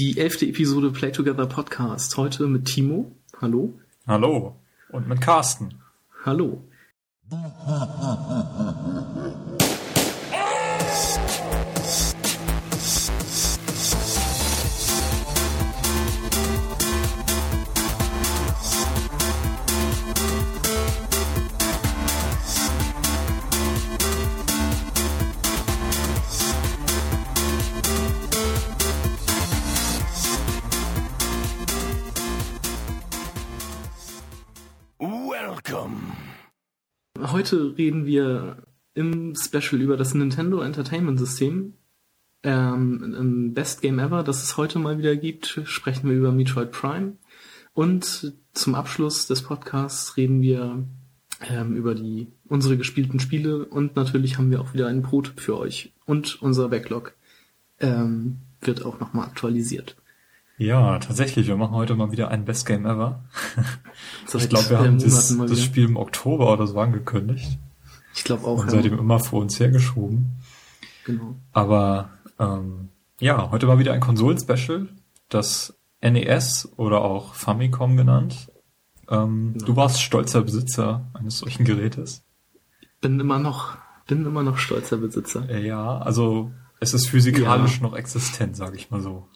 Die elfte Episode Play Together Podcast. Heute mit Timo. Hallo. Hallo. Und mit Carsten. Hallo. Heute reden wir im Special über das Nintendo Entertainment System. Ähm, Best Game Ever, das es heute mal wieder gibt, sprechen wir über Metroid Prime. Und zum Abschluss des Podcasts reden wir ähm, über die unsere gespielten Spiele und natürlich haben wir auch wieder einen Pro-Tipp für euch. Und unser Backlog ähm, wird auch nochmal aktualisiert. Ja, tatsächlich. Wir machen heute mal wieder ein Best Game Ever. ich glaube, wir haben das, das, Spiel im Oktober oder so angekündigt. Ich glaube auch. Und ja. seitdem immer vor uns hergeschoben. Genau. Aber ähm, ja, heute mal wieder ein Konsolen-Special. Das NES oder auch Famicom genannt. Ähm, ja. Du warst stolzer Besitzer eines solchen Gerätes. Bin immer noch, bin immer noch stolzer Besitzer. Ja, also es ist physikalisch ja. noch existent, sage ich mal so.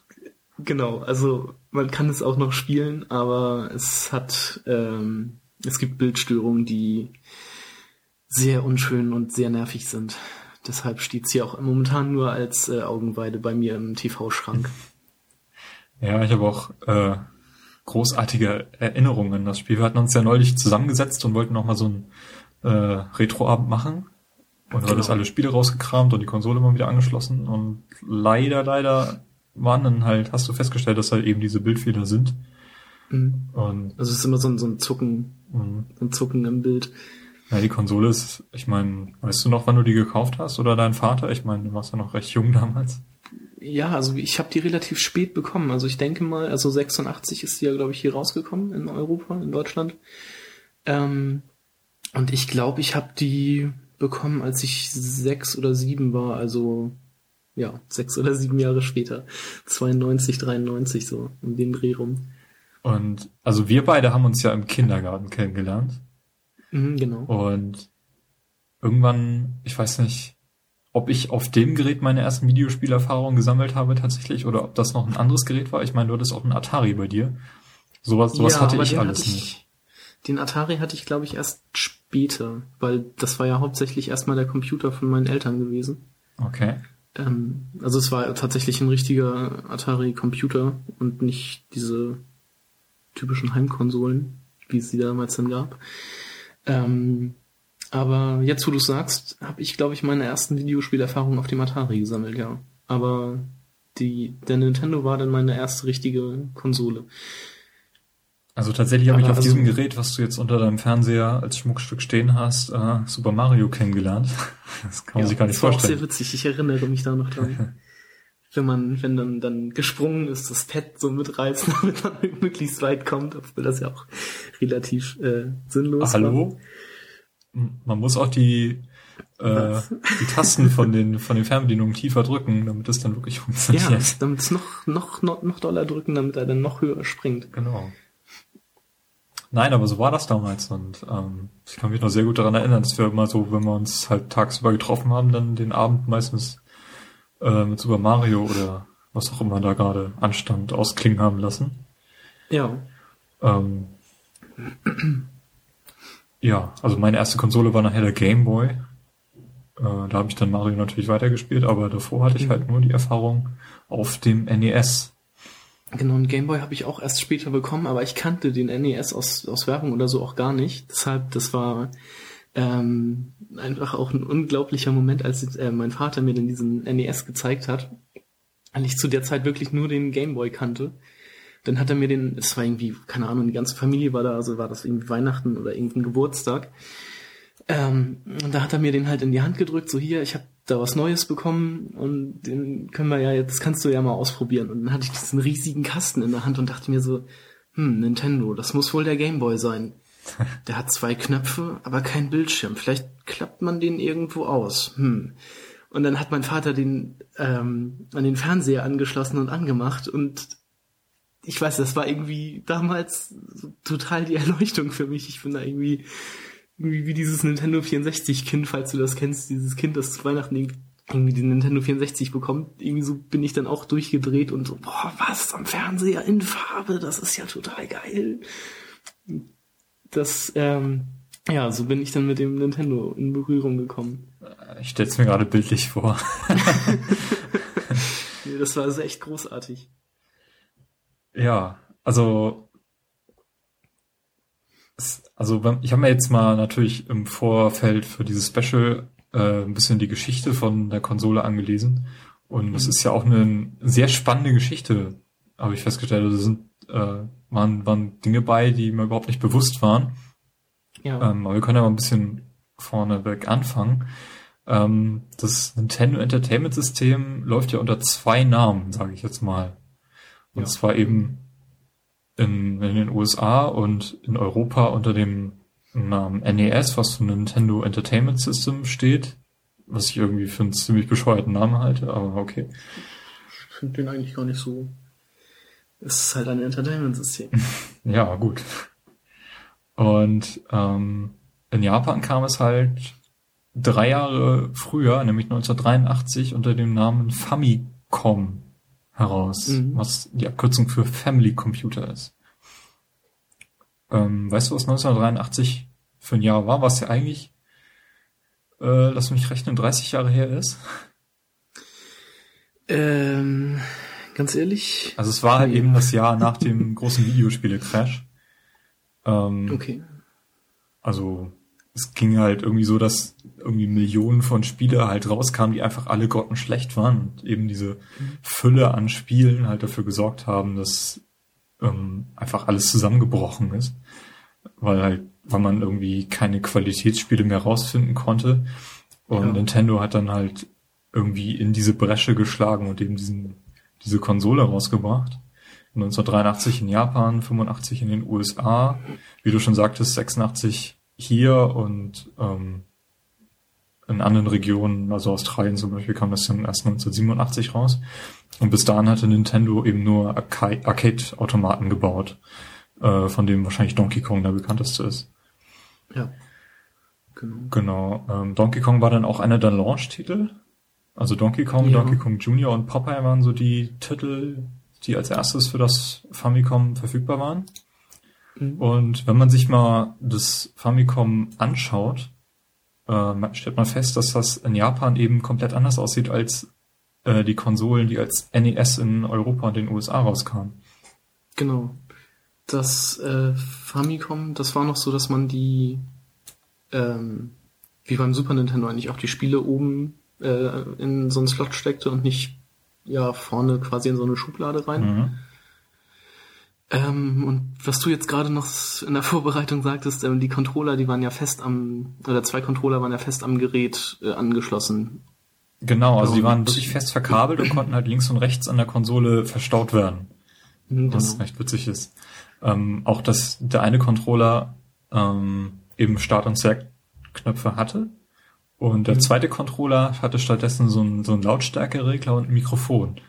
Genau, also man kann es auch noch spielen, aber es hat, ähm, es gibt Bildstörungen, die sehr unschön und sehr nervig sind. Deshalb steht es hier auch momentan nur als äh, Augenweide bei mir im TV-Schrank. Ja, ich habe auch äh, großartige Erinnerungen an das Spiel. Wir hatten uns ja neulich zusammengesetzt und wollten noch mal so ein äh, Retroabend machen. Und genau. das alle Spiele rausgekramt und die Konsole mal wieder angeschlossen. Und leider, leider waren dann halt, hast du festgestellt, dass halt eben diese Bildfehler sind. Mhm. Und also es ist immer so ein, so ein Zucken, mhm. ein Zucken im Bild. Ja, die Konsole ist, ich meine, weißt du noch, wann du die gekauft hast oder dein Vater? Ich meine, du warst ja noch recht jung damals. Ja, also ich habe die relativ spät bekommen. Also ich denke mal, also 86 ist die ja, glaube ich, hier rausgekommen in Europa, in Deutschland. Ähm, und ich glaube, ich habe die bekommen, als ich sechs oder sieben war. Also ja, sechs oder sieben Jahre später. 92, 93 so, um den Dreh rum. Und also wir beide haben uns ja im Kindergarten kennengelernt. Mhm, genau. Und irgendwann, ich weiß nicht, ob ich auf dem Gerät meine ersten Videospielerfahrungen gesammelt habe tatsächlich oder ob das noch ein anderes Gerät war. Ich meine, du hattest auch einen Atari bei dir. Sowas, sowas ja, hatte ich alles hatte ich, nicht. Den Atari hatte ich, glaube ich, erst später, weil das war ja hauptsächlich erstmal der Computer von meinen Eltern gewesen. Okay. Ähm, also es war tatsächlich ein richtiger Atari-Computer und nicht diese typischen Heimkonsolen, wie es sie damals dann gab. Ähm, aber jetzt, wo du sagst, habe ich, glaube ich, meine ersten Videospielerfahrungen auf dem Atari gesammelt, ja. Aber die, der Nintendo war dann meine erste richtige Konsole. Also tatsächlich habe ich auf also, diesem Gerät, was du jetzt unter deinem Fernseher als Schmuckstück stehen hast, äh, Super Mario kennengelernt. Das kann man ja, sich gar nicht das vorstellen. Das war auch sehr witzig. Ich erinnere mich da noch dran. wenn man, wenn dann, dann gesprungen ist, das Pad so mitreißen, damit man möglichst weit kommt, obwohl das ja auch relativ äh, sinnlos Hallo? war. Man muss auch die äh, die Tasten von den von den Fernbedienungen tiefer drücken, damit es dann wirklich funktioniert. Ja, damit es noch, noch, noch, noch doller drücken, damit er dann noch höher springt. Genau. Nein, aber so war das damals und ähm, ich kann mich noch sehr gut daran erinnern, dass wir immer so, wenn wir uns halt tagsüber getroffen haben, dann den Abend meistens äh, mit Super Mario oder was auch immer da gerade anstand, ausklingen haben lassen. Ja. Ähm, ja, also meine erste Konsole war nachher der Game Boy. Äh, da habe ich dann Mario natürlich weitergespielt, aber davor hatte ich halt nur die Erfahrung auf dem NES. Genau, einen Gameboy habe ich auch erst später bekommen, aber ich kannte den NES aus, aus Werbung oder so auch gar nicht. Deshalb, das war ähm, einfach auch ein unglaublicher Moment, als äh, mein Vater mir dann diesen NES gezeigt hat. Weil ich zu der Zeit wirklich nur den Gameboy kannte. Dann hat er mir den, es war irgendwie, keine Ahnung, die ganze Familie war da, also war das irgendwie Weihnachten oder irgendein Geburtstag. Ähm, und da hat er mir den halt in die Hand gedrückt, so hier, ich habe da was Neues bekommen und den können wir ja jetzt, kannst du ja mal ausprobieren. Und dann hatte ich diesen riesigen Kasten in der Hand und dachte mir so, hm, Nintendo, das muss wohl der Gameboy sein. Der hat zwei Knöpfe, aber kein Bildschirm. Vielleicht klappt man den irgendwo aus. Hm. Und dann hat mein Vater den ähm, an den Fernseher angeschlossen und angemacht und ich weiß, das war irgendwie damals total die Erleuchtung für mich. Ich bin da irgendwie, irgendwie wie dieses Nintendo 64 Kind, falls du das kennst, dieses Kind, das zu Weihnachten irgendwie den Nintendo 64 bekommt. Irgendwie so bin ich dann auch durchgedreht und so, boah, was am Fernseher in Farbe, das ist ja total geil. Das, ähm, ja, so bin ich dann mit dem Nintendo in Berührung gekommen. Ich stell's mir gerade bildlich vor. nee, das war also echt großartig. Ja, also also ich habe mir jetzt mal natürlich im Vorfeld für dieses Special äh, ein bisschen die Geschichte von der Konsole angelesen und es mhm. ist ja auch eine sehr spannende Geschichte, habe ich festgestellt. Also sind äh, waren, waren Dinge bei, die mir überhaupt nicht bewusst waren. Ja. Ähm, aber wir können ja mal ein bisschen vorneweg anfangen. Ähm, das Nintendo Entertainment System läuft ja unter zwei Namen, sage ich jetzt mal. Und ja. zwar eben in, in den USA und in Europa unter dem Namen NES, was für Nintendo Entertainment System steht. Was ich irgendwie für einen ziemlich bescheuerten Namen halte, aber okay. Ich finde den eigentlich gar nicht so. Es ist halt ein Entertainment-System. ja, gut. Und ähm, in Japan kam es halt drei Jahre früher, nämlich 1983, unter dem Namen Famicom heraus, mhm. was die Abkürzung für Family Computer ist. Ähm, weißt du, was 1983 für ein Jahr war, was ja eigentlich, äh, lass mich rechnen, 30 Jahre her ist? Ähm, ganz ehrlich. Also es war halt eben das Jahr nach dem großen Videospiele-Crash. Ähm, okay. Also es ging halt irgendwie so, dass irgendwie Millionen von Spiele halt rauskamen, die einfach alle grottenschlecht waren und eben diese Fülle an Spielen halt dafür gesorgt haben, dass ähm, einfach alles zusammengebrochen ist, weil halt, weil man irgendwie keine Qualitätsspiele mehr rausfinden konnte und ja. Nintendo hat dann halt irgendwie in diese Bresche geschlagen und eben diesen diese Konsole rausgebracht. 1983 in Japan, 85 in den USA, wie du schon sagtest, 86 hier und ähm, in anderen Regionen, also Australien zum Beispiel, kam das dann erst 1987 raus. Und bis dahin hatte Nintendo eben nur Arcade-Automaten gebaut, äh, von dem wahrscheinlich Donkey Kong der bekannteste ist. Ja. Genau. Genau. Ähm, Donkey Kong war dann auch einer der Launch-Titel. Also Donkey Kong, ja. Donkey Kong Jr. und Popeye waren so die Titel, die als erstes für das Famicom verfügbar waren. Mhm. Und wenn man sich mal das Famicom anschaut, äh, stellt man fest, dass das in Japan eben komplett anders aussieht als äh, die Konsolen, die als NES in Europa und den USA rauskamen. Genau. Das äh, Famicom, das war noch so, dass man die, ähm, wie beim Super Nintendo eigentlich auch die Spiele oben äh, in so einen Slot steckte und nicht ja vorne quasi in so eine Schublade rein. Mhm. Ähm, und was du jetzt gerade noch in der Vorbereitung sagtest, ähm, die Controller, die waren ja fest am, oder zwei Controller waren ja fest am Gerät äh, angeschlossen. Genau, also die waren wirklich fest verkabelt und konnten halt links und rechts an der Konsole verstaut werden. Mhm, genau. Was recht witzig ist. Ähm, auch dass der eine Controller ähm, eben Start- und Select-Knöpfe hatte. Und der mhm. zweite Controller hatte stattdessen so ein, so ein Lautstärkeregler und ein Mikrofon.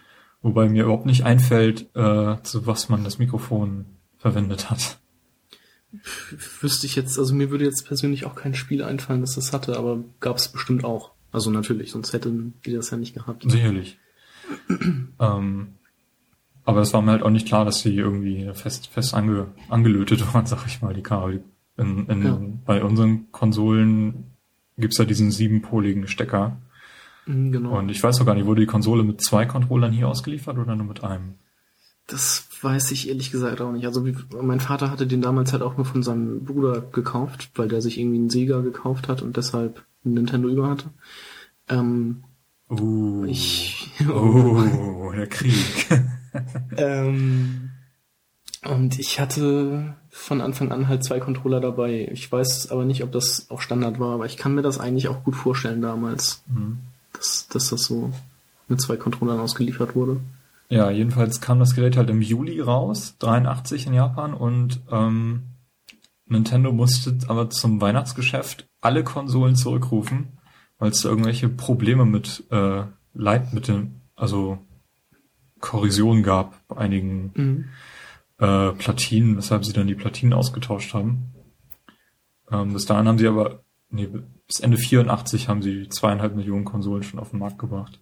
Wobei mir überhaupt nicht einfällt, äh, zu was man das Mikrofon verwendet hat. Wüsste ich jetzt, also mir würde jetzt persönlich auch kein Spiel einfallen, das das hatte, aber gab es bestimmt auch. Also natürlich, sonst hätten die das ja nicht gehabt. Sicherlich. ähm, aber es war mir halt auch nicht klar, dass sie irgendwie fest, fest ange, angelötet waren, sag ich mal, die Kabel. In, in, ja. Bei unseren Konsolen gibt's ja diesen siebenpoligen Stecker, genau. Und ich weiß noch gar nicht, wurde die Konsole mit zwei Controllern hier ausgeliefert oder nur mit einem? Das weiß ich ehrlich gesagt auch nicht. Also wie, mein Vater hatte den damals halt auch nur von seinem Bruder gekauft, weil der sich irgendwie einen Sega gekauft hat und deshalb ein Nintendo über hatte. Ähm, uh, ich, oh, der Krieg. ähm, und ich hatte von Anfang an halt zwei Controller dabei. Ich weiß aber nicht, ob das auch Standard war, aber ich kann mir das eigentlich auch gut vorstellen damals. Mhm dass, dass das so mit zwei Controllern ausgeliefert wurde. Ja, jedenfalls kam das Gerät halt im Juli raus, 83 in Japan und ähm, Nintendo musste aber zum Weihnachtsgeschäft alle Konsolen zurückrufen, weil es da irgendwelche Probleme mit äh, Leitmitteln, also Korrosion gab bei einigen mhm. äh, Platinen, weshalb sie dann die Platinen ausgetauscht haben. Ähm, bis dahin haben sie aber, nee, bis Ende 84 haben sie zweieinhalb Millionen Konsolen schon auf den Markt gebracht.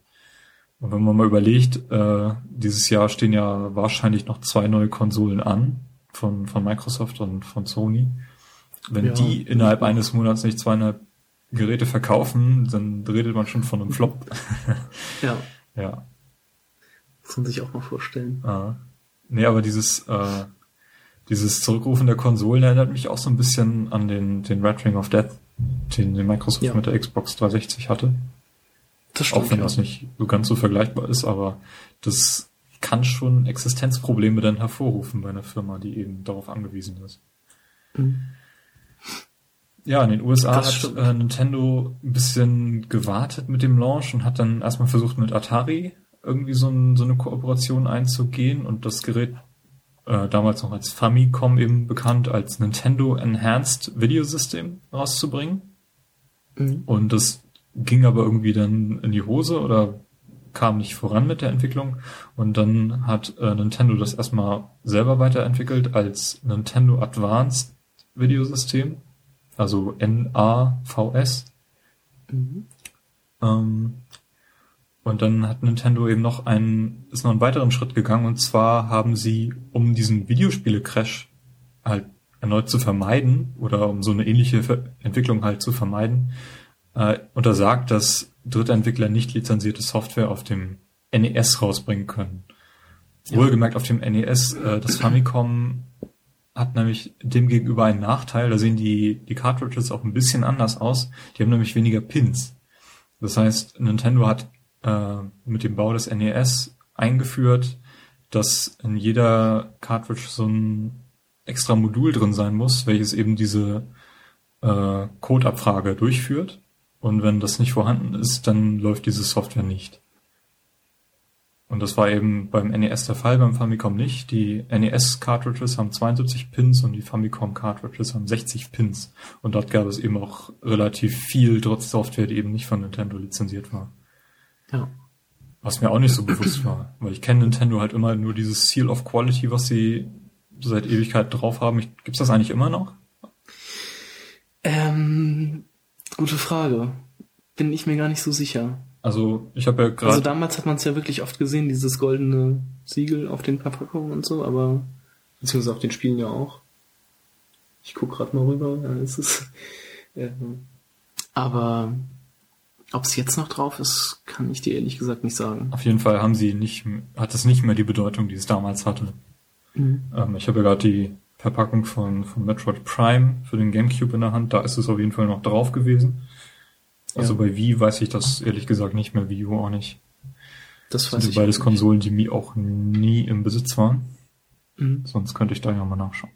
Und wenn man mal überlegt, äh, dieses Jahr stehen ja wahrscheinlich noch zwei neue Konsolen an von, von Microsoft und von Sony. Wenn ja. die innerhalb eines Monats nicht zweieinhalb Geräte verkaufen, dann redet man schon von einem Flop. ja. Ja. Muss man sich auch mal vorstellen. Ah. Nee, aber dieses, äh, dieses Zurückrufen der Konsolen erinnert mich auch so ein bisschen an den, den Red Ring of Death, den, den Microsoft ja. mit der Xbox 360 hatte. Das stimmt, auch wenn ja. das nicht so ganz so vergleichbar ist, aber das kann schon Existenzprobleme dann hervorrufen bei einer Firma, die eben darauf angewiesen ist. Mhm. Ja, in den USA das hat äh, Nintendo ein bisschen gewartet mit dem Launch und hat dann erstmal versucht mit Atari irgendwie so, ein, so eine Kooperation einzugehen und das Gerät äh, damals noch als Famicom eben bekannt als Nintendo Enhanced Video System rauszubringen. Mhm. Und das ging aber irgendwie dann in die Hose oder kam nicht voran mit der Entwicklung und dann hat äh, Nintendo das erstmal selber weiterentwickelt als Nintendo Advanced Videosystem, also NAVS. Mhm. Ähm, und dann hat Nintendo eben noch einen, ist noch einen weiteren Schritt gegangen und zwar haben sie, um diesen Videospiele-Crash halt erneut zu vermeiden oder um so eine ähnliche Entwicklung halt zu vermeiden, äh, untersagt, dass Drittentwickler nicht lizenzierte Software auf dem NES rausbringen können. Ja. Wohlgemerkt auf dem NES, äh, das Famicom hat nämlich dem gegenüber einen Nachteil, da sehen die, die Cartridges auch ein bisschen anders aus, die haben nämlich weniger Pins. Das heißt, Nintendo hat äh, mit dem Bau des NES eingeführt, dass in jeder Cartridge so ein extra Modul drin sein muss, welches eben diese äh, Codeabfrage durchführt. Und wenn das nicht vorhanden ist, dann läuft diese Software nicht. Und das war eben beim NES der Fall, beim Famicom nicht. Die NES-Cartridges haben 72 Pins und die Famicom-Cartridges haben 60 Pins. Und dort gab es eben auch relativ viel trotz Software, die eben nicht von Nintendo lizenziert war. Ja. Was mir auch nicht so bewusst war, weil ich kenne Nintendo halt immer nur dieses Seal of Quality, was sie seit Ewigkeit drauf haben. Gibt's das eigentlich immer noch? Ähm, Gute Frage. Bin ich mir gar nicht so sicher. Also ich habe ja gerade. Also damals hat man es ja wirklich oft gesehen, dieses goldene Siegel auf den Verpackungen und so, aber beziehungsweise auf den Spielen ja auch. Ich guck gerade mal rüber, ja, ist es. Aber ob es jetzt noch drauf ist, kann ich dir ehrlich gesagt nicht sagen. Auf jeden Fall haben sie nicht, hat es nicht mehr die Bedeutung, die es damals hatte. Mhm. Ähm, ich habe ja gerade die Verpackung von, von Metroid Prime für den Gamecube in der Hand. Da ist es auf jeden Fall noch drauf gewesen. Also ja. bei Wii weiß ich das ehrlich gesagt nicht mehr, Wii U auch nicht. Das weiß das sind beides Konsolen, die mir auch nie im Besitz waren. Mhm. Sonst könnte ich da ja mal nachschauen.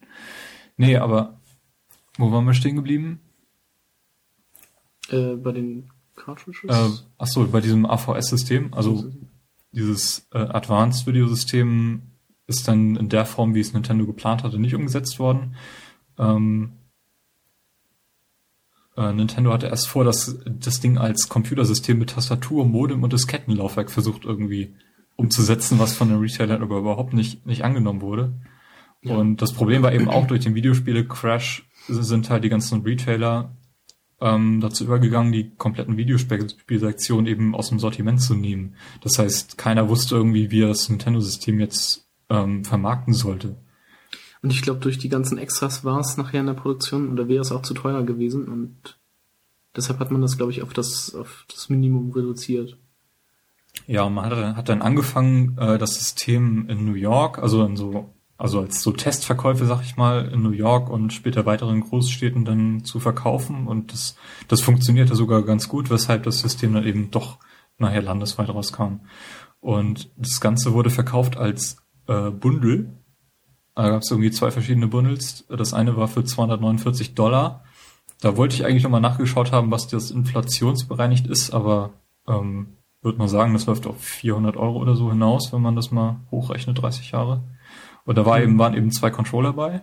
Nee, aber wo waren wir stehen geblieben? Äh, bei den Cartridges? Äh, achso, bei diesem AVS-System, also dieses äh, Advanced Video System ist dann in der Form, wie es Nintendo geplant hatte, nicht umgesetzt worden. Ähm, äh, Nintendo hatte erst vor, dass das Ding als Computersystem mit Tastatur, Modem und Diskettenlaufwerk versucht irgendwie umzusetzen, was von den Retailern aber überhaupt nicht, nicht angenommen wurde. Ja. Und das Problem war eben auch durch den Videospiele-Crash sind halt die ganzen Retailer ähm, dazu übergegangen, die kompletten Videospielsektionen eben aus dem Sortiment zu nehmen. Das heißt, keiner wusste irgendwie, wie das Nintendo-System jetzt ähm, vermarkten sollte. Und ich glaube, durch die ganzen Extras war es nachher in der Produktion oder wäre es auch zu teuer gewesen und deshalb hat man das, glaube ich, auf das, auf das Minimum reduziert. Ja, man hat, hat dann angefangen, äh, das System in New York, also in so, also als so Testverkäufe, sag ich mal, in New York und später weiteren Großstädten dann zu verkaufen und das, das funktionierte sogar ganz gut, weshalb das System dann eben doch nachher landesweit rauskam. Und das Ganze wurde verkauft als äh, Bundle. Da gab es irgendwie zwei verschiedene Bundles. Das eine war für 249 Dollar. Da wollte ich eigentlich nochmal nachgeschaut haben, was das inflationsbereinigt ist, aber ähm, würde mal sagen, das läuft auf 400 Euro oder so hinaus, wenn man das mal hochrechnet, 30 Jahre. Und da war eben, waren eben zwei Controller bei.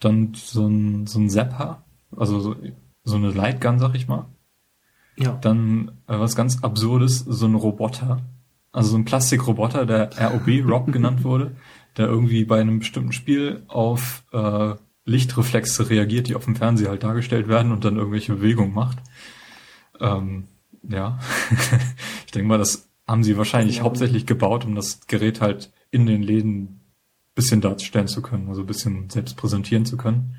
Dann so ein, so ein Zapper, also so, so eine Lightgun, sag ich mal. Ja. Dann äh, was ganz Absurdes, so ein Roboter, also so ein Plastikroboter, der ROB, Rob genannt wurde, der irgendwie bei einem bestimmten Spiel auf äh, Lichtreflexe reagiert, die auf dem Fernseher halt dargestellt werden und dann irgendwelche Bewegungen macht. Ähm, ja, ich denke mal, das haben sie wahrscheinlich Ja. hauptsächlich gebaut, um das Gerät halt in den Läden bisschen darstellen zu können, also ein bisschen selbst präsentieren zu können.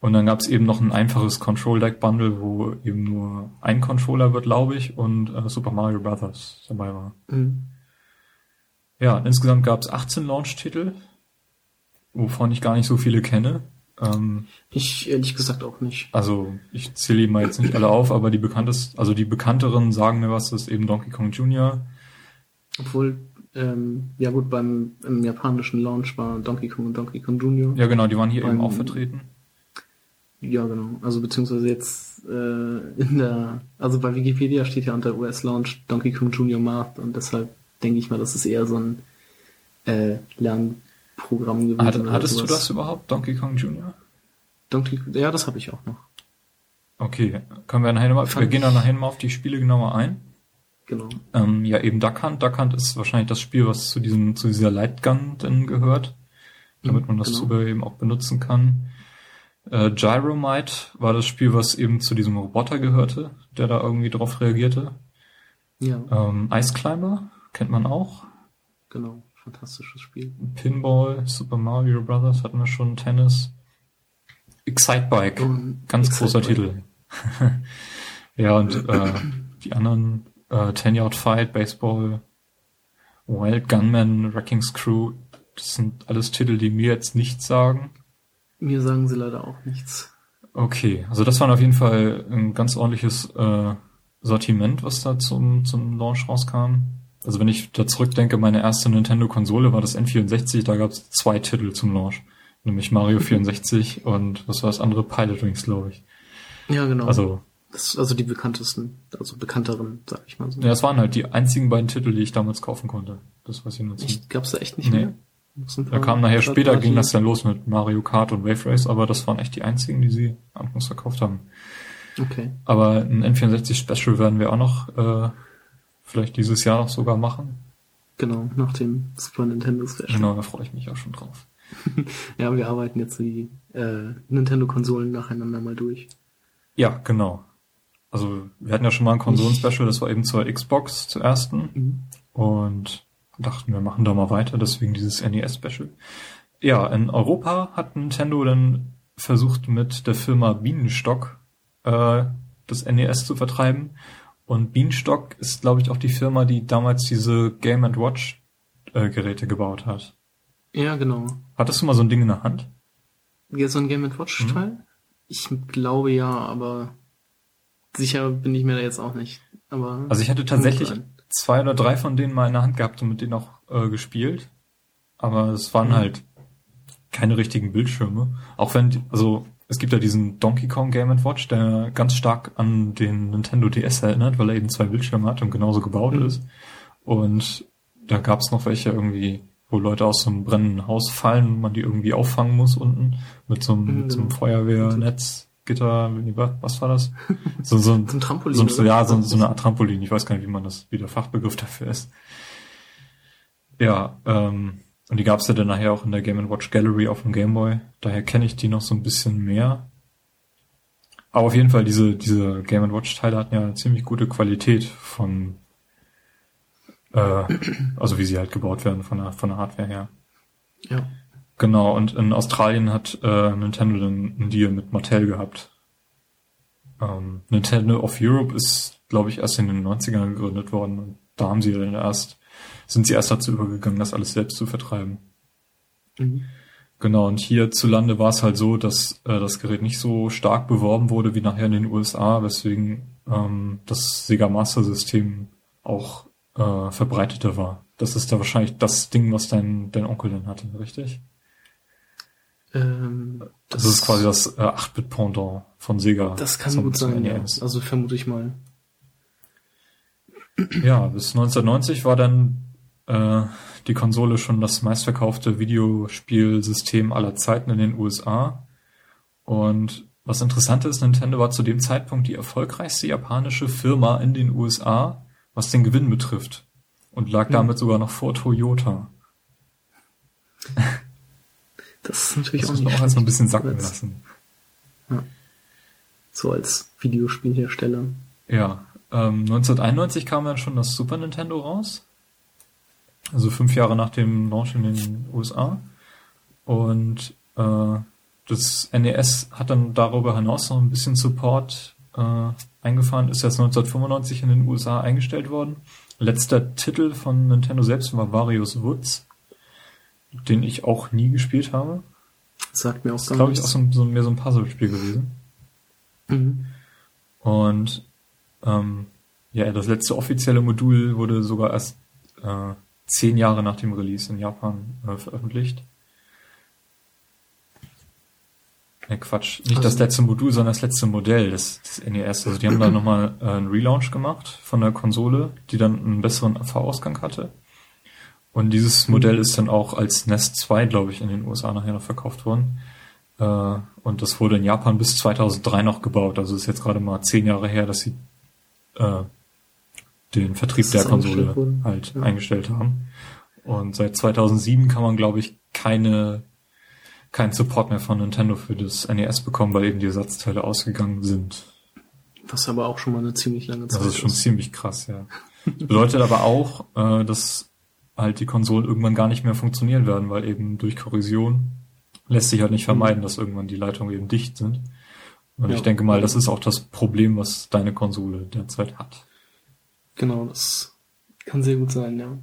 Und dann gab es eben noch ein einfaches Control-Deck-Bundle, wo eben nur ein Controller wird, glaube ich, und äh, Super Mario Brothers dabei war. Mhm. Ja, insgesamt gab es 18 Launch-Titel, wovon ich gar nicht so viele kenne. Ähm, Ich ehrlich gesagt auch nicht. also ich zähle mal jetzt nicht alle auf, aber die bekanntest, also die bekannteren sagen mir was, das ist eben Donkey Kong Jr. Obwohl, ähm, ja gut, beim im japanischen Launch war Donkey Kong und Donkey Kong Jr. Ja genau, die waren hier Beim- eben auch vertreten. Ja, genau. Also beziehungsweise jetzt äh, in der, also bei Wikipedia steht ja unter US Launch Donkey Kong Junior Markt und deshalb denke ich mal, das ist eher so ein äh, Lernprogramm gewesen. Hat, hattest du sowas. das überhaupt, Donkey Kong Jr.? Donkey, ja, das habe ich auch noch. Okay, können wir nachher mal, wir gehen dann nachher mal auf die Spiele genauer ein. Genau. Ähm, ja, eben Duck Hunt. Duck Hunt ist wahrscheinlich das Spiel, was zu diesem, zu dieser Lightgun denn gehört, damit man das genau. Eben auch benutzen kann. Äh, Gyromite war das Spiel, was eben zu diesem Roboter gehörte, der da irgendwie drauf reagierte. Ja, Ähm, Ice Climber kennt man auch. genau. Fantastisches Spiel. Pinball, Super Mario Brothers hatten wir schon, Tennis. Excitebike, Und ganz Excite großer Bike. Titel. ja, und äh, die anderen, äh, Ten Yard Fight, Baseball, Wild Gunman, Wrecking Screw, das sind alles Titel, die mir jetzt nichts sagen. Mir sagen sie leider auch nichts. Okay, also das war auf jeden Fall ein ganz ordentliches äh, Sortiment, was da zum, zum Launch rauskam. Also wenn ich da zurückdenke, meine erste Nintendo-Konsole war das N64, da gab es zwei Titel zum Launch. Nämlich Mario 64 und was war das andere? Pilot Wings, glaube ich. Ja, genau. Also, das, also die bekanntesten, also bekannteren, sag ich mal so. ja, das waren halt die einzigen beiden Titel, die ich damals kaufen konnte. Das weiß ich noch nicht. Echt? Gab's da echt nicht Nee. mehr? Da kam nachher später, ging das dann los mit Mario Kart und Wave Race, aber das waren echt die einzigen, die sie anfangs verkauft haben. Okay. Aber ein N64 Special werden wir auch noch äh, vielleicht dieses Jahr noch sogar machen. Genau, nach dem Super Nintendo Special. Genau, da freue ich mich auch schon drauf. Ja, wir arbeiten jetzt die äh, Nintendo-Konsolen nacheinander mal durch. Ja, genau. Also wir hatten ja schon mal ein Konsolen-Special, das war eben zur Xbox zur ersten Mhm. und dachten, wir machen da mal weiter, deswegen dieses NES-Special. Ja, in Europa hat Nintendo dann versucht mit der Firma Bienenstock äh, das NES zu vertreiben. Und Bienenstock ist, glaube ich, auch die Firma, die damals diese Game Watch äh, Geräte gebaut hat. Ja, genau. Hattest du mal so ein Ding in der Hand? Ja, so ein Game Watch Teil? Ich glaube ja, aber sicher bin ich mir da jetzt auch nicht. Aber Also ich hatte tatsächlich. Zwei oder drei von denen mal in der Hand gehabt und mit denen auch äh, gespielt. Aber es waren Mhm. halt keine richtigen Bildschirme. Auch wenn, die- also es gibt ja diesen Donkey Kong Game Watch, der ganz stark an den Nintendo DS erinnert, weil er eben zwei Bildschirme hat und genauso gebaut Mhm. ist. Und da gab es noch welche irgendwie, wo Leute aus so einem brennenden Haus fallen und man die irgendwie auffangen muss unten mit so einem, Mhm, so einem. Feuerwehrnetz. Gitter, was war das? So, so ein, so ein Trampolin. so, oder? ja, so, so eine Art Trampolin. Ich weiß gar nicht, wie man das, wie der Fachbegriff dafür ist. Ja, ähm, und die gab's ja dann nachher auch in der Game Watch Gallery auf dem Game Boy. Daher kenne ich die noch so ein bisschen mehr. Aber auf jeden Fall, diese, diese Game Watch Teile hatten ja eine ziemlich gute Qualität von, äh, also wie sie halt gebaut werden von der, von der Hardware her. Ja. Genau, und in Australien hat äh, Nintendo dann einen Deal mit Mattel gehabt. Ähm, Nintendo of Europe ist, glaube ich, erst in den 90ern gegründet worden und da haben sie dann erst, sind sie erst dazu übergegangen, das alles selbst zu vertreiben. Mhm. Genau, und hierzulande war es halt so, dass äh, das Gerät nicht so stark beworben wurde wie nachher in den USA, weswegen ähm, das Sega Master System auch äh, verbreiteter war. Das ist da wahrscheinlich das Ding, was dein, dein Onkel dann hatte, richtig? Ähm, Das, ist quasi das äh, 8-Bit-Pendant von Sega. Das kann zum- gut sein, ja. NES. Also vermute ich mal. Ja, bis 1990 war dann äh, die Konsole schon das meistverkaufte Videospielsystem aller Zeiten in den USA und Was interessant ist, Nintendo war zu dem Zeitpunkt die erfolgreichste japanische Firma in den USA, was den Gewinn betrifft. Und lag damit sogar noch vor Toyota. Das ist natürlich Das auch muss nicht man auch erstmal ein bisschen sacken Als- lassen. So als Videospielhersteller. Ja, ähm, 1991 kam dann schon das Super Nintendo raus. Also fünf Jahre nach dem Launch in den USA. Und äh, das NES hat dann darüber hinaus noch ein bisschen Support äh, eingefahren, ist erst 1995 in den USA eingestellt worden. Letzter Titel von Nintendo selbst war Various Woods, den ich auch nie gespielt habe. Sagt mir auch Das ist, gar glaube ich, auch so, so mehr so ein Puzzlespiel gewesen. Mhm. Und ähm, ja, das letzte offizielle Modul wurde sogar erst äh, zehn Jahre nach dem Release in Japan äh, veröffentlicht. Ne, Quatsch. Nicht Also- das letzte Modul, sondern das letzte Modell des, des NES. Also die haben da nochmal äh, einen Relaunch gemacht von der Konsole, die dann einen besseren AV-Ausgang hatte. Und dieses Modell ist dann auch als Nest 2, glaube ich, in den USA nachher noch verkauft worden. Äh, und das wurde in Japan bis 2003 noch gebaut. Also ist jetzt gerade mal zehn Jahre her, dass sie äh, den Vertrieb der Konsole halt Ja. eingestellt haben. Und seit 2007 kann man, glaube ich, keine keinen Support mehr von Nintendo für das NES bekommen, weil eben die Ersatzteile ausgegangen sind. Was aber auch schon mal eine ziemlich lange Zeit Das ist schon ziemlich krass, ja. Das bedeutet aber auch, äh, dass halt die Konsolen irgendwann gar nicht mehr funktionieren werden, weil eben durch Korrosion lässt sich halt nicht vermeiden, dass irgendwann die Leitungen eben dicht sind. Und Ja. ich denke mal, das ist auch das Problem, was deine Konsole derzeit hat. Genau, das kann sehr gut sein, ja.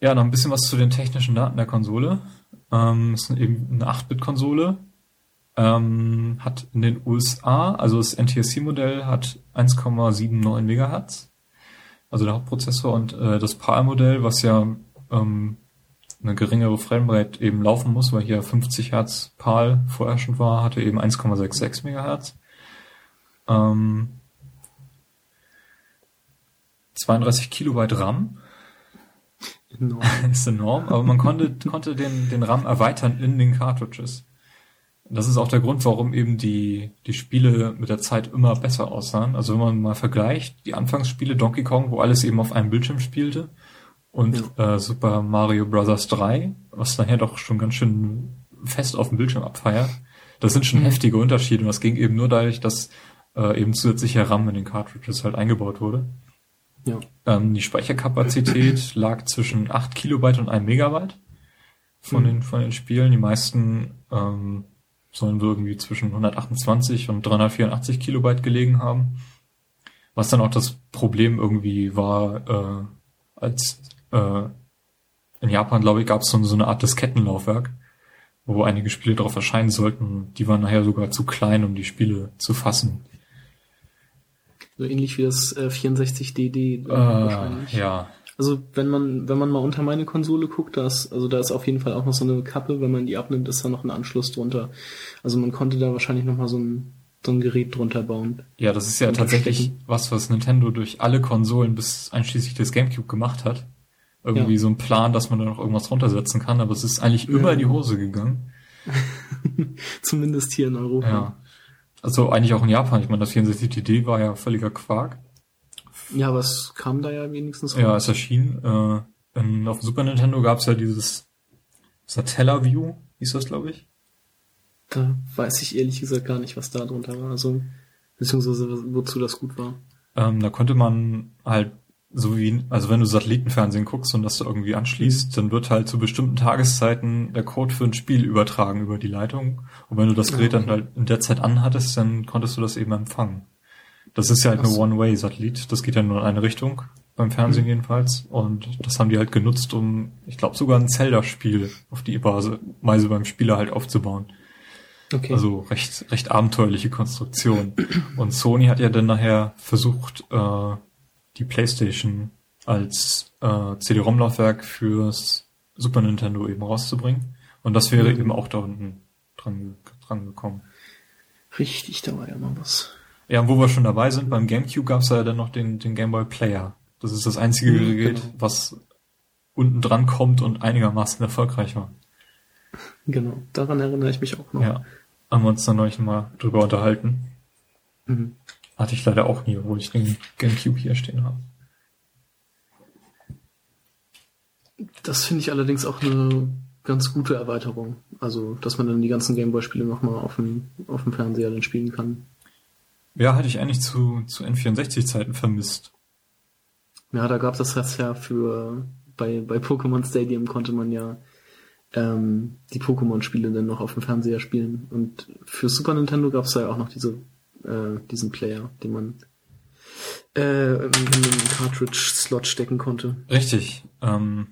Ja, noch ein bisschen was zu den technischen Daten der Konsole. Ähm, es ist eben eine 8-Bit-Konsole. Ähm, hat in den USA, also das NTSC-Modell hat 1,79 Megahertz, also der Hauptprozessor und äh, das PAL-Modell, was ja ähm, eine geringere Framerate eben laufen muss, weil hier 50 Hertz PAL vorherrschend war, hatte eben 1,66 Megahertz. Ähm, 32 Kilobyte RAM Enorm. ist enorm, aber man konnte, konnte den, den RAM erweitern in den Cartridges. Das ist auch der Grund, warum eben die, die Spiele mit der Zeit immer besser aussahen. Also wenn man mal vergleicht, die Anfangsspiele Donkey Kong, wo alles eben auf einem Bildschirm spielte, und äh, Super Mario Bros. 3, was nachher doch schon ganz schön fest auf dem Bildschirm abfeiert, das sind schon Mhm. heftige Unterschiede. Und das ging eben nur dadurch, dass äh, eben zusätzlicher RAM in den Cartridges halt eingebaut wurde. Ja. Ähm, die Speicherkapazität lag zwischen 8 Kilobyte und 1 Megabyte von, Mhm. den, von den Spielen. Die meisten ähm, sollen so irgendwie zwischen 128 und 384 Kilobyte gelegen haben. Was dann auch das Problem irgendwie war, äh, als äh, in Japan, glaube ich, gab es so, so eine Art Diskettenlaufwerk, wo einige Spiele drauf erscheinen sollten. Die waren nachher sogar zu klein, um die Spiele zu fassen. So ähnlich wie das äh, 64DD wahrscheinlich. Äh, ja, Also wenn man, wenn man mal unter meine Konsole guckt, da ist, also da ist auf jeden Fall auch noch so eine Kappe, wenn man die abnimmt, ist da noch ein Anschluss drunter. Also man konnte da wahrscheinlich noch mal so ein, so ein Gerät drunter bauen. Ja, das ist ja tatsächlich was, was Nintendo durch alle Konsolen bis einschließlich des GameCube gemacht hat. Irgendwie Ja. so ein Plan, dass man da noch irgendwas runtersetzen kann, aber es ist eigentlich immer Ja. in die Hose gegangen. Zumindest hier in Europa. Ja. Also eigentlich auch in Japan. Ich meine, das 64DD war ja völliger Quark. Ja, aber es kam da ja wenigstens Ja, raus. es erschien. Äh, in, auf dem Super Nintendo gab es ja dieses Satellaview, hieß das, glaube ich. Da weiß ich ehrlich gesagt gar nicht, was da drunter war. Also, beziehungsweise wozu das gut war. Ähm, da konnte man halt so wie, also wenn du Satellitenfernsehen guckst und das da irgendwie anschließt, dann wird halt zu bestimmten Tageszeiten der Code für ein Spiel übertragen über die Leitung. Und wenn du das Gerät dann halt in der Zeit anhattest, dann konntest du das eben empfangen. Das ist ja halt so. One-Way-Satellit. Das geht ja nur in eine Richtung, beim Fernsehen jedenfalls. Und das haben die halt genutzt, um, ich glaube, sogar ein Zelda-Spiel auf die Weise Weise beim Spieler halt aufzubauen. Okay. Also recht, recht abenteuerliche Konstruktion. Und Sony hat ja dann nachher versucht, äh, die PlayStation als äh, CD-ROM-Laufwerk fürs Super Nintendo eben rauszubringen. Und das wäre Mhm. eben auch da unten dran, dran gekommen. Richtig, da war ja mal was. Ja, und wo wir schon dabei sind, beim GameCube gab es ja dann noch den, den Game Boy Player. Das ist das einzige Mhm, Gerät, genau. was unten dran kommt und einigermaßen erfolgreich war. Genau, daran erinnere ich mich auch noch. Ja. haben wir uns dann neulich mal drüber unterhalten. Mhm. Hatte ich leider auch nie, obwohl ich den GameCube hier stehen habe. Das finde ich allerdings auch eine ganz gute Erweiterung. Also, dass man dann die ganzen Gameboy-Spiele nochmal auf dem, auf dem Fernseher dann spielen kann. Ja, hatte ich eigentlich zu, zu N64-Zeiten vermisst. Ja, da gab es das ja für, bei, bei Pokémon Stadium konnte man ja ähm, die Pokémon-Spiele dann noch auf dem Fernseher spielen. Und für Super Nintendo gab es ja auch noch diese, äh, diesen Player, den man äh, in, den Cartridge-Slot stecken konnte. Richtig. Ähm,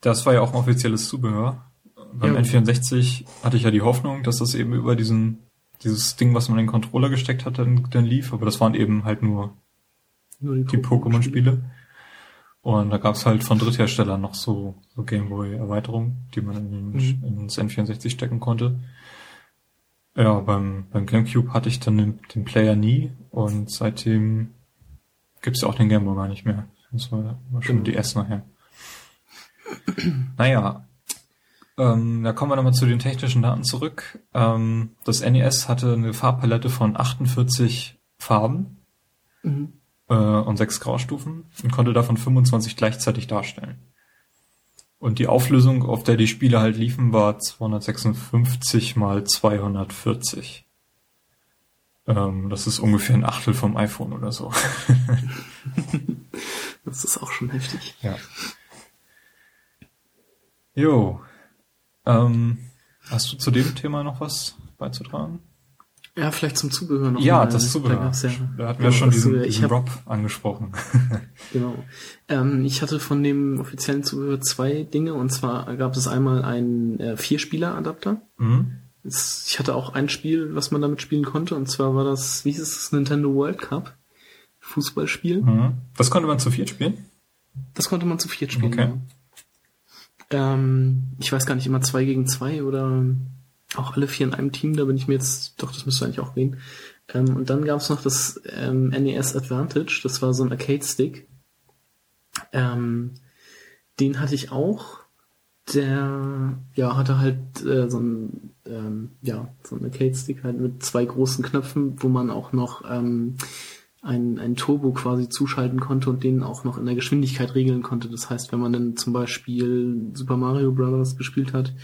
das war ja auch ein offizielles Zubehör. Beim Ja. N64 hatte ich ja die Hoffnung, dass das eben über diesen dieses Ding, was man in den Controller gesteckt hat, dann, dann lief, aber das waren eben halt nur Nur die Pokémon-Spiele. Und da gab's halt von Drittherstellern noch so, so Gameboy-Erweiterungen, die man in den, Mhm. ins N64 stecken konnte. Ja, beim, beim Gamecube hatte ich dann den, den Player nie und seitdem gibt's ja auch den Gameboy gar nicht mehr. Das war, war schon Genau. die S nachher. naja, ähm, da kommen wir nochmal zu den technischen Daten zurück. Ähm, das NES hatte eine Farbpalette von 48 Farben Mhm. äh, und sechs Graustufen und konnte davon 25 gleichzeitig darstellen. Und die Auflösung, auf der die Spiele halt liefen, war 256 mal 240. Ähm, das ist ungefähr ein Achtel vom iPhone oder so. Das ist auch schon heftig. ja. Jo. Ähm, hast du zu dem Thema noch was beizutragen? Ja, vielleicht zum Zubehör noch. ja, mal. das Da Zubehör. gab's ja, da hatten wir ja, schon diesen, diesen hab, Rob angesprochen. Genau. Ähm, ich hatte von dem offiziellen Zubehör zwei Dinge und zwar gab es einmal einen äh, Vierspieler-Adapter. mhm. Es- Ich hatte auch ein Spiel, was man damit spielen konnte und zwar war das, wie hieß es, das Nintendo World Cup Fußballspiel. Mhm. Das konnte man zu viert spielen? Das konnte man zu viert spielen. Okay. Ja. Ähm, ich weiß gar nicht, immer zwei gegen zwei oder auch alle vier in einem Team, da bin ich mir jetzt, doch, das müsste eigentlich auch gehen. Ähm, und dann gab es noch das ähm, NES Advantage, das war so ein Arcade-Stick. Ähm, den hatte ich auch. Der, ja, hatte halt äh, so ein, ähm, ja, so ein Arcade-Stick halt mit zwei großen Knöpfen, wo man auch noch ähm, ein, ein Turbo quasi zuschalten konnte und den auch noch in der Geschwindigkeit regeln konnte. Das heißt, wenn man dann zum Beispiel Super Mario Bros. gespielt hat,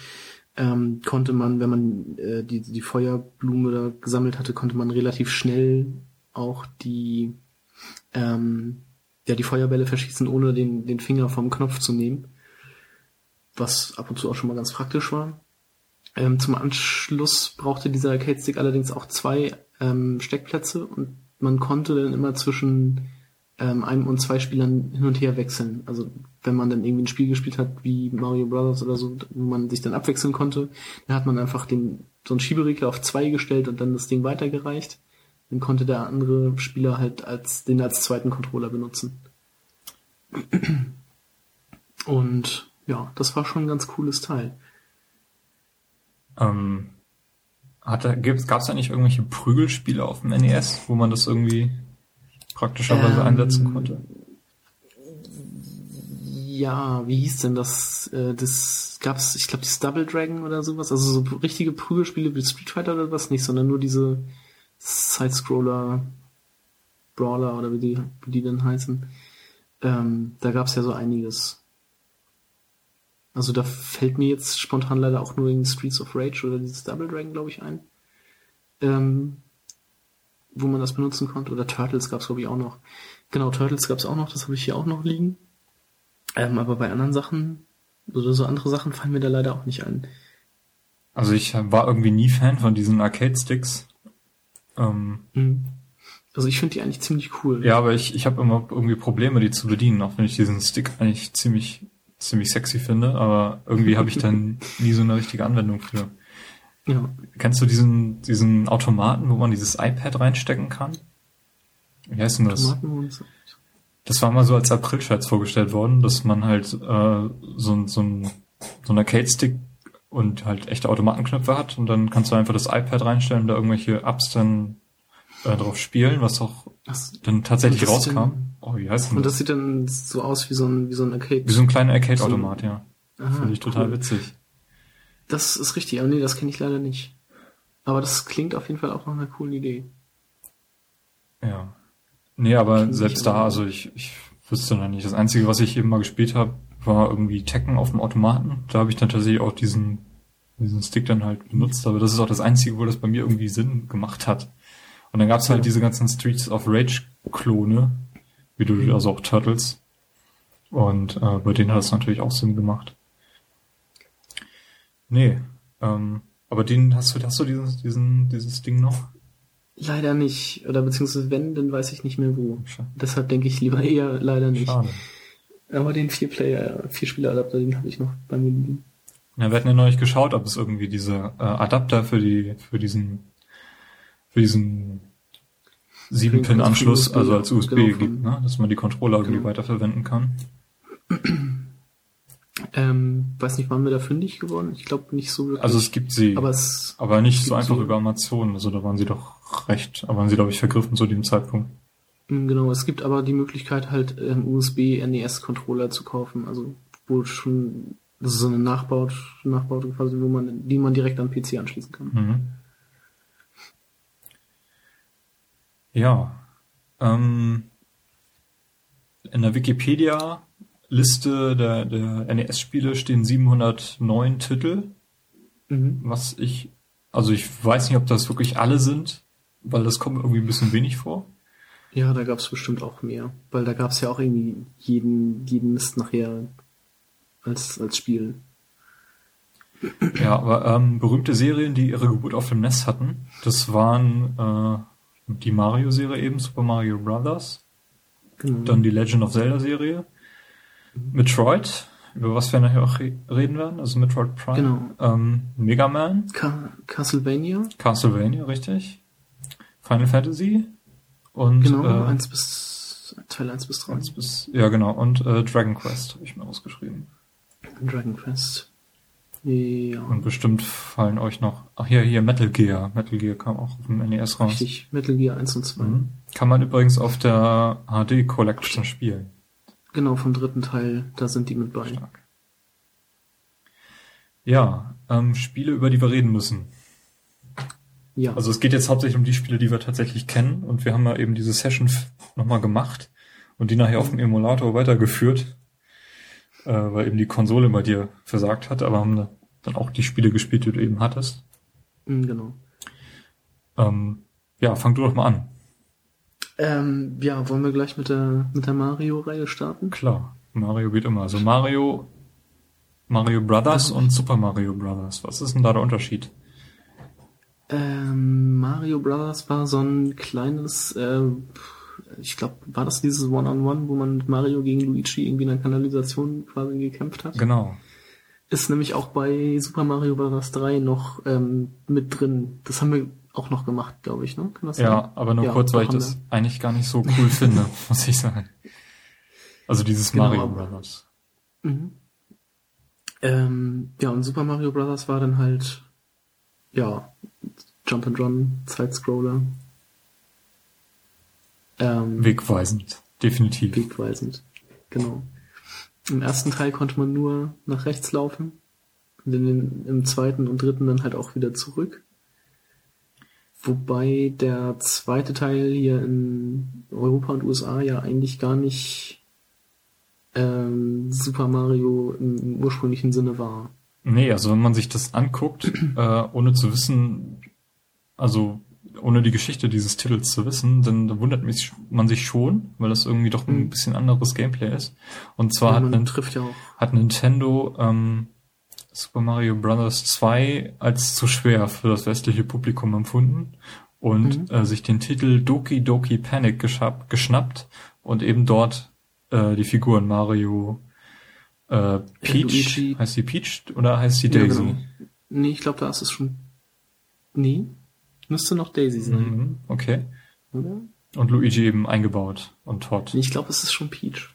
ähm, konnte man, wenn man äh, die, die Feuerblume da gesammelt hatte, konnte man relativ schnell auch die, ähm, ja, die Feuerbälle verschießen, ohne den, den Finger vom Knopf zu nehmen. Was ab und zu auch schon mal ganz praktisch war. Ähm, zum Anschluss brauchte dieser Arcade-Stick allerdings auch zwei ähm, Steckplätze und man konnte dann immer zwischen ähm, einem und zwei Spielern hin und her wechseln. Also wenn man dann irgendwie ein Spiel gespielt hat wie Mario Brothers oder so, wo man sich dann abwechseln konnte, dann hat man einfach den so einen Schieberegler auf zwei gestellt und dann das Ding weitergereicht. Dann konnte der andere Spieler halt als den als zweiten Controller benutzen. Und ja, das war schon ein ganz cooles Teil. Ähm, hatte, gibt's, gab's da nicht irgendwelche Prügelspiele auf dem NES, wo man das irgendwie praktischerweise Ähm, einsetzen konnte? Ja, wie hieß denn das? Äh, das gab's, ich glaube, das Double Dragon oder sowas. Also so richtige Prügelspiele wie Street Fighter oder was nicht, sondern nur diese Side-Scroller, Brawler oder wie die, wie die denn heißen. Ähm, da gab's ja so einiges. Also da fällt mir jetzt spontan leider auch nur in Streets of Rage oder dieses Double Dragon, glaube ich, ein. Ähm, wo man das benutzen konnte. Oder Turtles gab's glaube ich, auch noch. Genau, Turtles gab's auch noch, das habe ich hier auch noch liegen. Ähm, aber bei anderen Sachen, oder so andere Sachen fallen mir da leider auch nicht ein. Also ich war irgendwie nie Fan von diesen Arcade-Sticks. Ähm, Mhm. Also ich finde die eigentlich ziemlich cool. ja, aber ich, ich habe immer irgendwie Probleme, die zu bedienen, auch wenn ich diesen Stick eigentlich ziemlich, ziemlich sexy finde, aber irgendwie habe ich dann nie so eine richtige Anwendung für. ja. Kennst du diesen, diesen Automaten, wo man dieses iPad reinstecken kann? Wie heißt denn das? Tomaten und so. Das war mal so als April-Scherz vorgestellt worden, dass man halt äh, so, ein- so so ein Arcade-Stick und halt echte Automatenknöpfe hat und dann kannst du einfach das iPad reinstellen und da irgendwelche Apps dann äh, drauf spielen, was auch Das, dann tatsächlich rauskam. Oh, wie heißt denn und das? das sieht dann so aus wie so ein, wie so ein Arcade. Wie so ein kleiner Arcade-Automat, ja. Aha, Finde ich total cool. witzig. Das ist richtig, aber nee, das kenne ich leider nicht. Aber das klingt auf jeden Fall auch nach einer coolen Idee. Ja. Nee, aber selbst da, also ich, ich wüsste noch nicht. Das Einzige, was ich eben mal gespielt habe, war irgendwie Tekken auf dem Automaten. Da habe ich dann tatsächlich auch diesen, diesen Stick dann halt benutzt, aber das ist auch das Einzige, wo das bei mir irgendwie Sinn gemacht hat. Und dann gab's halt diese ganzen Streets of Rage-Klone, wie du, also auch Turtles. Und äh, bei denen hat es natürlich auch Sinn gemacht. Nee, ähm, aber den hast du, hast du dieses, diesen, dieses Ding noch? Leider nicht. Oder beziehungsweise wenn, dann weiß ich nicht mehr wo. Schade. Deshalb denke ich lieber eher leider nicht. Schade. Aber den Vier-Player, Vier-Spieler-Adapter, den habe ich noch bei mir liegen. Ja, wir hatten ja neulich geschaut, ob es irgendwie diese äh, Adapter für die, für diesen, für diesen 7-Pin-Anschluss, USB, also als USB genau, gibt, ne? dass man die Controller irgendwie Genau. weiterverwenden kann. Ähm, weiß nicht, waren wir da fündig geworden? Ich glaube nicht so wirklich. Also es gibt sie, aber aber, es, nicht so einfach sie. über Amazon, also da waren sie doch recht, aber waren sie glaube ich vergriffen zu dem Zeitpunkt. mh, genau, es gibt aber die Möglichkeit halt ähm, USB NES Controller zu kaufen, also wo schon das ist so eine Nachbaut, Nachbaut quasi, wo man, die man direkt am PC anschließen kann. Mhm. Ja. Ähm, in der Wikipedia-Liste der, der NES-Spiele stehen 709 Titel. Mhm. was ich, also ich weiß nicht, ob das wirklich alle sind, weil das kommt irgendwie ein bisschen wenig vor. Ja, da gab es bestimmt auch mehr, weil da gab es ja auch irgendwie jeden, jeden Mist nachher als, als Spiel. Ja, aber ähm, berühmte Serien, die ihre Geburt auf dem NES hatten, das waren äh, die Mario-Serie eben, Super Mario Brothers, Genau. dann die Legend of Zelda-Serie, Metroid, über was wir nachher auch re reden werden, also Metroid Prime, Genau. ähm, Mega Man, Ca Castlevania, Castlevania, richtig, Final Fantasy und genau, äh, eins bis Teil 1 bis 3. eins bis, ja genau, und äh, Dragon Quest habe ich mir ausgeschrieben. Dragon Quest. Ja, Und bestimmt fallen euch noch. Ach ja, hier Metal Gear. Metal Gear kam auch auf dem NES raus. richtig. Metal Gear 1 und 2. Mhm. Kann man übrigens auf der HD Collection spielen. Genau, vom dritten Teil, da sind die mit bei. Stark. Ja, ähm, Spiele, über die wir reden müssen. Ja, Also es geht jetzt hauptsächlich um die Spiele, die wir tatsächlich kennen. Und wir haben ja eben diese Session nochmal gemacht und die nachher auf dem Emulator weitergeführt, äh, weil eben die Konsole bei dir versagt hat, aber haben dann auch die Spiele gespielt, die du eben hattest. Mhm, genau. Ähm, ja, fang du doch mal an. Ähm, ja, wollen wir gleich mit der, mit der Mario-Reihe starten? Klar, Mario geht immer. Also Mario, Mario Brothers und Super Mario Brothers. Was ist denn da der Unterschied? Ähm, Mario Brothers war so ein kleines, äh, ich glaube, war das dieses One-on-One, wo man mit Mario gegen Luigi irgendwie in einer Kanalisation quasi gekämpft hat? Genau. Ist nämlich auch bei Super Mario Bros. 3 noch ähm, mit drin. Das haben wir auch noch gemacht, glaube ich, ne? Kann das Ja, sein? aber nur Ja, kurz, weil ich das eigentlich gar nicht so cool finde, muss ich sagen. Also dieses Genau, Mario Brothers. Mhm. Ähm, ja, und Super Mario Bros. war dann halt, ja, Jump and Run, Sidescroller. Ähm, Wegweisend. Definitiv. wegweisend. Genau. Im ersten Teil konnte man nur nach rechts laufen. Und in den, im zweiten und dritten dann halt auch wieder zurück. Wobei der zweite Teil hier in Europa und USA ja eigentlich gar nicht ähm, Super Mario im, im ursprünglichen Sinne war. Nee, also wenn man sich das anguckt, äh, ohne zu wissen, also ohne die Geschichte dieses Titels zu wissen, dann, wundert mich, man sich schon, weil das irgendwie doch ein Mhm. bisschen anderes Gameplay ist. Und zwar Ja, hat, man Nin- trifft ja auch. hat Nintendo ähm, Super Mario Bros. 2 als zu schwer für das westliche Publikum empfunden und Mhm. äh, sich den Titel Doki Doki Panic geschnappt und eben dort äh, die Figuren Mario äh, Peach, heißt sie Peach oder heißt sie Ja, Daisy? genau. Nee, ich glaube, da ist es schon. Nee. Müsste noch Daisy sein, Mhm, okay. oder? Und Luigi eben eingebaut und Todd. Ich glaube, es ist schon Peach.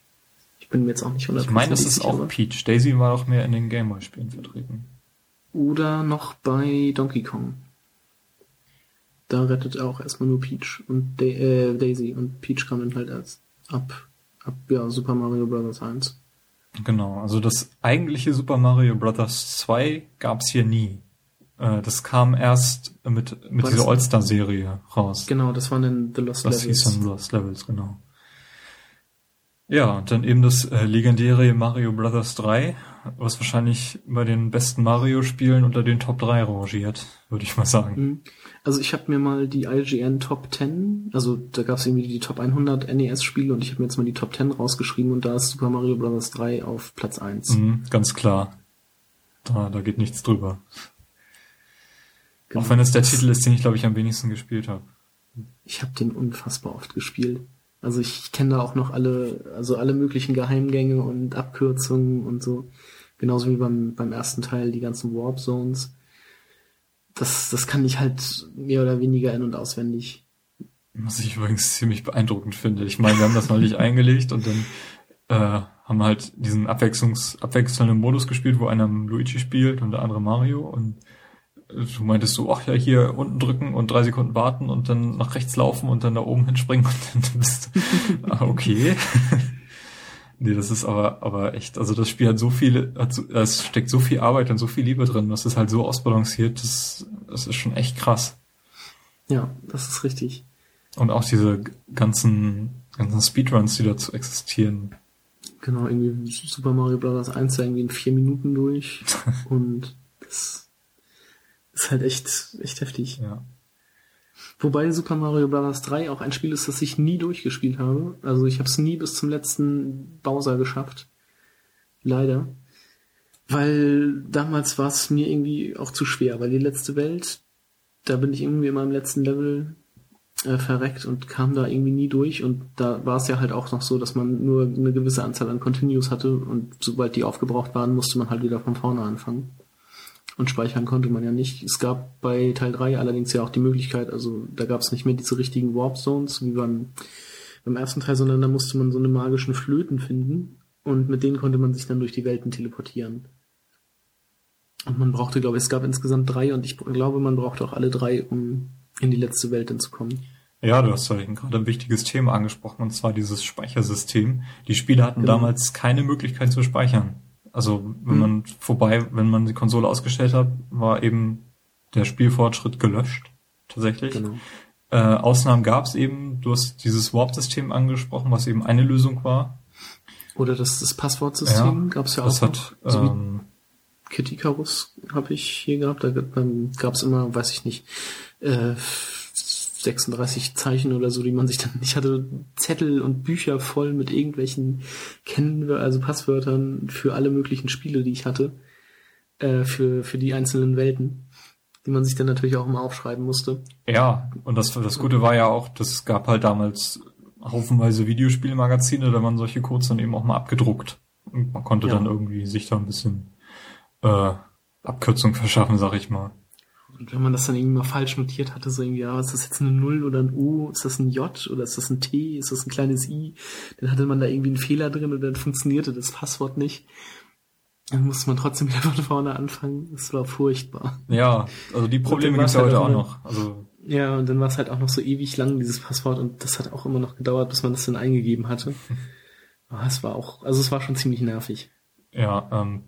Ich bin mir jetzt auch nicht Ich hundertprozentig meine, es ist auch aber- Peach. Daisy war auch mehr in den Gameboy-Spielen vertreten. Oder noch bei Donkey Kong. Da rettet er auch erstmal nur Peach und da äh, Daisy und Peach kam dann halt erst ab, ab ja, Super Mario Bros. 1. Genau, also das eigentliche Super Mario Bros. 2 gab's hier nie. Äh, das kam erst mit, mit War dieser das- All-Star-Serie raus. Genau, das waren dann The Lost Das hieß Levels. dann Lost Levels, genau. Ja, und dann eben das äh, legendäre Mario Brothers 3, was wahrscheinlich bei den besten Mario-Spielen unter den Top 3 rangiert, würde ich mal sagen. Mhm. Also ich habe mir mal die IGN Top 10, also da gab es irgendwie die Top 100 NES-Spiele und ich habe mir jetzt mal die Top 10 rausgeschrieben und da ist Super Mario Bros. 3 auf Platz 1. Mhm, ganz klar. Da, da geht nichts drüber. Genau. Auch wenn es der Titel ist, den ich glaube ich am wenigsten gespielt habe. Ich habe den unfassbar oft gespielt. Also ich kenne da auch noch alle, also alle möglichen Geheimgänge und Abkürzungen und so. Genauso wie beim, beim ersten Teil die ganzen Warp Zones. Das, das kann ich halt mehr oder weniger in- und auswendig. Was ich übrigens ziemlich beeindruckend finde. Ich meine, wir haben das neulich eingelegt und dann äh, haben halt diesen Abwechslungs abwechselnden Modus gespielt, wo einer Luigi spielt und der andere Mario und du meintest so, ach ja, hier unten drücken und drei Sekunden warten und dann nach rechts laufen und dann da oben hinspringen und dann bist du, ah, okay. nee, das ist aber, aber echt, also das Spiel hat so viel, hat so, es steckt so viel Arbeit und so viel Liebe drin, das ist halt so ausbalanciert, das, das ist schon echt krass. Ja, das ist richtig. Und auch diese ganzen, ganzen Speedruns, die dazu existieren. Genau, irgendwie Super Mario Bros. 1 da irgendwie in vier Minuten durch. und das ist halt echt, echt heftig. Ja. Wobei Super Mario Bros. 3 auch ein Spiel ist, das ich nie durchgespielt habe. Also ich habe es nie bis zum letzten Bowser geschafft. Leider. Weil damals war es mir irgendwie auch zu schwer, weil die letzte Welt, da bin ich irgendwie immer im letzten Level äh, verreckt und kam da irgendwie nie durch. Und da war es ja halt auch noch so, dass man nur eine gewisse Anzahl an Continues hatte und sobald die aufgebraucht waren, musste man halt wieder von vorne anfangen. Und speichern konnte man ja nicht. Es gab bei Teil 3 allerdings ja auch die Möglichkeit, also da gab es nicht mehr diese richtigen Warp Zones wie beim, beim ersten Teil, sondern da musste man so eine magischen Flöten finden und mit denen konnte man sich dann durch die Welten teleportieren. Und man brauchte, glaube ich, es gab insgesamt drei und ich glaube, man brauchte auch alle drei, um in die letzte Welt dann zu kommen. Ja, du hast ja gerade ein wichtiges Thema angesprochen, und zwar dieses Speichersystem. Die Spiele hatten Genau. damals keine Möglichkeit zu speichern. Also wenn Hm. man vorbei, wenn man die Konsole ausgestellt hat, war eben der Spielfortschritt gelöscht. Tatsächlich. Genau. Äh, Ausnahmen gab es eben, du hast dieses Warp-System angesprochen, was eben eine Lösung war. Oder das, das Passwortsystem Ja, gab es ja das auch hat noch. So ähm, Kid Icarus habe ich hier gehabt. Da gab es immer, weiß ich nicht, äh, 36 Zeichen oder so, die man sich dann. Ich hatte Zettel und Bücher voll mit irgendwelchen Kennen, also Passwörtern für alle möglichen Spiele, die ich hatte, äh, für für die einzelnen Welten, die man sich dann natürlich auch immer aufschreiben musste. Ja, und das, das Gute war ja auch, das gab halt damals haufenweise Videospielmagazine, da waren solche Codes dann eben auch mal abgedruckt. Und man konnte Ja. dann irgendwie sich da ein bisschen äh, Abkürzung verschaffen, sag ich mal. Und wenn man das dann irgendwie mal falsch notiert hatte, so irgendwie, ja, ist das jetzt eine Null oder ein U, ist das ein J oder ist das ein T, ist das ein kleines I, dann hatte man da irgendwie einen Fehler drin und dann funktionierte das Passwort nicht. Dann musste man trotzdem wieder von vorne anfangen. Das war furchtbar. Ja, also die Probleme dann gibt's ja war's heute halt auch noch. Also Ja, und dann war es halt auch noch so ewig lang, dieses Passwort, und das hat auch immer noch gedauert, bis man das dann eingegeben hatte. Aber es war auch, also es war schon ziemlich nervig. ja, ähm,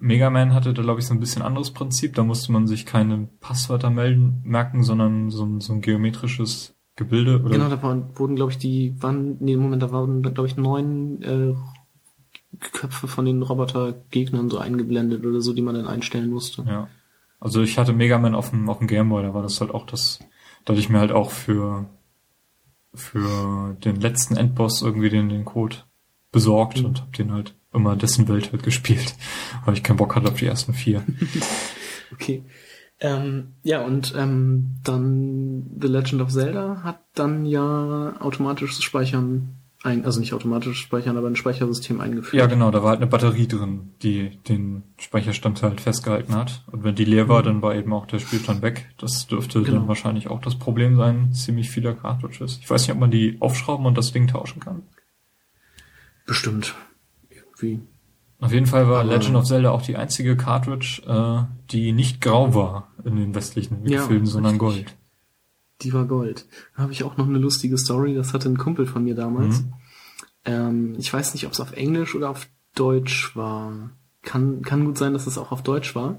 Mega Man hatte da glaube ich so ein bisschen anderes Prinzip. Da musste man sich keine Passwörter melden, merken, sondern so ein, so ein geometrisches Gebilde. Oder Genau, da waren, wurden, glaube ich, die, waren, nee, Moment, da waren, glaube ich, neun äh, Köpfe von den Robotergegnern so eingeblendet oder so, die man dann einstellen musste. Ja. Also ich hatte Mega Man auf dem, auf dem Gameboy, da war das halt auch das, da hatte ich mir halt auch für, für den letzten Endboss irgendwie den, den Code besorgt Mhm. und hab den halt immer dessen Welt halt gespielt, weil ich keinen Bock hatte auf die ersten vier. Okay. Ähm, ja, und ähm, dann The Legend of Zelda hat dann ja automatisches Speichern, ein, also nicht automatisch speichern, aber ein Speichersystem eingeführt. Ja, genau, da war halt eine Batterie drin, die den Speicherstand halt festgehalten hat. Und wenn die leer war, dann war eben auch der Spielstand weg. Das dürfte Genau. dann wahrscheinlich auch das Problem sein, ziemlich vieler Cartridges. Ich weiß nicht, ob man die aufschrauben und das Ding tauschen kann. Bestimmt. Irgendwie. Auf jeden Fall war Aber- Legend of Zelda auch die einzige Cartridge, äh, die nicht grau war in den westlichen Ja, Gefilden, sondern richtig. Gold. Die war Gold. Da habe ich auch noch eine lustige Story, das hatte ein Kumpel von mir damals. Mhm. Ähm, ich weiß nicht, ob es auf Englisch oder auf Deutsch war. Kann, kann gut sein, dass es auch auf Deutsch war.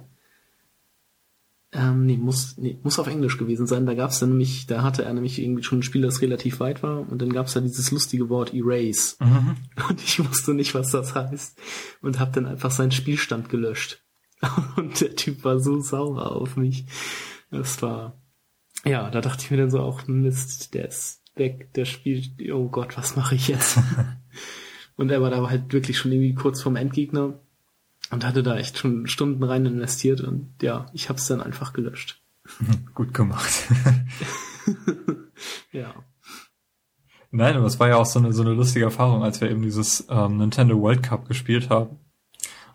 Ähm, nee, muss, nee, muss auf Englisch gewesen sein. Da gab's dann nämlich, da hatte er nämlich irgendwie schon ein Spiel, das relativ weit war und dann gab's da dieses lustige Wort Erase. Mhm. Und ich wusste nicht, was das heißt. Und habe dann einfach seinen Spielstand gelöscht. Und der Typ war so sauer auf mich. Das war, ja, da dachte ich mir dann so auch, Mist, der ist weg, der spielt, oh Gott, was mache ich jetzt? und er war da halt wirklich schon irgendwie kurz vorm Endgegner und hatte da echt schon Stunden rein investiert und ja, ich habe es dann einfach gelöscht. Gut gemacht. Ja. Nein, aber es war ja auch so eine, so eine lustige Erfahrung, als wir eben dieses ähm, Nintendo World Cup gespielt haben.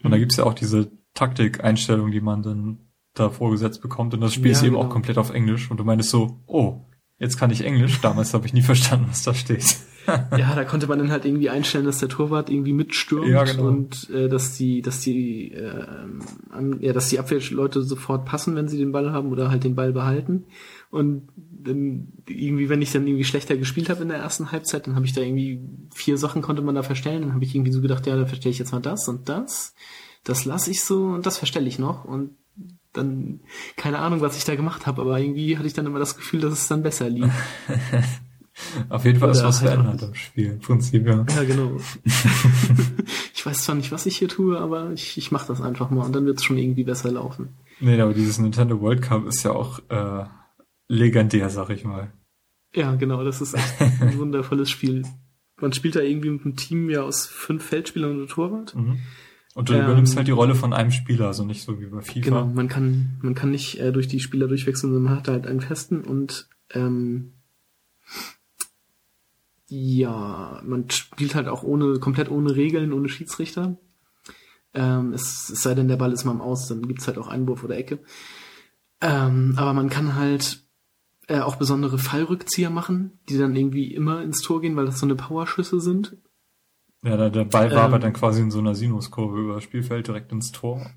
Und da gibt's ja auch diese Taktik-Einstellung, die man dann da vorgesetzt bekommt. Und das Spiel Ja, ist eben genau. auch komplett auf Englisch. Und du meinst so, oh, jetzt kann ich Englisch. Damals habe ich nie verstanden, was da steht. Ja, da konnte man dann halt irgendwie einstellen, dass der Torwart irgendwie mitstürmt Ja, genau. und äh, dass die, dass die, äh, an, ja, dass die Abwehrleute sofort passen, wenn sie den Ball haben oder halt den Ball behalten. Und dann irgendwie, wenn ich dann irgendwie schlechter gespielt habe in der ersten Halbzeit, dann habe ich da irgendwie vier Sachen konnte man da verstellen. Dann habe ich irgendwie so gedacht, ja, da verstelle ich jetzt mal das und das. Das lasse ich so und das verstelle ich noch und dann keine Ahnung, was ich da gemacht habe, aber irgendwie hatte ich dann immer das Gefühl, dass es dann besser lief. Auf jeden Fall ist was halt verändert im Spiel. Im Prinzip, ja. Ja, genau. ich weiß zwar nicht, was ich hier tue, aber ich, ich mache das einfach mal und dann wird es schon irgendwie besser laufen. Nee, aber dieses Nintendo World Cup ist ja auch äh, legendär, sag ich mal. Ja, genau, das ist echt ein wundervolles Spiel. Man spielt da irgendwie mit einem Team ja aus fünf Feldspielern und einem Torwart. Mhm. Und du Ähm, übernimmst halt die Rolle von einem Spieler, also nicht so wie bei FIFA. Genau, man kann, man kann nicht äh, durch die Spieler durchwechseln, sondern man hat halt einen festen und ähm, ja, man spielt halt auch ohne, komplett ohne Regeln, ohne Schiedsrichter. Ähm, es, es sei denn, der Ball ist mal im Aus, dann gibt's halt auch Einwurf oder Ecke. Ähm, aber man kann halt äh, auch besondere Fallrückzieher machen, die dann irgendwie immer ins Tor gehen, weil das so eine Powerschüsse sind. Ja, der, der Ball wabert Ähm, dann quasi in so einer Sinuskurve über das Spielfeld direkt ins Tor.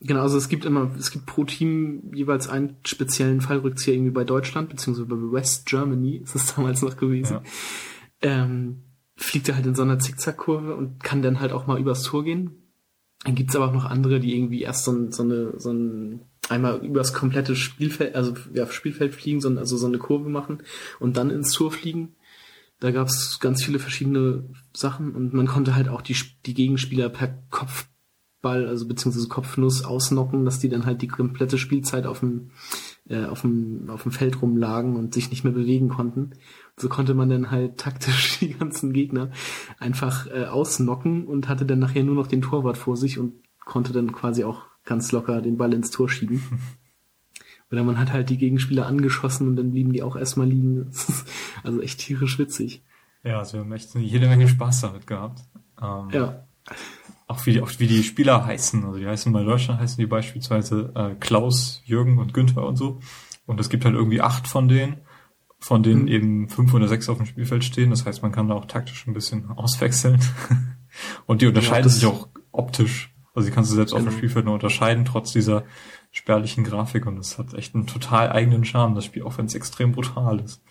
Genau, also es gibt immer, es gibt pro Team jeweils einen speziellen Fallrückzieher irgendwie bei Deutschland, beziehungsweise bei West Germany ist es damals noch gewesen. Ja. Ähm, fliegt er halt in so einer Zickzackkurve und kann dann halt auch mal übers Tor gehen. Dann gibt's aber auch noch andere, die irgendwie erst so, ein- so eine, so ein, einmal übers komplette Spielfeld, also ja, Spielfeld fliegen, so, also so eine Kurve machen und dann ins Tor fliegen. Da gab's ganz viele verschiedene Sachen und man konnte halt auch die, die Gegenspieler per Kopfball, also beziehungsweise Kopfnuss ausnocken, dass die dann halt die komplette Spielzeit auf dem, äh, auf dem, auf dem Feld rumlagen und sich nicht mehr bewegen konnten. So konnte man dann halt taktisch die ganzen Gegner einfach äh, ausnocken und hatte dann nachher nur noch den Torwart vor sich und konnte dann quasi auch ganz locker den Ball ins Tor schieben. Oder man hat halt die Gegenspieler angeschossen und dann blieben die auch erstmal liegen. Also echt tierisch witzig. Ja, also wir haben echt jede Menge Spaß damit gehabt. Ähm, Ja. Auch wie, die, auch wie die Spieler heißen. Also die heißen bei Deutschland heißen die beispielsweise äh, Klaus, Jürgen und Günther und so. Und es gibt halt irgendwie acht von denen, von denen Mhm. eben fünf oder sechs auf dem Spielfeld stehen. Das heißt, man kann da auch taktisch ein bisschen auswechseln. und die unterscheiden das- sich auch optisch. Also die kannst du selbst auf dem Genau. Spielfeld nur unterscheiden, trotz dieser spärlichen Grafik. Und das hat echt einen total eigenen Charme, das Spiel, auch wenn es extrem brutal ist.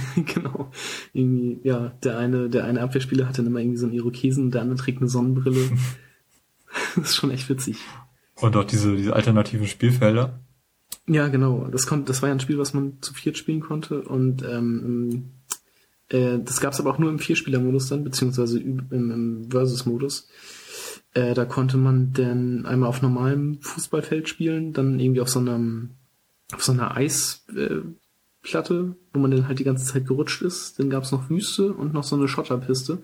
genau. Irgendwie, ja, der eine, der eine Abwehrspieler hat dann immer irgendwie so einen Irokesen, der andere trägt eine Sonnenbrille. das ist schon echt witzig. Und auch diese, diese alternativen Spielfelder. Ja, genau. Das konnte, das war ja ein Spiel, was man zu viert spielen konnte und ähm, äh, das gab's aber auch nur im Vierspieler-Modus dann, beziehungsweise im, im Versus-Modus. Äh, da konnte man dann einmal auf normalem Fußballfeld spielen, dann irgendwie auf so einem auf so einer Eisplatte, äh, Platte, wo man dann halt die ganze Zeit gerutscht ist. Dann gab's noch Wüste und noch so eine Schotterpiste.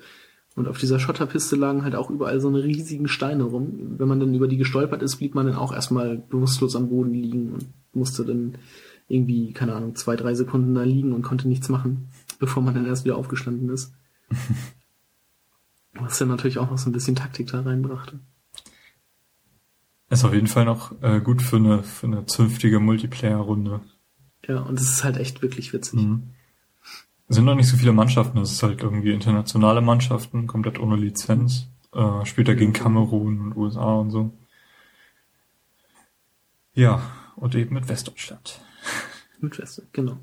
Und auf dieser Schotterpiste lagen halt auch überall so eine riesigen Steine rum. Wenn man dann über die gestolpert ist, blieb man dann auch erstmal bewusstlos am Boden liegen und musste dann irgendwie, keine Ahnung, zwei, drei Sekunden da liegen und konnte nichts machen, bevor man dann erst wieder aufgestanden ist. Was dann natürlich auch noch so ein bisschen Taktik da reinbrachte. Ist auf jeden Fall noch äh, gut für eine, für eine zünftige Multiplayer-Runde. Ja, und es ist halt echt wirklich witzig. Mhm. Es sind noch nicht so viele Mannschaften, es ist halt irgendwie internationale Mannschaften, komplett ohne Lizenz. Äh, spielt er gegen Kamerun und USA und so. Ja, und eben mit Westdeutschland. Mit Weste, genau.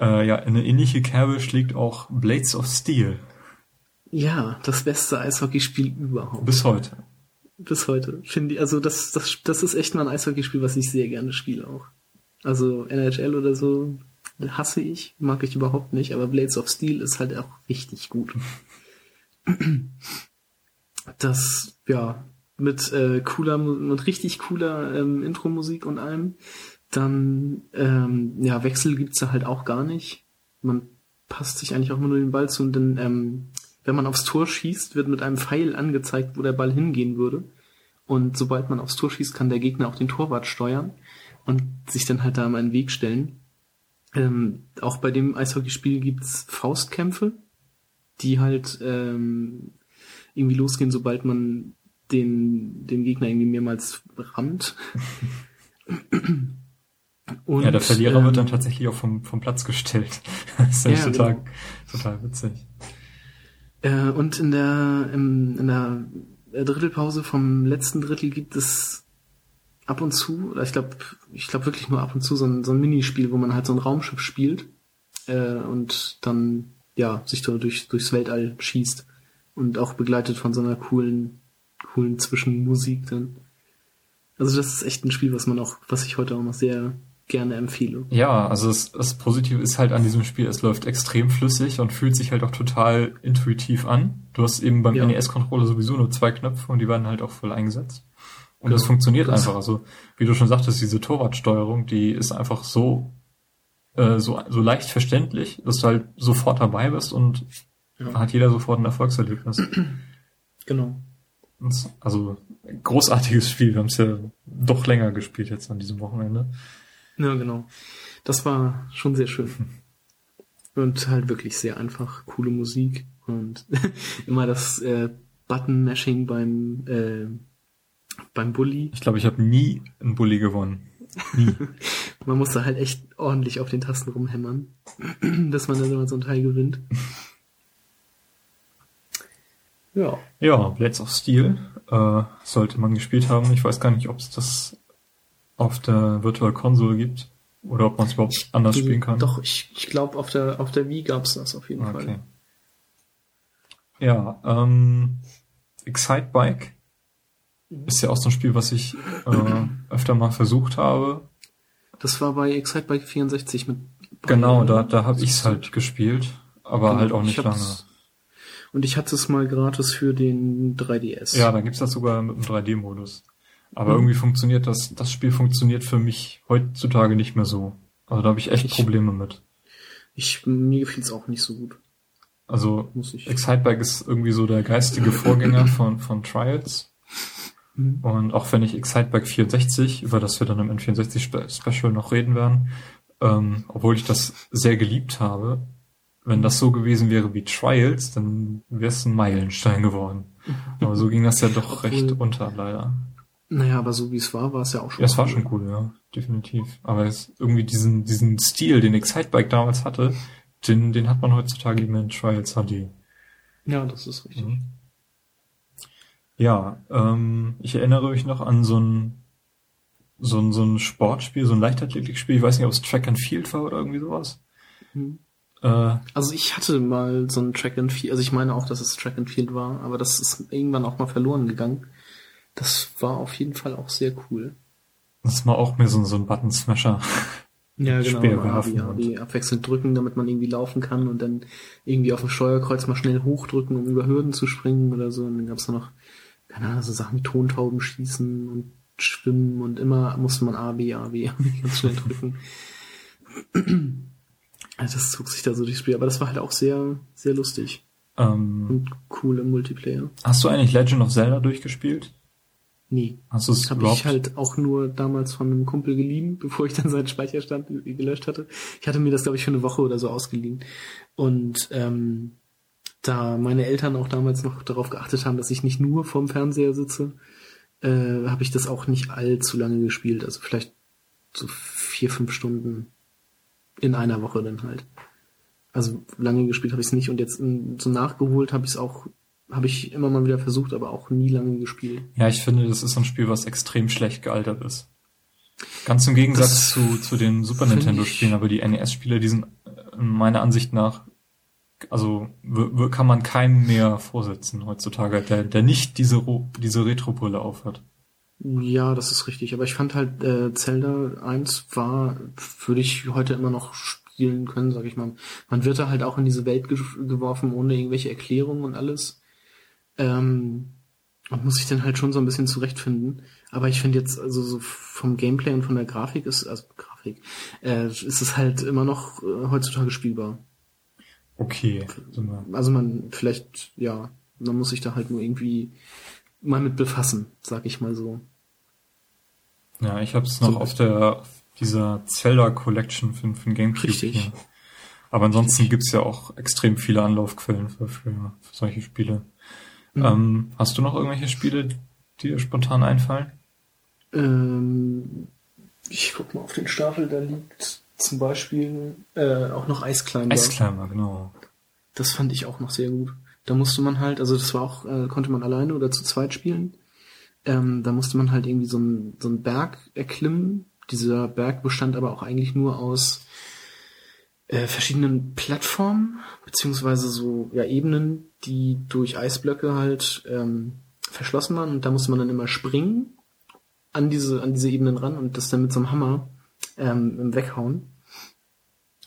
Äh, ja, in eine ähnliche Kerbe schlägt auch Blades of Steel. Ja, das beste Eishockeyspiel überhaupt. Bis heute. Bis heute. Finde ich, also das, das, das ist echt mal ein Eishockeyspiel, was ich sehr gerne spiele auch. Also NHL oder so hasse ich, mag ich überhaupt nicht, aber Blades of Steel ist halt auch richtig gut. Das, ja, mit äh, cooler, mit richtig cooler ähm, Intro-Musik und allem. Dann, ähm, ja, Wechsel gibt's da halt auch gar nicht. Man passt sich eigentlich auch nur den Ball zu und dann, ähm, wenn man aufs Tor schießt, wird mit einem Pfeil angezeigt, wo der Ball hingehen würde. Und sobald man aufs Tor schießt, kann der Gegner auch den Torwart steuern und sich dann halt da mal in den Weg stellen. Ähm, auch bei dem Eishockeyspiel gibt's Faustkämpfe, die halt ähm, irgendwie losgehen, sobald man den, den Gegner irgendwie mehrmals rammt. Und, ja, der Verlierer ähm, wird dann tatsächlich auch vom, vom Platz gestellt. das ist ja, total, genau. total witzig. Äh, und in der, im, in der Drittelpause vom letzten Drittel gibt es ab und zu, oder ich glaube, ich glaube wirklich nur ab und zu so ein, so ein Minispiel, wo man halt so ein Raumschiff spielt äh, und dann ja sich da durch, durchs Weltall schießt und auch begleitet von so einer coolen, coolen Zwischenmusik dann. Also das ist echt ein Spiel, was man auch, was ich heute auch noch sehr gerne empfehle. Ja, also das, das Positive ist halt an diesem Spiel, es läuft extrem flüssig und fühlt sich halt auch total intuitiv an. Du hast eben beim ja. NES-Controller sowieso nur zwei Knöpfe und die werden halt auch voll eingesetzt. Und genau. das funktioniert einfach. Also, wie du schon sagtest, diese Torwartsteuerung, die ist einfach so, äh, so, so leicht verständlich, dass du halt sofort dabei bist und ja. hat jeder sofort ein Erfolgserlebnis. Genau. Also, großartiges Spiel. Wir haben es ja doch länger gespielt jetzt an diesem Wochenende. Ja, genau. Das war schon sehr schön. Und halt wirklich sehr einfach, coole Musik und immer das äh, Button-Mashing beim äh, beim Bully. Ich glaube, ich habe nie einen Bully gewonnen. Nie. man musste halt echt ordentlich auf den Tasten rumhämmern, dass man dann immer so ein Teil gewinnt. Ja. Ja, Blades of Steel äh, sollte man gespielt haben. Ich weiß gar nicht, ob es das auf der Virtual Console gibt oder ob man es überhaupt anders spielen kann. Doch, ich, ich glaube, auf der, auf der Wii gab es das auf jeden okay. Fall. Ja, ähm, Excite Bike ist ja auch so ein Spiel, was ich äh, öfter mal versucht habe. Das war bei Excite Bike 64 mit. Genau, da, da habe ich es halt gespielt, aber genau, halt auch nicht lange. Und ich hatte es mal gratis für den 3DS. Ja, da gibt's das sogar mit dem 3D-Modus. Aber mhm. irgendwie funktioniert das, das Spiel funktioniert für mich heutzutage nicht mehr so. Also da habe ich echt ich, Probleme mit. Ich, mir gefiel's auch nicht so gut. Also Excitebike ist irgendwie so der geistige Vorgänger von, von Trials. Mhm. Und auch wenn ich Excitebike 64, über das wir dann im N64 Special noch reden werden, ähm, obwohl ich das sehr geliebt habe, wenn das so gewesen wäre wie Trials, dann wäre es ein Meilenstein geworden. Aber so ging das ja doch recht unter, leider. Naja, aber so wie es war, war es ja auch schon. Ja, es war schon cool, ja, definitiv. Aber es irgendwie diesen, diesen Stil, den Excitebike damals hatte, den, den hat man heutzutage eben in Trials HD. Ja, das ist richtig. Mhm. Ja, ähm, ich erinnere mich noch an so ein, so ein, so ein Sportspiel, so ein Leichtathletikspiel. Ich weiß nicht, ob es Track and Field war oder irgendwie sowas. Mhm. Äh, also ich hatte mal so ein Track and Field, also ich meine auch, dass es Track and Field war, aber das ist irgendwann auch mal verloren gegangen. Das war auf jeden Fall auch sehr cool. Das war auch mehr so, so ein Button-Smasher. Ja, genau. Speer AB abwechselnd drücken, damit man irgendwie laufen kann und dann irgendwie auf dem Steuerkreuz mal schnell hochdrücken, um über Hürden zu springen oder so. Und dann gab's noch keine Ahnung, so Sachen wie Tontauben schießen und schwimmen und immer musste man A, B, A, B, A, B ganz schnell drücken. also das zog sich da so durchs Spiel, aber das war halt auch sehr, sehr lustig. Ähm, und cool im Multiplayer. Hast du eigentlich Legend of Zelda durchgespielt? Nee. Hast du es Habe ich halt auch nur damals von einem Kumpel geliehen, bevor ich dann seinen Speicherstand gelöscht hatte. Ich hatte mir das, glaube ich, für eine Woche oder so ausgeliehen. Und ähm, da meine Eltern auch damals noch darauf geachtet haben, dass ich nicht nur vorm Fernseher sitze, äh, habe ich das auch nicht allzu lange gespielt. Also vielleicht so vier, fünf Stunden in einer Woche dann halt. Also lange gespielt habe ich es nicht und jetzt so nachgeholt habe ich es auch, habe ich immer mal wieder versucht, aber auch nie lange gespielt. Ja, ich finde, das ist ein Spiel, was extrem schlecht gealtert ist. Ganz im Gegensatz zu, zu den Super Nintendo-Spielen, aber die NES-Spiele, die sind äh, meiner Ansicht nach also kann man keinem mehr vorsetzen heutzutage, der, der nicht diese, diese Retro-Brille aufhat. Ja, das ist richtig. Aber ich fand halt, äh, Zelda 1 war, würde ich heute immer noch spielen können, sag ich mal. Man wird da halt auch in diese Welt ge geworfen, ohne irgendwelche Erklärungen und alles. Ähm, und muss sich dann halt schon so ein bisschen zurechtfinden. Aber ich finde jetzt, also so vom Gameplay und von der Grafik ist, also Grafik, äh, ist es halt immer noch äh, heutzutage spielbar. Okay. Also man, vielleicht, ja, man muss sich da halt nur irgendwie mal mit befassen, sag ich mal so. Ja, ich habe es noch so. auf der dieser Zelda Collection für, für den Gamecube. Richtig. Hier. Aber ansonsten gibt's ja auch extrem viele Anlaufquellen für, für, für solche Spiele. Mhm. Ähm, hast du noch irgendwelche Spiele, die dir spontan einfallen? Ähm, ich guck mal auf den Stapel, da liegt zum Beispiel äh, auch noch Eisclimber. Eisclimber, genau. Das fand ich auch noch sehr gut. Da musste man halt, also das war auch, äh, konnte man alleine oder zu zweit spielen. Ähm, da musste man halt irgendwie so einen so einen Berg erklimmen. Dieser Berg bestand aber auch eigentlich nur aus äh, verschiedenen Plattformen, beziehungsweise so ja, Ebenen, die durch Eisblöcke halt ähm, verschlossen waren. Und da musste man dann immer springen an diese, an diese Ebenen ran und das dann mit so einem Hammer ähm, weghauen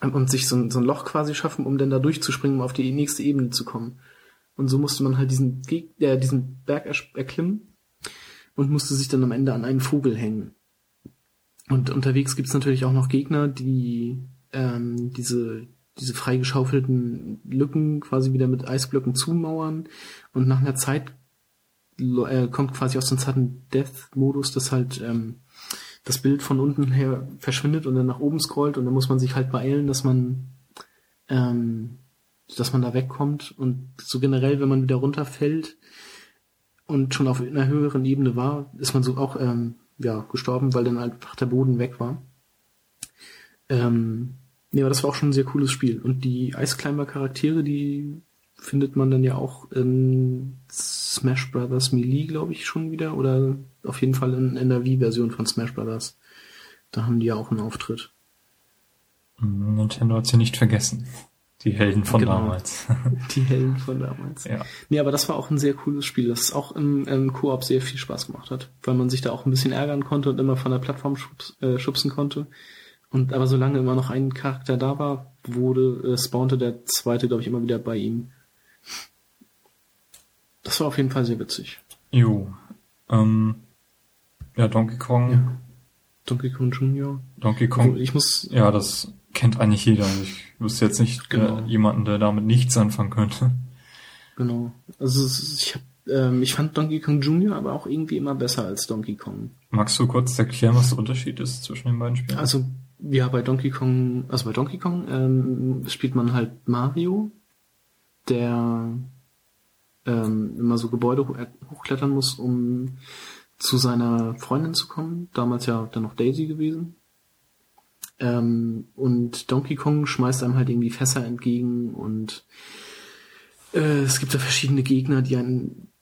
und sich so ein, so ein Loch quasi schaffen, um dann da durchzuspringen, um auf die nächste Ebene zu kommen. Und so musste man halt diesen, Geg äh, diesen Berg erklimmen und musste sich dann am Ende an einen Vogel hängen. Und unterwegs gibt's natürlich auch noch Gegner, die ähm, diese, diese freigeschaufelten Lücken quasi wieder mit Eisblöcken zumauern. Und nach einer Zeit äh, kommt quasi aus dem Sudden Death Modus, dass halt ähm, das Bild von unten her verschwindet und dann nach oben scrollt und dann muss man sich halt beeilen, dass man ähm, dass man da wegkommt und so generell, wenn man wieder runterfällt und schon auf einer höheren Ebene war, ist man so auch ähm, ja gestorben, weil dann einfach der Boden weg war. Ähm, aber das war auch schon ein sehr cooles Spiel und die Eisclimber Charaktere, die findet man dann ja auch in Smash Brothers Melee, glaube ich, schon wieder. Oder auf jeden Fall in, in der Wii-Version von Smash Brothers. Da haben die ja auch einen Auftritt. Nintendo hat sie nicht vergessen. Die Helden von genau. damals. Die Helden von damals. Ja. Nee, aber das war auch ein sehr cooles Spiel, das auch im, im Koop sehr viel Spaß gemacht hat, weil man sich da auch ein bisschen ärgern konnte und immer von der Plattform schubs, äh, schubsen konnte. Und aber solange immer noch ein Charakter da war, wurde, äh, spawnte der zweite, glaube ich, immer wieder bei ihm. Das war auf jeden Fall sehr witzig. Jo. Ähm, ja, Donkey Kong. Ja. Donkey Kong Junior. Donkey Kong. Ich muss. Ja, das kennt eigentlich jeder. Ich wüsste jetzt nicht äh, genau. äh, jemanden, der damit nichts anfangen könnte. Genau. Also ich hab, ähm, ich fand Donkey Kong Junior aber auch irgendwie immer besser als Donkey Kong. Magst du kurz erklären, was der Unterschied ist zwischen den beiden Spielen? Also ja, bei Donkey Kong, also bei Donkey Kong ähm, spielt man halt Mario, der ähm, immer so Gebäude hochklettern muss, um zu seiner Freundin zu kommen. Damals ja dann noch Daisy gewesen. Ähm, und Donkey Kong schmeißt einem halt irgendwie Fässer entgegen und äh, es gibt da verschiedene Gegner, die einen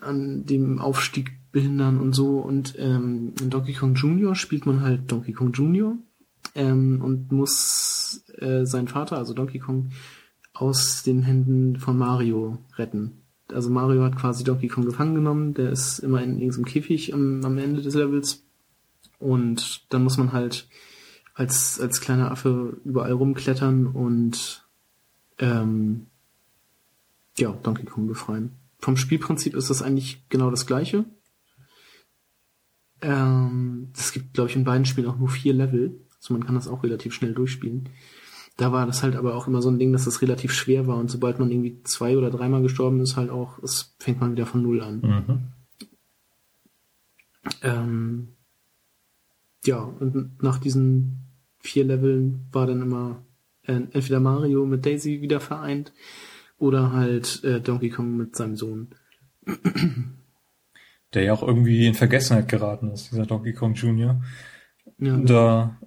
an dem Aufstieg behindern und so. Und ähm, in Donkey Kong Junior spielt man halt Donkey Kong Junior ähm, und muss äh, seinen Vater, also Donkey Kong, aus den Händen von Mario retten also Mario hat quasi Donkey Kong gefangen genommen, der ist immer in irgendeinem Käfig am, am Ende des Levels und dann muss man halt als, als kleiner Affe überall rumklettern und ähm, ja, Donkey Kong befreien. Vom Spielprinzip ist das eigentlich genau das gleiche. Ähm, es gibt, glaube ich, in beiden Spielen auch nur vier Level. Also man kann das auch relativ schnell durchspielen. Da war das halt aber auch immer so ein Ding, dass das relativ schwer war und sobald man irgendwie zwei oder dreimal gestorben ist, halt auch, es fängt man wieder von null an. Mhm. Ähm, ja, und nach diesen vier Leveln war dann immer äh, entweder Mario mit Daisy wieder vereint oder halt äh, Donkey Kong mit seinem Sohn. Der ja auch irgendwie in Vergessenheit geraten ist, dieser Donkey Kong Jr. Ja, da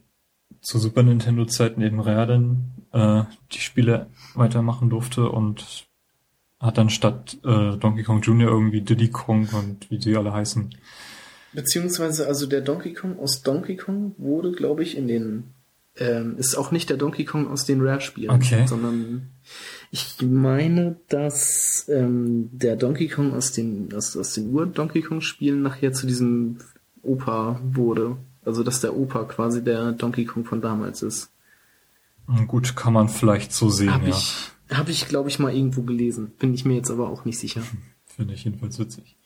zu Super Nintendo Zeiten eben Rare dann äh, die Spiele weitermachen durfte und hat dann statt äh, Donkey Kong Jr. irgendwie Diddy Kong und wie die alle heißen. Beziehungsweise also der Donkey Kong aus Donkey Kong wurde, glaube ich, in den Ähm, ist auch nicht der Donkey Kong aus den Rare-Spielen, Okay. sondern ich meine, dass ähm, der Donkey Kong aus den aus, aus den Ur-Donkey Kong-Spielen nachher zu diesem Opa wurde. Also dass der Opa quasi der Donkey Kong von damals ist. Hm, Gut, kann man vielleicht so sehen, Habe ja. ich, hab ich glaube ich, mal irgendwo gelesen. Bin ich mir jetzt aber auch nicht sicher. Finde ich jedenfalls witzig.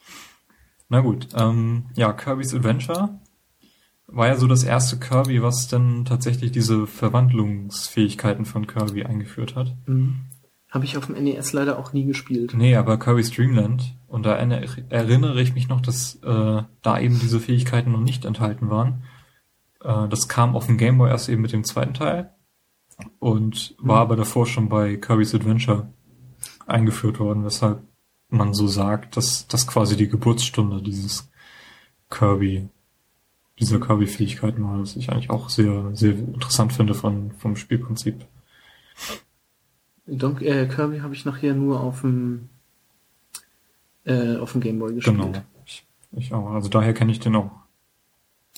Na gut, ähm, ja, Kirby's Adventure war ja so das erste Kirby, was dann tatsächlich diese Verwandlungsfähigkeiten von Kirby eingeführt hat. Mhm. Habe ich auf dem NES leider auch nie gespielt. Nee, aber Kirby's Dreamland. Und da erinner- erinnere ich mich noch, dass äh, da eben diese Fähigkeiten noch nicht enthalten waren. Äh, das kam auf dem Game Boy erst eben mit dem zweiten Teil und war Mhm. aber davor schon bei Kirby's Adventure eingeführt worden, weshalb man so sagt, dass das quasi die Geburtsstunde dieses Kirby, dieser Kirby-Fähigkeiten war, was ich eigentlich auch sehr, sehr interessant finde von, vom Spielprinzip. Don äh, Kirby habe ich nachher nur auf dem äh, auf dem Gameboy gespielt. Genau. Ich, ich auch. Also daher kenne ich den auch.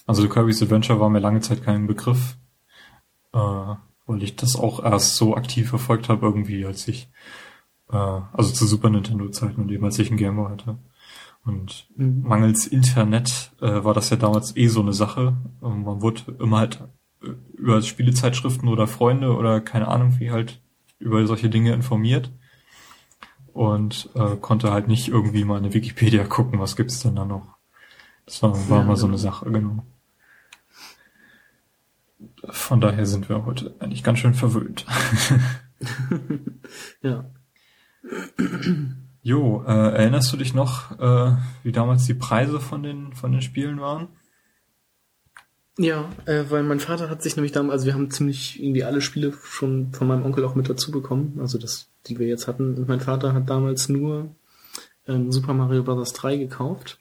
Also Kirby's Adventure war mir lange Zeit kein Begriff, äh, weil ich das auch erst so aktiv verfolgt habe irgendwie, als ich, äh, also zu Super Nintendo Zeiten und eben als ich einen Gameboy hatte. Und Mhm. mangels Internet äh, war das ja damals eh so eine Sache. Ähm, man wurde immer halt äh, über Spielezeitschriften oder Freunde oder keine Ahnung wie halt über solche Dinge informiert und äh, konnte halt nicht irgendwie mal in Wikipedia gucken, was gibt's denn da noch. Das war, war Ja, mal so eine Sache, genau. Von daher sind wir heute eigentlich ganz schön verwöhnt. Ja. Jo, äh, erinnerst du dich noch, äh, wie damals die Preise von den von den Spielen waren? Ja, äh, weil mein Vater hat sich nämlich damals, also wir haben ziemlich irgendwie alle Spiele schon von meinem Onkel auch mit dazu bekommen, also das, die wir jetzt hatten. Und mein Vater hat damals nur ähm, Super Mario Bros. 3 gekauft.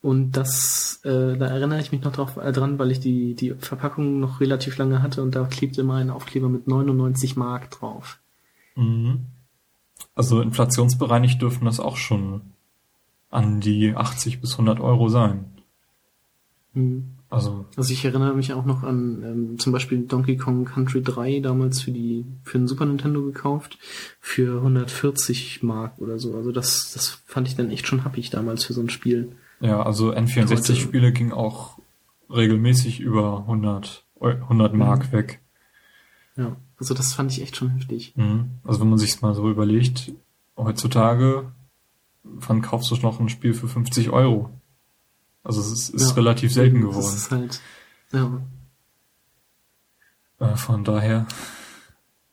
Und das, äh, da erinnere ich mich noch drauf, äh, dran, weil ich die, die Verpackung noch relativ lange hatte und da klebte immer ein Aufkleber mit 99 Mark drauf. Mhm. Also inflationsbereinigt dürfen das auch schon an die 80 bis 100 Euro sein. Hm. Also Also ich erinnere mich auch noch an ähm, zum Beispiel Donkey Kong Country 3 damals für die für den Super Nintendo gekauft für 140 Mark oder so. Also das das fand ich dann echt schon happig damals für so ein Spiel. ja, also Heute- N64-Spiele gingen auch regelmäßig über 100, Eu- 100 Mark Mhm. weg. Ja, also das fand ich echt schon heftig. Mhm. Also wenn man sich's mal so überlegt, heutzutage, wann kaufst du noch ein Spiel für 50 Euro? Also es ist, ist Ja. relativ selten Das geworden. ist halt ja, Äh, von daher,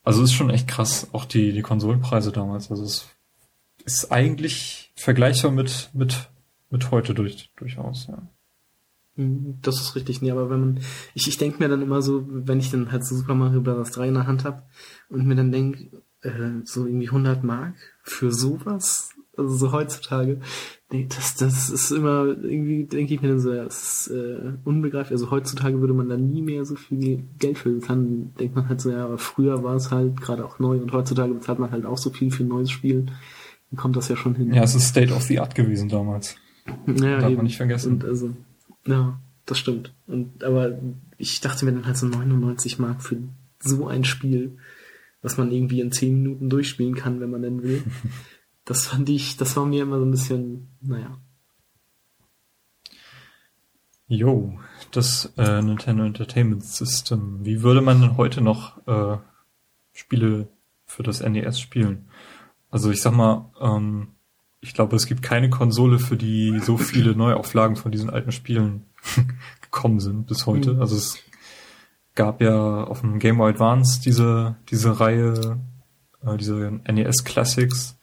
also es ist schon echt krass, auch die, die Konsolenpreise damals. Also es ist eigentlich vergleichbar mit, mit, mit heute durch, durchaus, ja. Hm, Das ist richtig, nee, aber wenn man, ich, ich denke mir dann immer so, wenn ich dann halt so Super Mario Bros. 3 in der Hand habe und mir dann denke, äh, so irgendwie 100 Mark für sowas, also so heutzutage, nee, das, das ist immer, irgendwie denke ich mir dann so, ja, das ist äh, unbegreiflich, also heutzutage würde man da nie mehr so viel Geld für bezahlen, denkt man halt so, ja, aber früher war es halt gerade auch neu und heutzutage bezahlt man halt auch so viel für ein neues Spiel, dann kommt das ja schon hin. Ja, es ist State of the Art gewesen damals. Ja, Darf eben. man nicht vergessen. Und also, ja, das stimmt. Und aber ich dachte mir dann halt so 99 Mark für so ein Spiel, was man irgendwie in 10 Minuten durchspielen kann, wenn man denn will. Das fand ich, das war mir immer so ein bisschen, naja. Jo, das äh, Nintendo Entertainment System. Wie würde man denn heute noch äh, Spiele für das NES spielen? Also ich sag mal, ähm, ich glaube, es gibt keine Konsole, für die so viele Neuauflagen von diesen alten Spielen gekommen sind bis heute. Mhm. Also es gab ja auf dem Game Boy Advance diese diese Reihe, äh, diese NES Classics.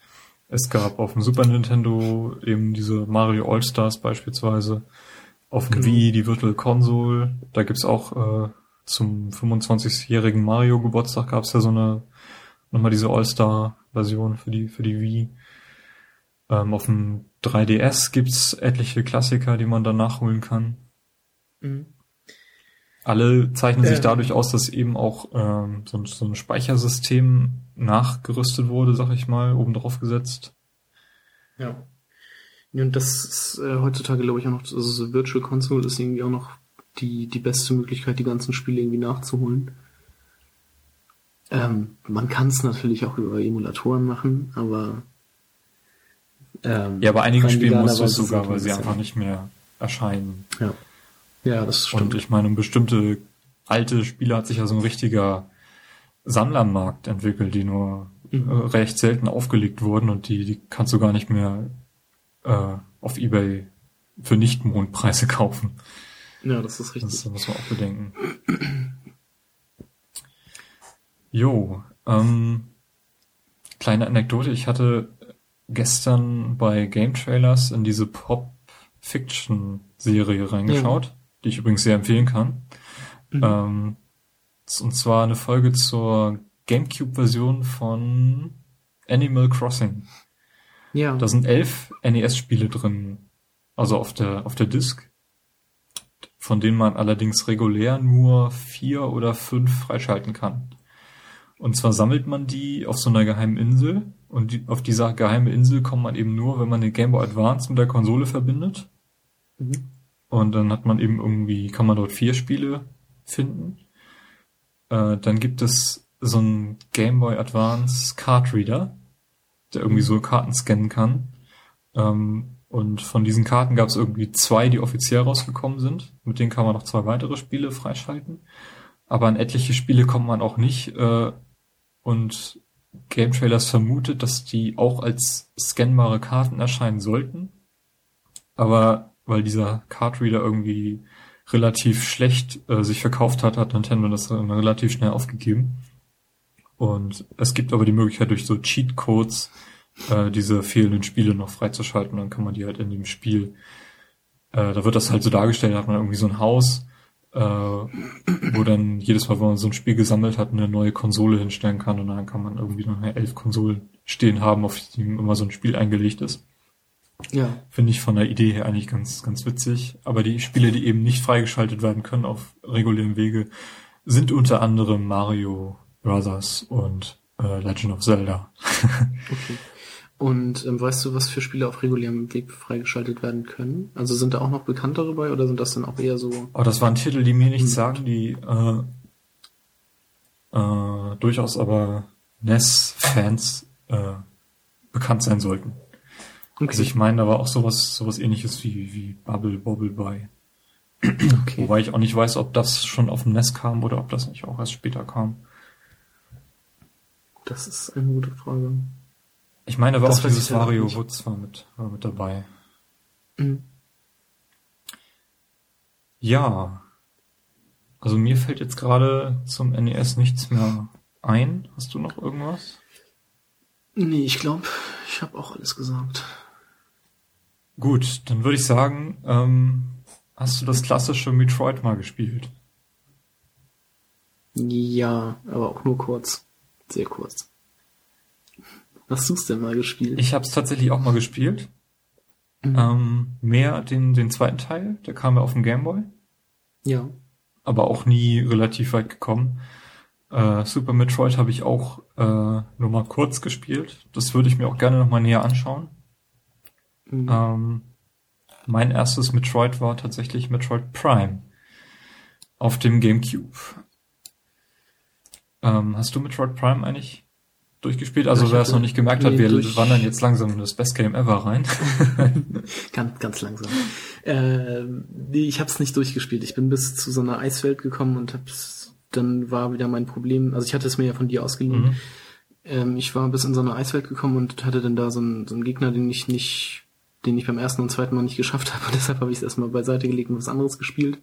Es gab auf dem Super Nintendo eben diese Mario All Stars beispielsweise. Auf dem Genau. Wii die Virtual Console. Da gibt's auch äh, zum 25-jährigen Mario Geburtstag gab's ja so eine nochmal diese All-Star-Version für die für die Wii. Ähm, auf dem 3DS gibt's etliche Klassiker, die man dann nachholen kann. Mhm. Alle zeichnen sich Ähm. dadurch aus, dass eben auch ähm, so, ein- so ein Speichersystem nachgerüstet wurde, sag ich mal, oben drauf gesetzt. Ja. Ja, Und das ist äh, heutzutage, glaube ich, auch noch, also so Virtual Console ist irgendwie auch noch die, die beste Möglichkeit, die ganzen Spiele irgendwie nachzuholen. Ähm, man kann es natürlich auch über Emulatoren machen, aber ähm, ja, bei einigen Spielen musst du es sogar, weil sie einfach nicht mehr erscheinen. Ja. Ja, das stimmt. Und ich meine, bestimmte alte Spiele hat sich ja so ein richtiger Sammlermarkt entwickelt, die nur mhm. äh, recht selten aufgelegt wurden und die, die kannst du gar nicht mehr äh, auf Ebay für Nicht-Mondpreise kaufen. Ja, das ist richtig. Das muss man auch bedenken. Jo, ähm, kleine Anekdote. Ich hatte gestern bei Game Trailers in diese Pop-Fiction-Serie reingeschaut, ja. Die ich übrigens sehr empfehlen kann. Mhm. Ähm, und zwar eine Folge zur GameCube-Version von Animal Crossing. Ja. Da sind elf NES-Spiele drin, also auf der auf der Disk, von denen man allerdings regulär nur vier oder fünf freischalten kann. Und zwar sammelt man die auf so einer geheimen Insel und die, auf dieser geheime Insel kommt man eben nur, wenn man den Game Boy Advance mit der Konsole verbindet. Mhm. Und dann hat man eben irgendwie, kann man dort vier Spiele finden. Äh, dann gibt es so einen Game Boy Advance Card Reader, der irgendwie so Karten scannen kann. Ähm, und von diesen Karten gab es irgendwie zwei, die offiziell rausgekommen sind. Mit denen kann man noch zwei weitere Spiele freischalten. Aber an etliche Spiele kommt man auch nicht. Äh, und Game Trailers vermutet, dass die auch als scannbare Karten erscheinen sollten. Aber weil dieser Card Reader irgendwie relativ schlecht äh, sich verkauft hat, hat Nintendo das dann relativ schnell aufgegeben. Und es gibt aber die Möglichkeit, durch so Cheat-Codes äh, diese fehlenden Spiele noch freizuschalten. Dann kann man die halt in dem Spiel, äh, da wird das halt so dargestellt, da hat man irgendwie so ein Haus, äh, wo dann jedes Mal, wenn man so ein Spiel gesammelt hat, eine neue Konsole hinstellen kann und dann kann man irgendwie noch eine elf Konsolen stehen haben, auf die immer so ein Spiel eingelegt ist. Ja. Finde ich von der Idee her eigentlich ganz, ganz witzig. Aber die Spiele, die eben nicht freigeschaltet werden können auf regulären Wege, sind unter anderem Mario Brothers und äh, Legend of Zelda. okay. Und ähm, weißt du, was für Spiele auf regulärem Weg freigeschaltet werden können? Also sind da auch noch bekanntere bei oder sind das dann auch eher so? Oh, das waren Titel, die mir nichts hm. sagen, die äh, äh, durchaus aber NES-Fans äh, bekannt sein sollten. Okay. Also ich meine, da war auch sowas, sowas ähnliches wie, wie Bubble Bobble bei. Okay. Wobei ich auch nicht weiß, ob das schon auf dem NES kam oder ob das nicht auch erst später kam. Das ist eine gute Frage. Ich meine, aber das auch dieses Mario Woods war mit, war mit dabei. Mhm. Ja. Also mir fällt jetzt gerade zum NES nichts mehr ein. Hast du noch irgendwas? Nee, ich glaube, ich habe auch alles gesagt. Gut, dann würde ich sagen, ähm, hast du das klassische Metroid mal gespielt? Ja, aber auch nur kurz. Sehr kurz. Hast du es denn mal gespielt? Ich habe es tatsächlich auch mal gespielt. Mhm. Ähm, mehr den, den zweiten Teil, der kam ja auf dem Gameboy. Ja. Aber auch nie relativ weit gekommen. Äh, Super Metroid habe ich auch äh, nur mal kurz gespielt. Das würde ich mir auch gerne noch mal näher anschauen. Mhm. Ähm, mein erstes Metroid war tatsächlich Metroid Prime auf dem GameCube. Ähm, hast du Metroid Prime eigentlich durchgespielt? Also wer es noch nicht gemerkt hat, wir durch... wandern jetzt langsam in das Best Game Ever rein. ganz, ganz langsam. Äh, ich habe es nicht durchgespielt. Ich bin bis zu so einer Eiswelt gekommen und hab's, dann war wieder mein Problem. Also ich hatte es mir ja von dir ausgeliehen. Mhm. Ähm, ich war bis in so eine Eiswelt gekommen und hatte dann da so einen, so einen Gegner, den ich nicht, den ich beim ersten und zweiten Mal nicht geschafft habe. Und deshalb habe ich es erstmal beiseite gelegt und was anderes gespielt.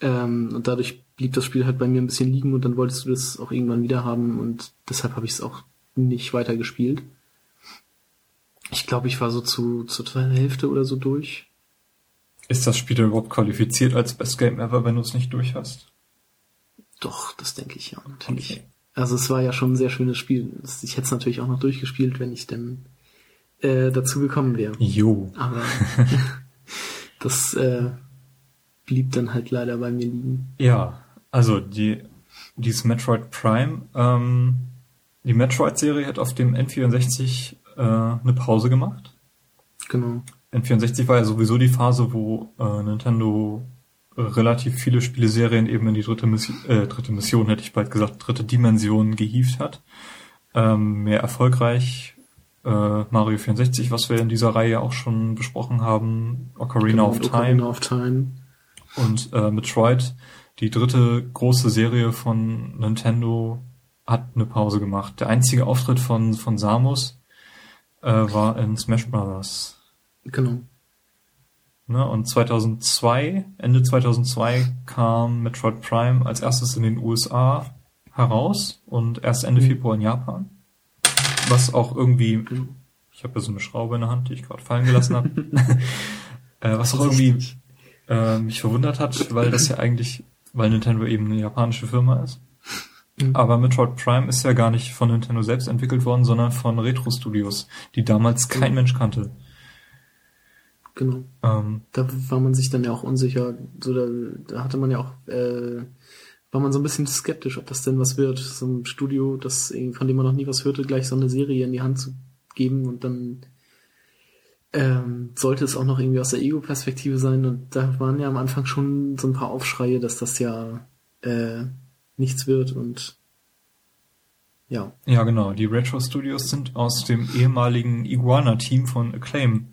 Ähm, und dadurch blieb das Spiel halt bei mir ein bisschen liegen und dann wolltest du das auch irgendwann wieder haben und deshalb habe ich es auch nicht weiter gespielt. Ich glaube, ich war so zu, zur zweiten Hälfte oder so durch. Ist das Spiel überhaupt qualifiziert als Best Game Ever, wenn du es nicht durch hast? Doch, das denke ich ja, natürlich. Okay. Also es war ja schon ein sehr schönes Spiel. Ich hätte es natürlich auch noch durchgespielt, wenn ich denn äh, dazu gekommen wäre. Jo. Aber das äh, blieb dann halt leider bei mir liegen. Ja, also die dieses Metroid Prime ähm, die Metroid-Serie hat auf dem N64 äh, eine Pause gemacht. Genau. N64 war ja sowieso die Phase, wo äh, Nintendo relativ viele Spieleserien eben in die dritte Mission, äh, dritte Mission hätte ich bald gesagt, dritte Dimension gehievt hat. Ähm, mehr erfolgreich äh, Mario 64, was wir in dieser Reihe auch schon besprochen haben, Ocarina Genau, of Ocarina Time of Time. und äh, Metroid, die dritte große Serie von Nintendo, hat eine Pause gemacht. Der einzige Auftritt von, von Samus äh, war in Smash Bros. Genau. Ne? Und 2002, Ende 2002 kam Metroid Prime als erstes in den USA heraus und erst Ende Mhm. Februar in Japan. Was auch irgendwie, ich habe ja so eine Schraube in der Hand, die ich gerade fallen gelassen habe. äh, was auch irgendwie äh, mich verwundert hat, weil das ja eigentlich, weil Nintendo eben eine japanische Firma ist. Mhm. Aber Metroid Prime ist ja gar nicht von Nintendo selbst entwickelt worden, sondern von Retro Studios, die damals kein Mhm. Mensch kannte. Genau. Ähm, Da war man sich dann ja auch unsicher. So, da, da hatte man ja auch, äh, war man so ein bisschen skeptisch, ob das denn was wird. So ein Studio, das, von dem man noch nie was hörte, gleich so eine Serie in die Hand zu geben und dann ähm, sollte es auch noch irgendwie aus der Ego-Perspektive sein. Und da waren ja am Anfang schon so ein paar Aufschreie, dass das ja äh, nichts wird und ja. Ja, genau. Die Retro Studios sind aus dem ehemaligen Iguana-Team von Acclaim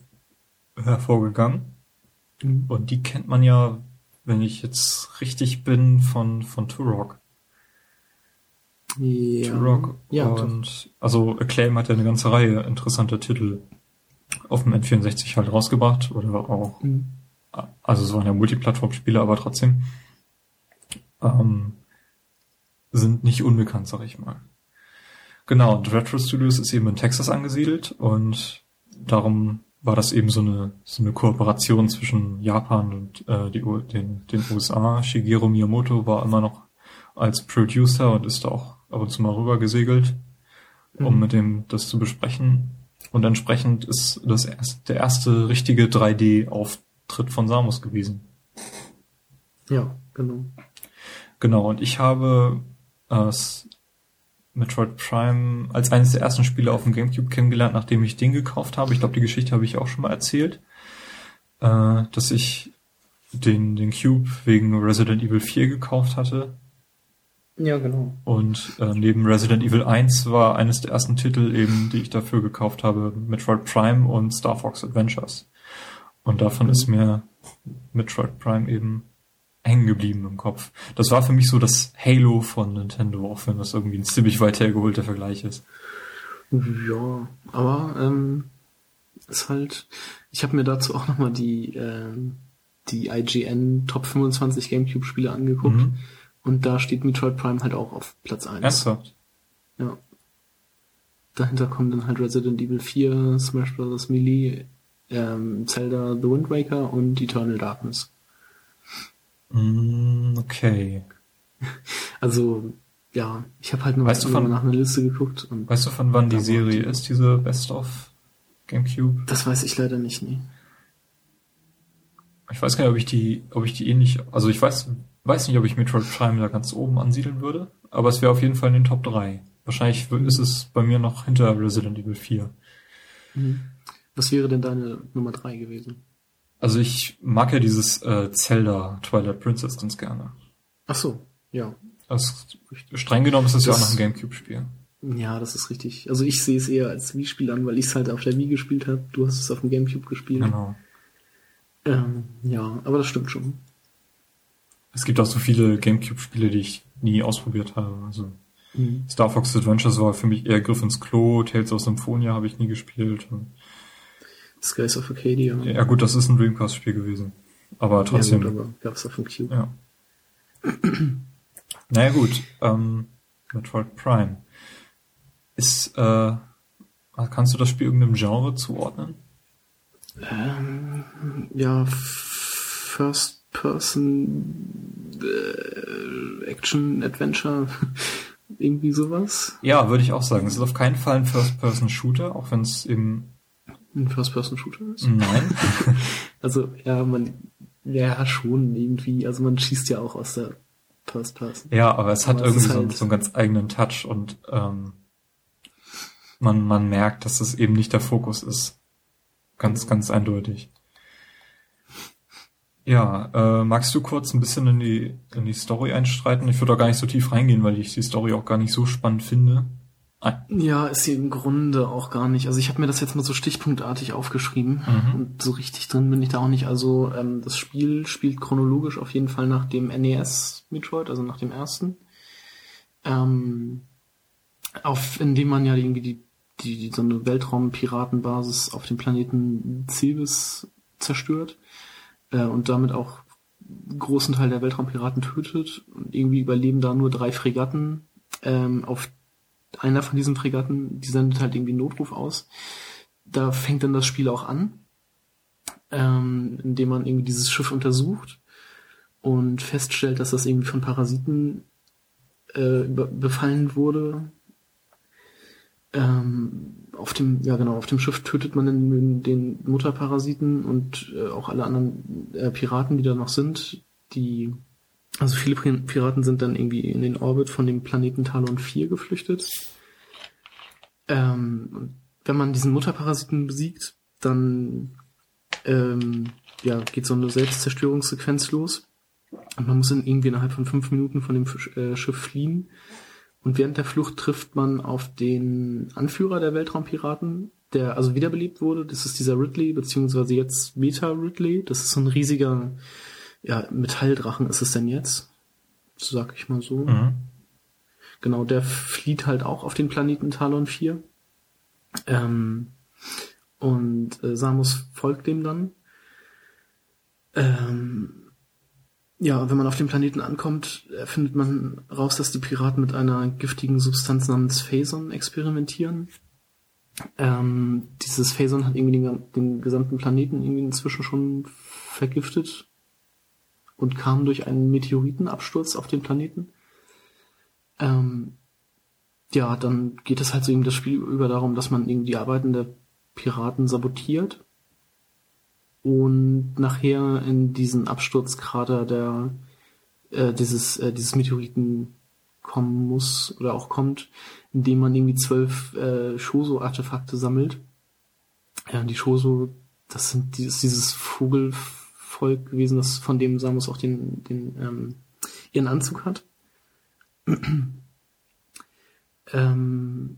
hervorgegangen. Und die kennt man ja, wenn ich jetzt richtig bin, von, von Turok. Ja, Turok. ja, und, also Acclaim hat ja eine ganze Reihe interessanter Titel auf dem N64 halt rausgebracht. Oder auch, Mhm. also es waren ja Multiplattform-Spiele, aber trotzdem, ähm, sind nicht unbekannt, sag ich mal. Genau, und Retro Studios ist eben in Texas angesiedelt und darum war das eben so eine, so eine Kooperation zwischen Japan und äh, die, den, den USA. Shigeru Miyamoto war immer noch als Producer und ist da auch ab und zu mal rüber gesegelt, um Mhm. mit dem das zu besprechen. Und entsprechend ist das erst, der erste richtige 3D-Auftritt von Samus gewesen. ja, genau. Genau, und ich habe äh, Metroid Prime als eines der ersten Spiele auf dem Gamecube kennengelernt, nachdem ich den gekauft habe. Ich glaube, die Geschichte habe ich auch schon mal erzählt, äh, dass ich den, den Cube wegen Resident Evil 4 gekauft hatte. Ja, genau. Und äh, neben Resident Evil 1 war eines der ersten Titel eben, die ich dafür gekauft habe, Metroid Prime und Star Fox Adventures. Und davon Mhm. ist mir Metroid Prime eben hängen geblieben im Kopf. Das war für mich so das Halo von Nintendo, auch wenn das irgendwie ein ziemlich weit hergeholter Vergleich ist. Ja, aber ähm, ist halt. Ich habe mir dazu auch nochmal die ähm, die IGN Top 25 GameCube Spiele angeguckt Mhm. und da steht Metroid Prime halt auch auf Platz 1. Ernsthaft? Ja. Dahinter kommen dann halt Resident Evil 4, Smash Bros. Melee, ähm, Zelda The Wind Waker und Eternal Darkness. Mm, okay. Also, ja, ich habe halt nur Weißt du von- nach einer Liste geguckt und Weißt du, von wann die Serie ist, diese Best of Gamecube? das weiß ich leider nicht, nee. Ich weiß gar nicht, ob ich die, ob ich die ähnlich, also ich weiß, weiß nicht, ob ich Metroid Prime da ganz oben ansiedeln würde, aber es wäre auf jeden Fall in den Top 3. Wahrscheinlich w- ist es bei mir noch hinter Resident Evil 4. Mhm. Was wäre denn deine Nummer 3 gewesen? Also ich mag ja dieses äh, Zelda Twilight Princess ganz gerne. Ach so, ja. Also, streng genommen ist es ja auch Das- noch ein Gamecube-Spiel. Ja, das ist richtig. Also ich sehe es eher als Wii-Spiel an, weil ich es halt auf der Wii gespielt habe. Du hast es auf dem Gamecube gespielt. Genau. Ähm, ja, aber das stimmt schon. Es gibt auch so viele Gamecube-Spiele, die ich nie ausprobiert habe. Also Mhm. Star Fox Adventures war für mich eher Griff ins Klo, Tales of Symphonia habe ich nie gespielt. Und, Skies of Arcadia. ja gut, das ist ein Dreamcast-Spiel gewesen. Aber trotzdem. Ja, gut, aber gab es auf dem Cube. Ja. naja gut, ähm, Metroid Prime. Ist, äh, kannst du das Spiel irgendeinem Genre zuordnen? Ähm, ja, First Person äh, Action Adventure. Irgendwie sowas. Ja, würde ich auch sagen. Es ist auf keinen Fall ein First-Person-Shooter, auch wenn es eben, Ein First Person Shooter ist. nein. Also, ja, man, ja, schon irgendwie. Also man schießt ja auch aus der First Person. ja, aber es hat Aber es irgendwie ist so, halt- so einen ganz eigenen Touch und, ähm, man, man merkt, dass es eben nicht der Fokus ist. Ganz, ganz eindeutig. Ja, äh, magst du kurz ein bisschen in die, in die Story einstreiten? Ich würde auch gar nicht so tief reingehen, weil ich die Story auch gar nicht so spannend finde. Ja, ist sie im Grunde auch gar nicht. Also ich habe mir das jetzt mal so stichpunktartig aufgeschrieben mhm. und so richtig drin bin ich da auch nicht. Also ähm, das Spiel spielt chronologisch auf jeden Fall nach dem NES Metroid, also nach dem ersten. Ähm, auf, in dem man ja irgendwie die, die, die so eine Weltraumpiratenbasis auf dem Planeten Cebes zerstört äh, und damit auch großen Teil der Weltraumpiraten tötet und irgendwie überleben da nur drei Fregatten ähm, auf einer von diesen Fregatten, die sendet halt irgendwie Notruf aus. Da fängt dann das Spiel auch an, ähm, indem man irgendwie dieses Schiff untersucht und feststellt, dass das irgendwie von Parasiten äh, befallen wurde. Ähm, auf dem, ja genau, auf dem Schiff tötet man den, den Mutterparasiten und äh, auch alle anderen äh, Piraten, die da noch sind, die also viele Piraten sind dann irgendwie in den Orbit von dem Planeten Talon 4 geflüchtet. Ähm, wenn man diesen Mutterparasiten besiegt, dann ähm, ja, geht so eine Selbstzerstörungssequenz los. Und man muss dann irgendwie innerhalb von fünf Minuten von dem äh, Schiff fliehen. Und während der Flucht trifft man auf den Anführer der Weltraumpiraten, der also wiederbelebt wurde. Das ist dieser Ridley, beziehungsweise jetzt Meta Ridley. Das ist so ein riesiger ja, Metalldrachen ist es denn jetzt? So sag ich mal so. Mhm. Genau, der flieht halt auch auf den Planeten Talon 4. Ähm, und äh, Samus folgt dem dann. Ähm, ja, wenn man auf dem Planeten ankommt, findet man raus, dass die Piraten mit einer giftigen Substanz namens Phason experimentieren. Ähm, dieses Phason hat irgendwie den, den gesamten Planeten irgendwie inzwischen schon vergiftet und kam durch einen Meteoritenabsturz auf den Planeten. Ähm, ja, dann geht es halt so eben das Spiel über darum, dass man irgendwie die Arbeiten der Piraten sabotiert und nachher in diesen Absturzkrater der äh, dieses äh, dieses Meteoriten kommen muss oder auch kommt, indem man irgendwie zwölf äh, Shoso-Artefakte sammelt. Ja, die Shoso, das sind dieses, dieses Vogel Volk gewesen, das von dem Samus auch den, den ähm, ihren Anzug hat. ähm,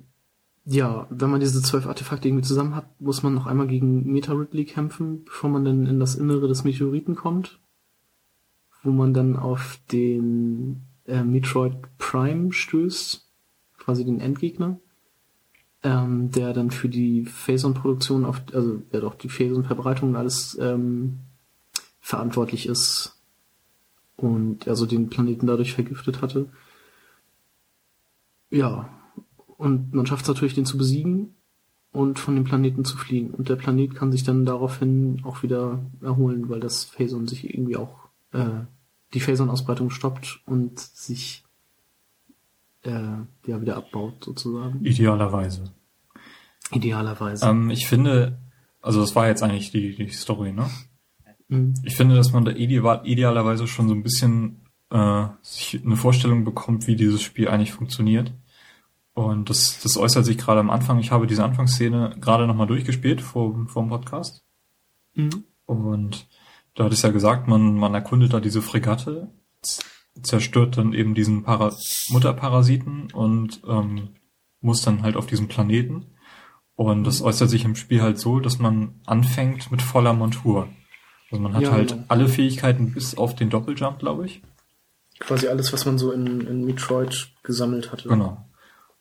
ja, wenn man diese zwölf Artefakte irgendwie zusammen hat, muss man noch einmal gegen Meta Ridley kämpfen, bevor man dann in das Innere des Meteoriten kommt, wo man dann auf den äh, Metroid Prime stößt, quasi den Endgegner, ähm, der dann für die Phazon-Produktion auf, also der doch die Phazon-Verbreitung und alles ähm, verantwortlich ist und also den Planeten dadurch vergiftet hatte. Ja, und man schafft es natürlich, den zu besiegen und von dem Planeten zu fliehen. Und der Planet kann sich dann daraufhin auch wieder erholen, weil das Phason sich irgendwie auch äh, die Phason-Ausbreitung stoppt und sich äh, ja wieder abbaut sozusagen. Idealerweise. Idealerweise. Ähm, ich finde, also das war jetzt eigentlich die, die Story, ne? Mhm. Ich finde, dass man da ideal, idealerweise schon so ein bisschen äh, sich eine Vorstellung bekommt, wie dieses Spiel eigentlich funktioniert. Und das, das äußert sich gerade am Anfang. Ich habe diese Anfangsszene gerade nochmal durchgespielt vor, vor dem Podcast. Mhm. Und da hat es ja gesagt, man, man erkundet da diese Fregatte, zerstört dann eben diesen Para Mutterparasiten und ähm, muss dann halt auf diesen Planeten. Und das mhm. äußert sich im Spiel halt so, dass man anfängt mit voller Montur. Also man hat ja, halt genau. alle Fähigkeiten bis auf den Doppeljump, glaube ich. Quasi alles, was man so in, in Metroid gesammelt hatte. Genau.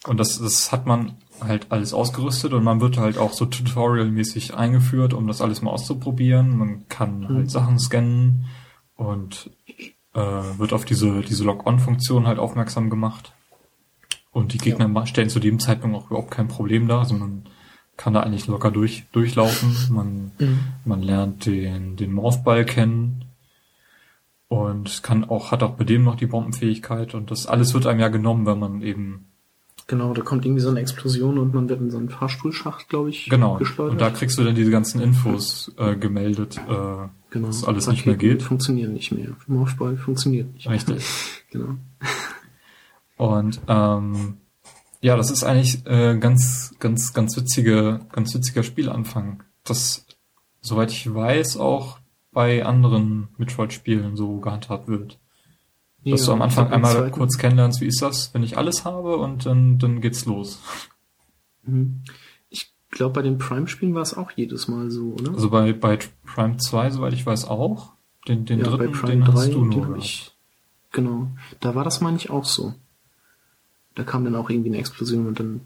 Und das, das hat man halt alles ausgerüstet und man wird halt auch so tutorialmäßig eingeführt, um das alles mal auszuprobieren. Man kann mhm. halt Sachen scannen und äh, wird auf diese, diese Log-On-Funktion halt aufmerksam gemacht. Und die Gegner ja. stellen zu dem Zeitpunkt auch überhaupt kein Problem dar. Also man kann da eigentlich locker durch, durchlaufen. Man, mhm. man lernt den, den Morphball kennen und kann auch, hat auch bei dem noch die Bombenfähigkeit und das alles wird einem ja genommen, wenn man eben Genau, da kommt irgendwie so eine Explosion und man wird in so einen Fahrstuhlschacht, glaube ich, genau. geschleudert. Und da kriegst du dann diese ganzen Infos äh, gemeldet, äh, genau. dass alles Raketen nicht mehr geht. funktionieren nicht mehr. Morphball funktioniert nicht mehr. Richtig. genau. Und ähm, ja, das ist eigentlich äh, ganz, ganz, ganz witzige, ganz witziger Spielanfang. Das, soweit ich weiß, auch bei anderen Metroid-Spielen so gehandhabt wird. Dass Ja, du am Anfang einmal zweiten- kurz kennenlernst, wie ist das, wenn ich alles habe und dann, dann geht's los. Mhm. Ich glaube, bei den Prime-Spielen war es auch jedes Mal so, oder? Also bei, bei Prime 2, soweit ich weiß, auch. Den, den ja, bei dritten, Prime den 3, hast du nur ich. Genau. Da war das, meine ich, auch so. Da kam dann auch irgendwie eine Explosion und dann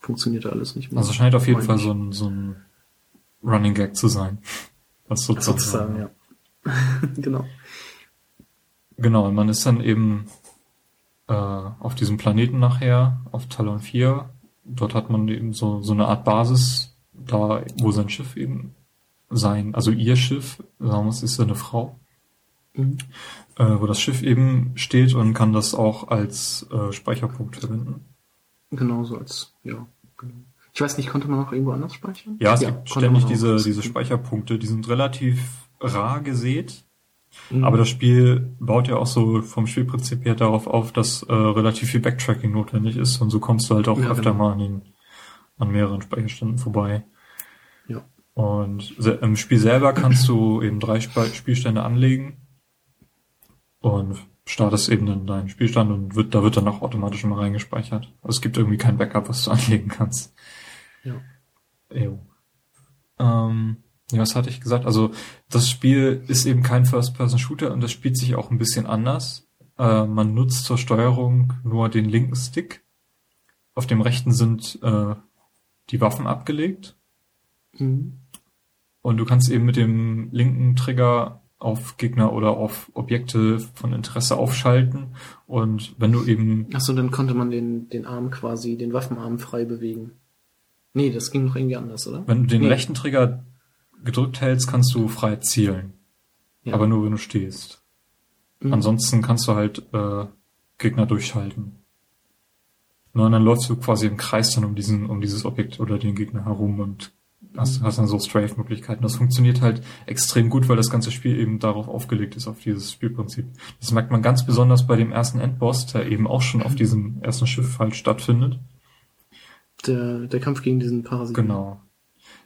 funktionierte alles nicht mehr. Also scheint auf jeden Fall so ein, so ein Running Gag zu sein. Was sozusagen, Sozusagen, ja. genau. Genau, und man ist dann eben äh, auf diesem Planeten nachher, auf Talon 4. Dort hat man eben so, so eine Art Basis, da wo sein Schiff eben sein, also ihr Schiff, sagen wir es ist ja eine Frau, Mhm. Äh, wo das Schiff eben steht und kann das auch als äh, Speicherpunkt verwenden. Genauso als, ja. Genau. Ich weiß nicht, konnte man noch irgendwo anders speichern? Ja, es konnte gibt ständig diese, diese Speicherpunkte, die sind relativ rar gesät, Mhm. aber das Spiel baut ja auch so vom Spielprinzip her darauf auf, dass äh, relativ viel Backtracking notwendig ist und so kommst du halt auch Ja, öfter genau. mal an, den, an mehreren Speicherständen vorbei. Ja. Und im Spiel selber kannst du eben drei Sp Spielstände anlegen und startest eben dann deinen Spielstand und wird, da wird dann auch automatisch immer reingespeichert. Also es gibt irgendwie kein Backup, was du anlegen kannst. Ja. Jo. Ähm, ja, was hatte ich gesagt? Also das Spiel ist eben kein First-Person-Shooter und das spielt sich auch ein bisschen anders. Äh, man nutzt zur Steuerung nur den linken Stick. Auf dem rechten sind äh, die Waffen abgelegt Mhm. und du kannst eben mit dem linken Trigger auf Gegner oder auf Objekte von Interesse aufschalten und wenn du eben Achso, dann konnte man den, den Arm quasi, den Waffenarm frei bewegen. Nee, das ging noch irgendwie anders, oder? wenn du den Nee. rechten Trigger gedrückt hältst, kannst du frei zielen, Ja. aber nur wenn du stehst. Mhm. Ansonsten kannst du halt äh, Gegner durchschalten. Na, und dann läufst du quasi im Kreis dann um diesen, um dieses Objekt oder den Gegner herum und hast, Mhm. hast dann so Strafe-Möglichkeiten. Das funktioniert halt extrem gut, weil das ganze Spiel eben darauf aufgelegt ist, auf dieses Spielprinzip. Das merkt man ganz besonders bei dem ersten Endboss, der eben auch schon auf diesem ersten Schiff halt stattfindet. Der, der Kampf gegen diesen Parasiten. Genau.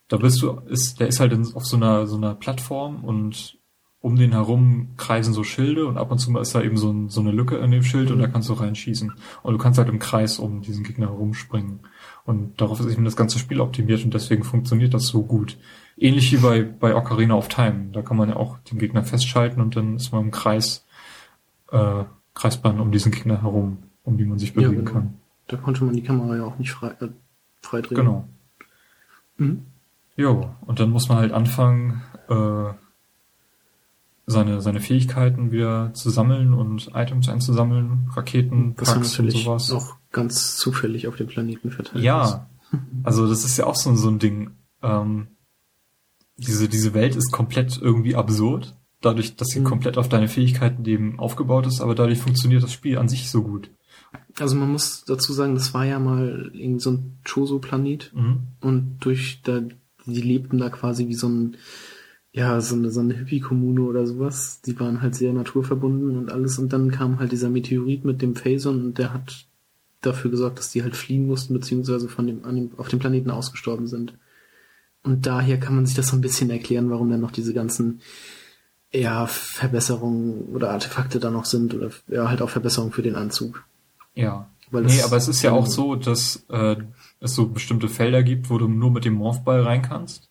Da bist du, ist, der ist halt auf so einer, so einer Plattform und um den herum kreisen so Schilde und ab und zu mal ist da eben so, ein, so eine Lücke in dem Schild und da kannst du reinschießen. Und du kannst halt im Kreis um diesen Gegner herumspringen. Und darauf ist eben das ganze Spiel optimiert und deswegen funktioniert das so gut. Ähnlich wie bei, bei Ocarina of Time. Da kann man ja auch den Gegner festschalten und dann ist man im Kreis, äh, Kreisbahn um diesen Gegner herum, um die man sich Ja, bewegen genau. kann. Da konnte man die Kamera ja auch nicht frei, äh, frei drehen. Genau. Mhm. Jo, und dann muss man halt anfangen, äh, seine, seine Fähigkeiten wieder zu sammeln und Items einzusammeln, Raketen, Was ja Packs und sowas. auch ganz zufällig auf dem Planeten verteilt ist. Ja, also das ist ja auch so, so ein Ding. Ähm, diese, diese Welt ist komplett irgendwie absurd, dadurch, dass sie Mhm. komplett auf deine Fähigkeiten eben aufgebaut ist, aber dadurch funktioniert das Spiel an sich so gut. Also man muss dazu sagen, das war ja mal irgend so ein Choso-Planet Mhm. und durch da, die lebten da quasi wie so ein, ja, so eine, so eine Hippie-Kommune oder sowas. Die waren halt sehr naturverbunden und alles und dann kam halt dieser Meteorit mit dem Phason und der hat dafür gesorgt, dass die halt fliehen mussten, beziehungsweise von dem, an dem, auf dem Planeten ausgestorben sind. Und daher kann man sich das so ein bisschen erklären, warum dann noch diese ganzen ja, Verbesserungen oder Artefakte da noch sind oder ja, halt auch Verbesserungen für den Anzug. Ja. Weil nee, aber es ist ja auch so, dass äh, es so bestimmte Felder gibt, wo du nur mit dem Morphball rein kannst.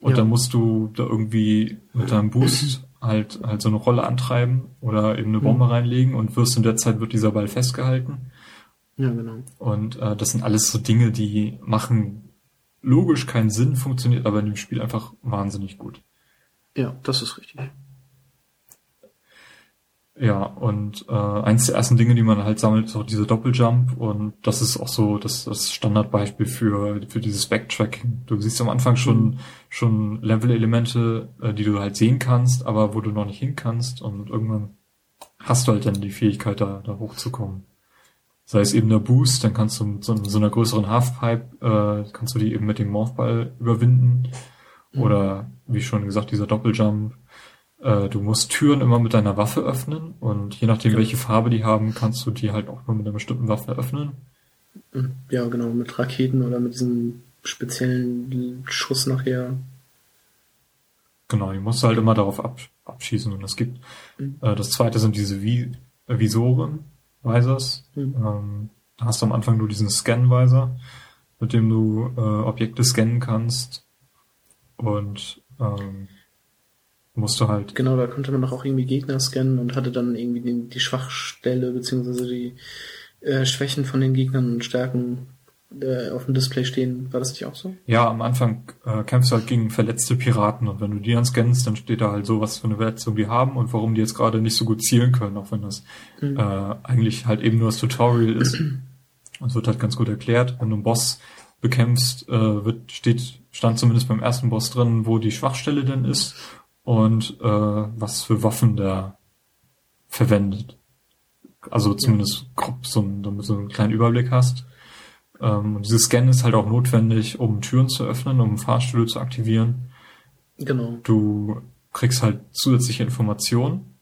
Und Ja. dann musst du da irgendwie mit deinem Boost halt halt so eine Rolle antreiben oder eben eine Bombe Mhm. reinlegen und wirst in der Zeit wird dieser Ball festgehalten. Ja, genau. Und äh, das sind alles so Dinge, die machen logisch keinen Sinn, funktioniert aber in dem Spiel einfach wahnsinnig gut. Ja, das ist richtig. Ja, und äh, eins der ersten Dinge, die man halt sammelt, ist auch diese Doppeljump und das ist auch so das, das Standardbeispiel für, für dieses Backtracking. Du siehst am Anfang schon, schon Level-Elemente, äh, die du halt sehen kannst, aber wo du noch nicht hin kannst und irgendwann hast du halt dann die Fähigkeit, da, da hochzukommen. Sei es eben der Boost, dann kannst du mit so, so einer größeren Halfpipe, äh, kannst du die eben mit dem Morphball überwinden. Oder wie schon gesagt, dieser Doppeljump. Äh, du musst Türen immer mit deiner Waffe öffnen und je nachdem, Ja. welche Farbe die haben, kannst du die halt auch nur mit einer bestimmten Waffe öffnen. Mhm. Ja, genau, mit Raketen oder mit diesem speziellen Schuss nachher. Genau, die musst du halt immer darauf ab, abschießen. Und es gibt, Mhm. äh, das zweite sind diese Vi Visoren, Visors. Mhm. Ähm, da hast du am Anfang nur diesen Scan-Visor, mit dem du äh, Objekte scannen kannst. Und ähm, musst du halt Genau, da konnte man doch auch irgendwie Gegner scannen und hatte dann irgendwie die, die Schwachstelle beziehungsweise die äh, Schwächen von den Gegnern und Stärken äh, auf dem Display stehen. War das nicht auch so? Ja, am Anfang äh, kämpfst du halt gegen verletzte Piraten und wenn du die dann scannst, dann steht da halt so, was für eine Verletzung die haben und warum die jetzt gerade nicht so gut zielen können, auch wenn das Mhm. äh, eigentlich halt eben nur das Tutorial ist. Und es wird halt ganz gut erklärt. Wenn du einen Boss bekämpfst, äh, wird, steht, stand zumindest beim ersten Boss drin, wo die Schwachstelle denn ist und äh, was für Waffen der verwendet. Also zumindest grob so, damit du so einen kleinen Überblick hast. Ähm, und dieses Scan ist halt auch notwendig, um Türen zu öffnen, um Fahrstühle zu aktivieren. Genau. Du kriegst halt zusätzliche Informationen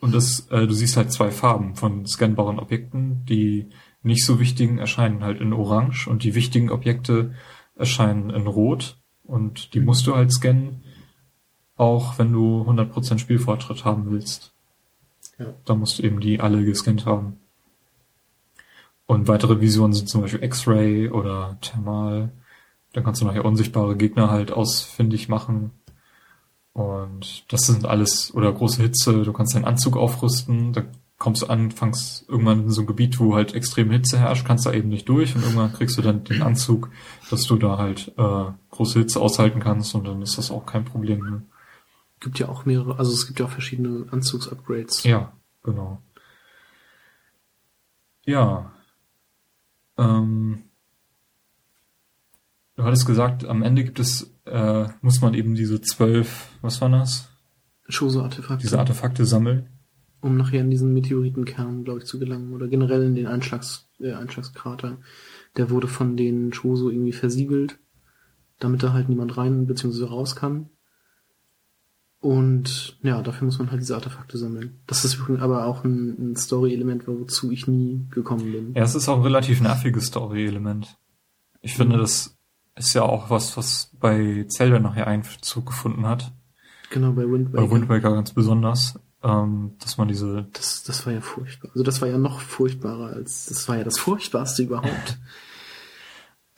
und das, äh, du siehst halt zwei Farben von scannbaren Objekten. Die nicht so wichtigen erscheinen halt in Orange und die wichtigen Objekte erscheinen in Rot und die musst du halt scannen, auch wenn du 100% Spielfortschritt haben willst. Ja. Da musst du eben die alle gescannt haben. Und weitere Visionen sind zum Beispiel X-Ray oder Thermal. Dann kannst du nachher unsichtbare Gegner halt ausfindig machen. Und das sind alles, oder große Hitze, du kannst deinen Anzug aufrüsten, da kommst du anfangs irgendwann in so ein Gebiet, wo halt extreme Hitze herrscht, kannst da eben nicht durch und irgendwann kriegst du dann den Anzug, dass du da halt äh, große Hitze aushalten kannst und dann ist das auch kein Problem mehr. Gibt ja auch mehrere, also es gibt ja auch verschiedene Anzugsupgrades. Ja, genau. Ja. Ähm, du hattest gesagt, am Ende gibt es, äh, muss man eben diese zwölf, was waren das? Shoso-Artefakte. Diese Artefakte sammeln. um nachher in diesen Meteoritenkern, glaube ich, zu gelangen. Oder generell in den Einschlags, äh, Einschlagskrater. Der wurde von den Shoso irgendwie versiegelt, damit da halt niemand rein bzw. raus kann. Und ja, dafür muss man halt diese Artefakte sammeln. Das ist übrigens aber auch ein, ein Story-Element, wozu ich nie gekommen bin. Ja, es ist auch ein relativ nerviges Story-Element. Ich finde, Mhm. das ist ja auch was, was bei Zelda nachher Einzug gefunden hat. Genau, bei Wind Waker. Bei Wind Waker ganz besonders, ähm, dass man diese Das, das war ja furchtbar. Also das war ja noch furchtbarer als, das war ja das furchtbarste überhaupt.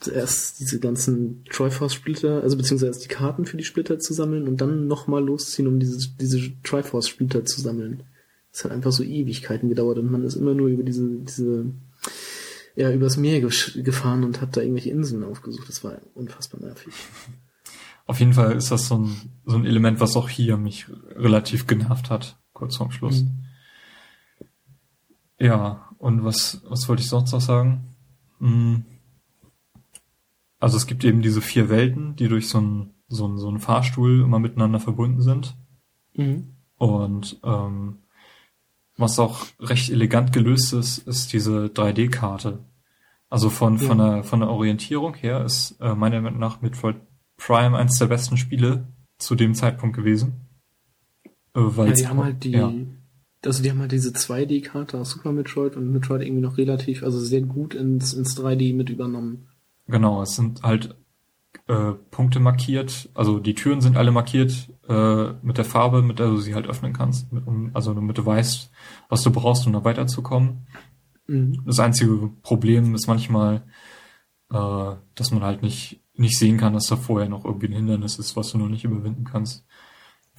Zuerst diese ganzen Triforce-Splitter, also beziehungsweise erst die Karten für die Splitter zu sammeln und dann nochmal losziehen, um diese, diese Triforce-Splitter zu sammeln. Das hat einfach so Ewigkeiten gedauert und man ist immer nur über diese, diese, ja, übers Meer gefahren und hat da irgendwelche Inseln aufgesucht. Das war unfassbar nervig. Auf jeden Fall ist das so ein, so ein Element, was auch hier mich relativ genervt hat, kurz vorm Schluss. Mhm. Ja, und was, was wollte ich sonst noch sagen? Hm. Also es gibt eben diese vier Welten, die durch so einen so einen, so einen Fahrstuhl immer miteinander verbunden sind. Mhm. Und ähm, was auch recht elegant gelöst ist, ist diese 3D-Karte. Also von, von, Ja. der, von der Orientierung her ist äh, meiner Meinung nach Metroid Prime eines der besten Spiele zu dem Zeitpunkt gewesen. Äh, weil Ja, die haben halt die, ja, also die haben halt diese 2D-Karte aus Super Metroid und Metroid irgendwie noch relativ, also sehr gut ins, ins 3D mit übernommen. Genau, es sind halt äh, Punkte markiert, also die Türen sind alle markiert äh, mit der Farbe, mit der du sie halt öffnen kannst, mit, um, also damit du weißt, was du brauchst, um da weiterzukommen. Mhm. Das einzige Problem ist manchmal, äh, dass man halt nicht, nicht sehen kann, dass da vorher noch irgendwie ein Hindernis ist, was du noch nicht überwinden kannst.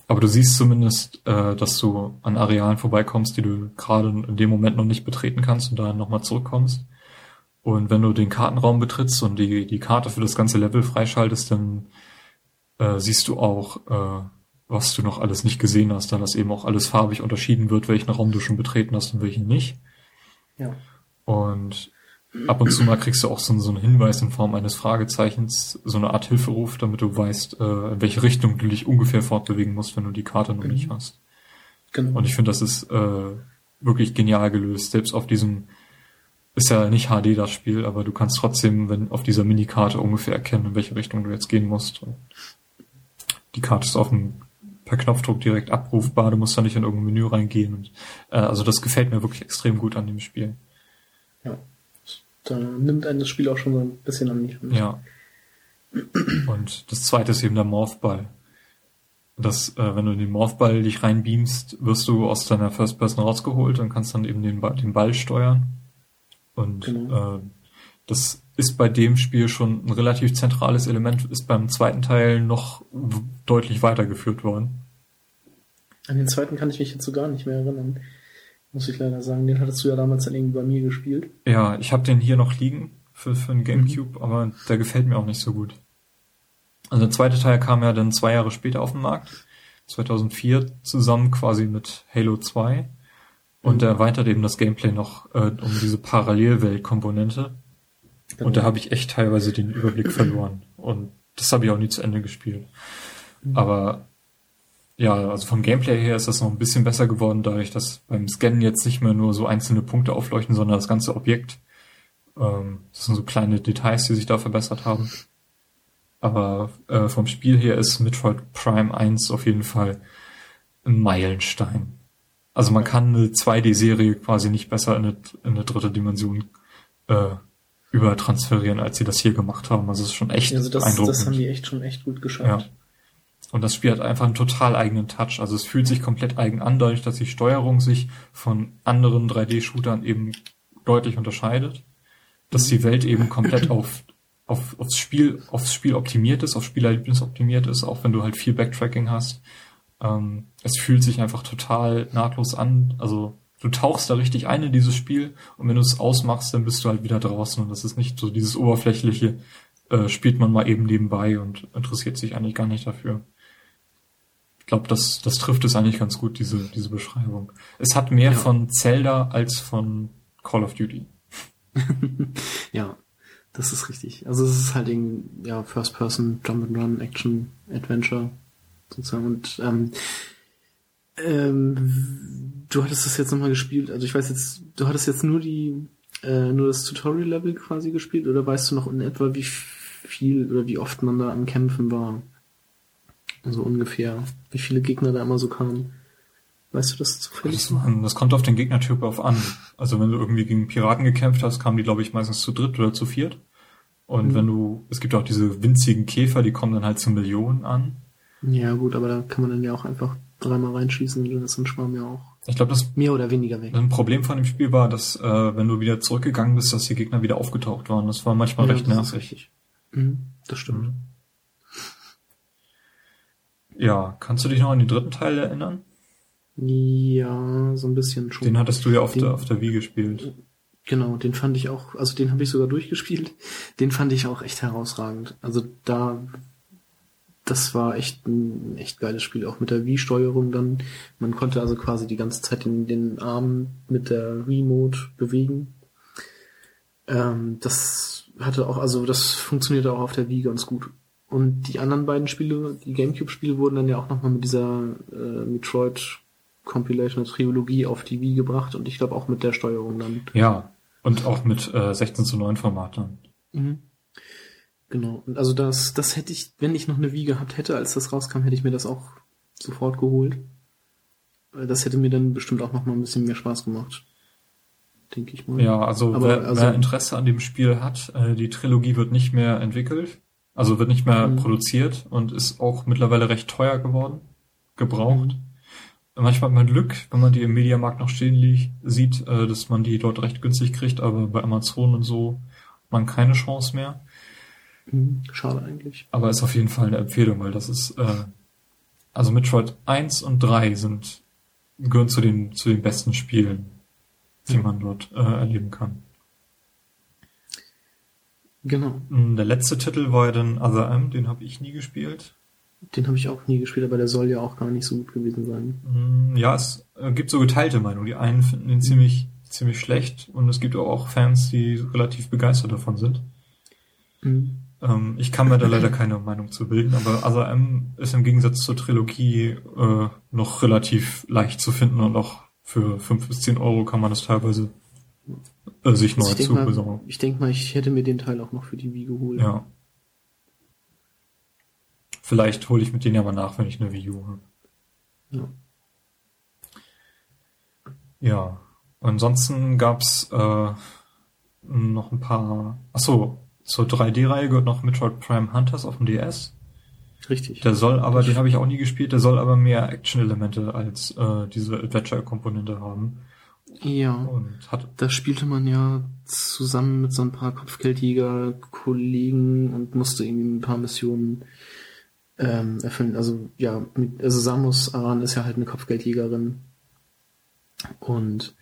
Aber du siehst zumindest, äh, dass du an Arealen vorbeikommst, die du gerade in dem Moment noch nicht betreten kannst und dann nochmal zurückkommst. Und wenn du den Kartenraum betrittst und die, die Karte für das ganze Level freischaltest, dann äh, siehst du auch, äh, was du noch alles nicht gesehen hast, dann dass eben auch alles farbig unterschieden wird, welchen Raum du schon betreten hast und welchen nicht. Ja. Und ab und zu mal kriegst du auch so, so einen Hinweis in Form eines Fragezeichens, so eine Art Hilferuf, damit du weißt, äh, in welche Richtung du dich ungefähr fortbewegen musst, wenn du die Karte noch nicht hast. Genau. Und ich finde, das ist äh, wirklich genial gelöst. Selbst auf diesem, ist ja nicht HD das Spiel, aber du kannst trotzdem, wenn auf dieser Minikarte ungefähr erkennen, in welche Richtung du jetzt gehen musst. Und die Karte ist auf dem, per Knopfdruck direkt abrufbar, du musst da nicht in irgendein Menü reingehen. Und, äh, also das gefällt mir wirklich extrem gut an dem Spiel. ja. Da nimmt einen das Spiel auch schon so ein bisschen an die Hand. Ja. Und das zweite ist eben der Morphball. dass äh, wenn du in den Morphball dich reinbeamst, wirst du aus deiner First Person rausgeholt und kannst dann eben den, Ball, den Ball steuern. Und genau. äh, das ist bei dem Spiel schon ein relativ zentrales Element, ist beim zweiten Teil noch deutlich weitergeführt worden. An den zweiten kann ich mich jetzt so gar nicht mehr erinnern. Muss ich leider sagen. Den hattest du ja damals dann irgendwie bei mir gespielt. Ja, ich habe den hier noch liegen für, für einen Gamecube, mhm. aber der gefällt mir auch nicht so gut. Also der zweite Teil kam ja dann zwei Jahre später auf den Markt. 2004 zusammen quasi mit Halo 2. Und mhm. erweitert eben das Gameplay noch äh, um diese Parallelwelt-Komponente. Genau. Und da habe ich echt teilweise den Überblick verloren. Und das habe ich auch nie zu Ende gespielt. Mhm. Aber ja, also vom Gameplay her ist das noch ein bisschen besser geworden, dadurch, dass beim Scannen jetzt nicht mehr nur so einzelne Punkte aufleuchten, sondern das ganze Objekt. Ähm, das sind so kleine Details, die sich da verbessert haben. Aber äh, vom Spiel her ist Metroid Prime 1 auf jeden Fall ein Meilenstein. Also man kann eine 2D-Serie quasi nicht besser in eine, in eine dritte Dimension äh, übertransferieren, als sie das hier gemacht haben. Also es ist schon echt also das, beeindruckend. Das haben die echt schon echt gut geschafft. Ja. Und das Spiel hat einfach einen total eigenen Touch. Also es fühlt sich komplett eigen an, dadurch, dass die Steuerung sich von anderen 3D-Shootern eben deutlich unterscheidet. Dass die Welt eben komplett auf auf, aufs Spiel, aufs Spiel optimiert ist, auf Spielerlebnis optimiert ist, auch wenn du halt viel Backtracking hast. Ähm, es fühlt sich einfach total nahtlos an. Also du tauchst da richtig ein in dieses Spiel und wenn du es ausmachst, dann bist du halt wieder draußen und das ist nicht so dieses oberflächliche, äh, spielt man mal eben nebenbei und interessiert sich eigentlich gar nicht dafür. Ich glaube, das, das trifft es eigentlich ganz gut, diese, diese Beschreibung. Es hat mehr ja. von Zelda als von Call of Duty. ja, das ist richtig. Also es ist halt irgendwie, ja, First Person, Jump and Run, Action, Adventure, sozusagen. Und ähm, ähm, du hattest das jetzt nochmal gespielt, also ich weiß jetzt, du hattest jetzt nur die, äh, nur das Tutorial-Level quasi gespielt oder weißt du noch in etwa, wie viel oder wie oft man da am Kämpfen war? Also ungefähr, wie viele Gegner da immer so kamen. Weißt du das zufällig? Das, das kommt auf den Gegnertyp auf an. Also wenn du irgendwie gegen Piraten gekämpft hast, kamen die, glaube ich, meistens zu dritt oder zu viert. Und mhm. wenn du, es gibt auch diese winzigen Käfer, die kommen dann halt zu Millionen an. Ja, gut, aber da kann man dann ja auch einfach dreimal reinschießen und dann ist ein Schwarm ja auch. Ich glaube, das mehr oder weniger weg. Ein Problem von dem Spiel war, dass äh, wenn du wieder zurückgegangen bist, dass die Gegner wieder aufgetaucht waren. Das war manchmal ja, recht nervig. Mhm, das stimmt. Mhm. Ja, kannst du dich noch an den dritten Teil erinnern? Ja, so ein bisschen schon. Den hattest du ja auf, den, der, auf der Wii gespielt. Genau, den fand ich auch, also den habe ich sogar durchgespielt. Den fand ich auch echt herausragend. Also da, das war echt ein echt geiles Spiel, auch mit der Wii-Steuerung dann. Man konnte also quasi die ganze Zeit den, den Arm mit der Remote bewegen. Ähm, das hatte auch, also das funktionierte auch auf der Wii ganz gut. Und die anderen beiden Spiele, die Gamecube-Spiele wurden dann ja auch nochmal mit dieser äh, Metroid Compilation, Trilogie auf die Wii gebracht und ich glaube auch mit der Steuerung dann. Ja, und auch mit äh, 16 zu 9 Format dann. Mhm. Genau. Und also das, das hätte ich, wenn ich noch eine Wii gehabt hätte, als das rauskam, hätte ich mir das auch sofort geholt. Das hätte mir dann bestimmt auch noch mal ein bisschen mehr Spaß gemacht. Denke ich mal. Ja, also, Aber, wer, also wer Interesse an dem Spiel hat, äh, die Trilogie wird nicht mehr entwickelt. Also wird nicht mehr mhm. produziert und ist auch mittlerweile recht teuer geworden. Gebraucht. Mhm manchmal hat man Glück, wenn man die im Mediamarkt noch stehen liegt, sieht, äh, dass man die dort recht günstig kriegt, aber bei Amazon und so hat man keine Chance mehr. Hm, schade eigentlich. Aber ist auf jeden Fall eine Empfehlung, weil das ist, äh, also Metroid 1 und 3 sind, gehören zu den, zu den besten Spielen, die man dort äh, erleben kann. Genau. Hm, der letzte Titel war ja dann Other M, den habe ich nie gespielt. Den habe ich auch nie gespielt, aber der soll ja auch gar nicht so gut gewesen sein. Mm, ja, es äh, gibt so geteilte Meinungen. Die einen finden ihn ziemlich, ziemlich schlecht und es gibt auch Fans, die relativ begeistert davon sind. Mhm. Ähm, ich kann mir da leider keine Meinung zu bilden, aber Other M ist im Gegensatz zur Trilogie äh, noch relativ leicht zu finden und auch für fünf bis zehn Euro kann man das teilweise äh, sich neu zu besorgen. Ich denke mal, ich hätte mir den Teil auch noch für die Wii geholt. Ja. Vielleicht hole ich mit denen ja mal nach, wenn ich eine Wii U habe. Ja. Ja. Ansonsten gab's äh, noch ein paar. Achso, zur 3D-Reihe gehört noch Metroid Prime Hunters auf dem DS. Richtig. Der soll aber, den habe ich auch nie gespielt, der soll aber mehr Action-Elemente als äh, diese Adventure-Komponente haben. Ja. Und hat Da spielte man ja zusammen mit so ein paar Kopfgeldjäger-Kollegen und musste irgendwie ein paar Missionen ähm, erfüllen. Also ja, mit, also Samus Aran ist ja halt eine Kopfgeldjägerin. Und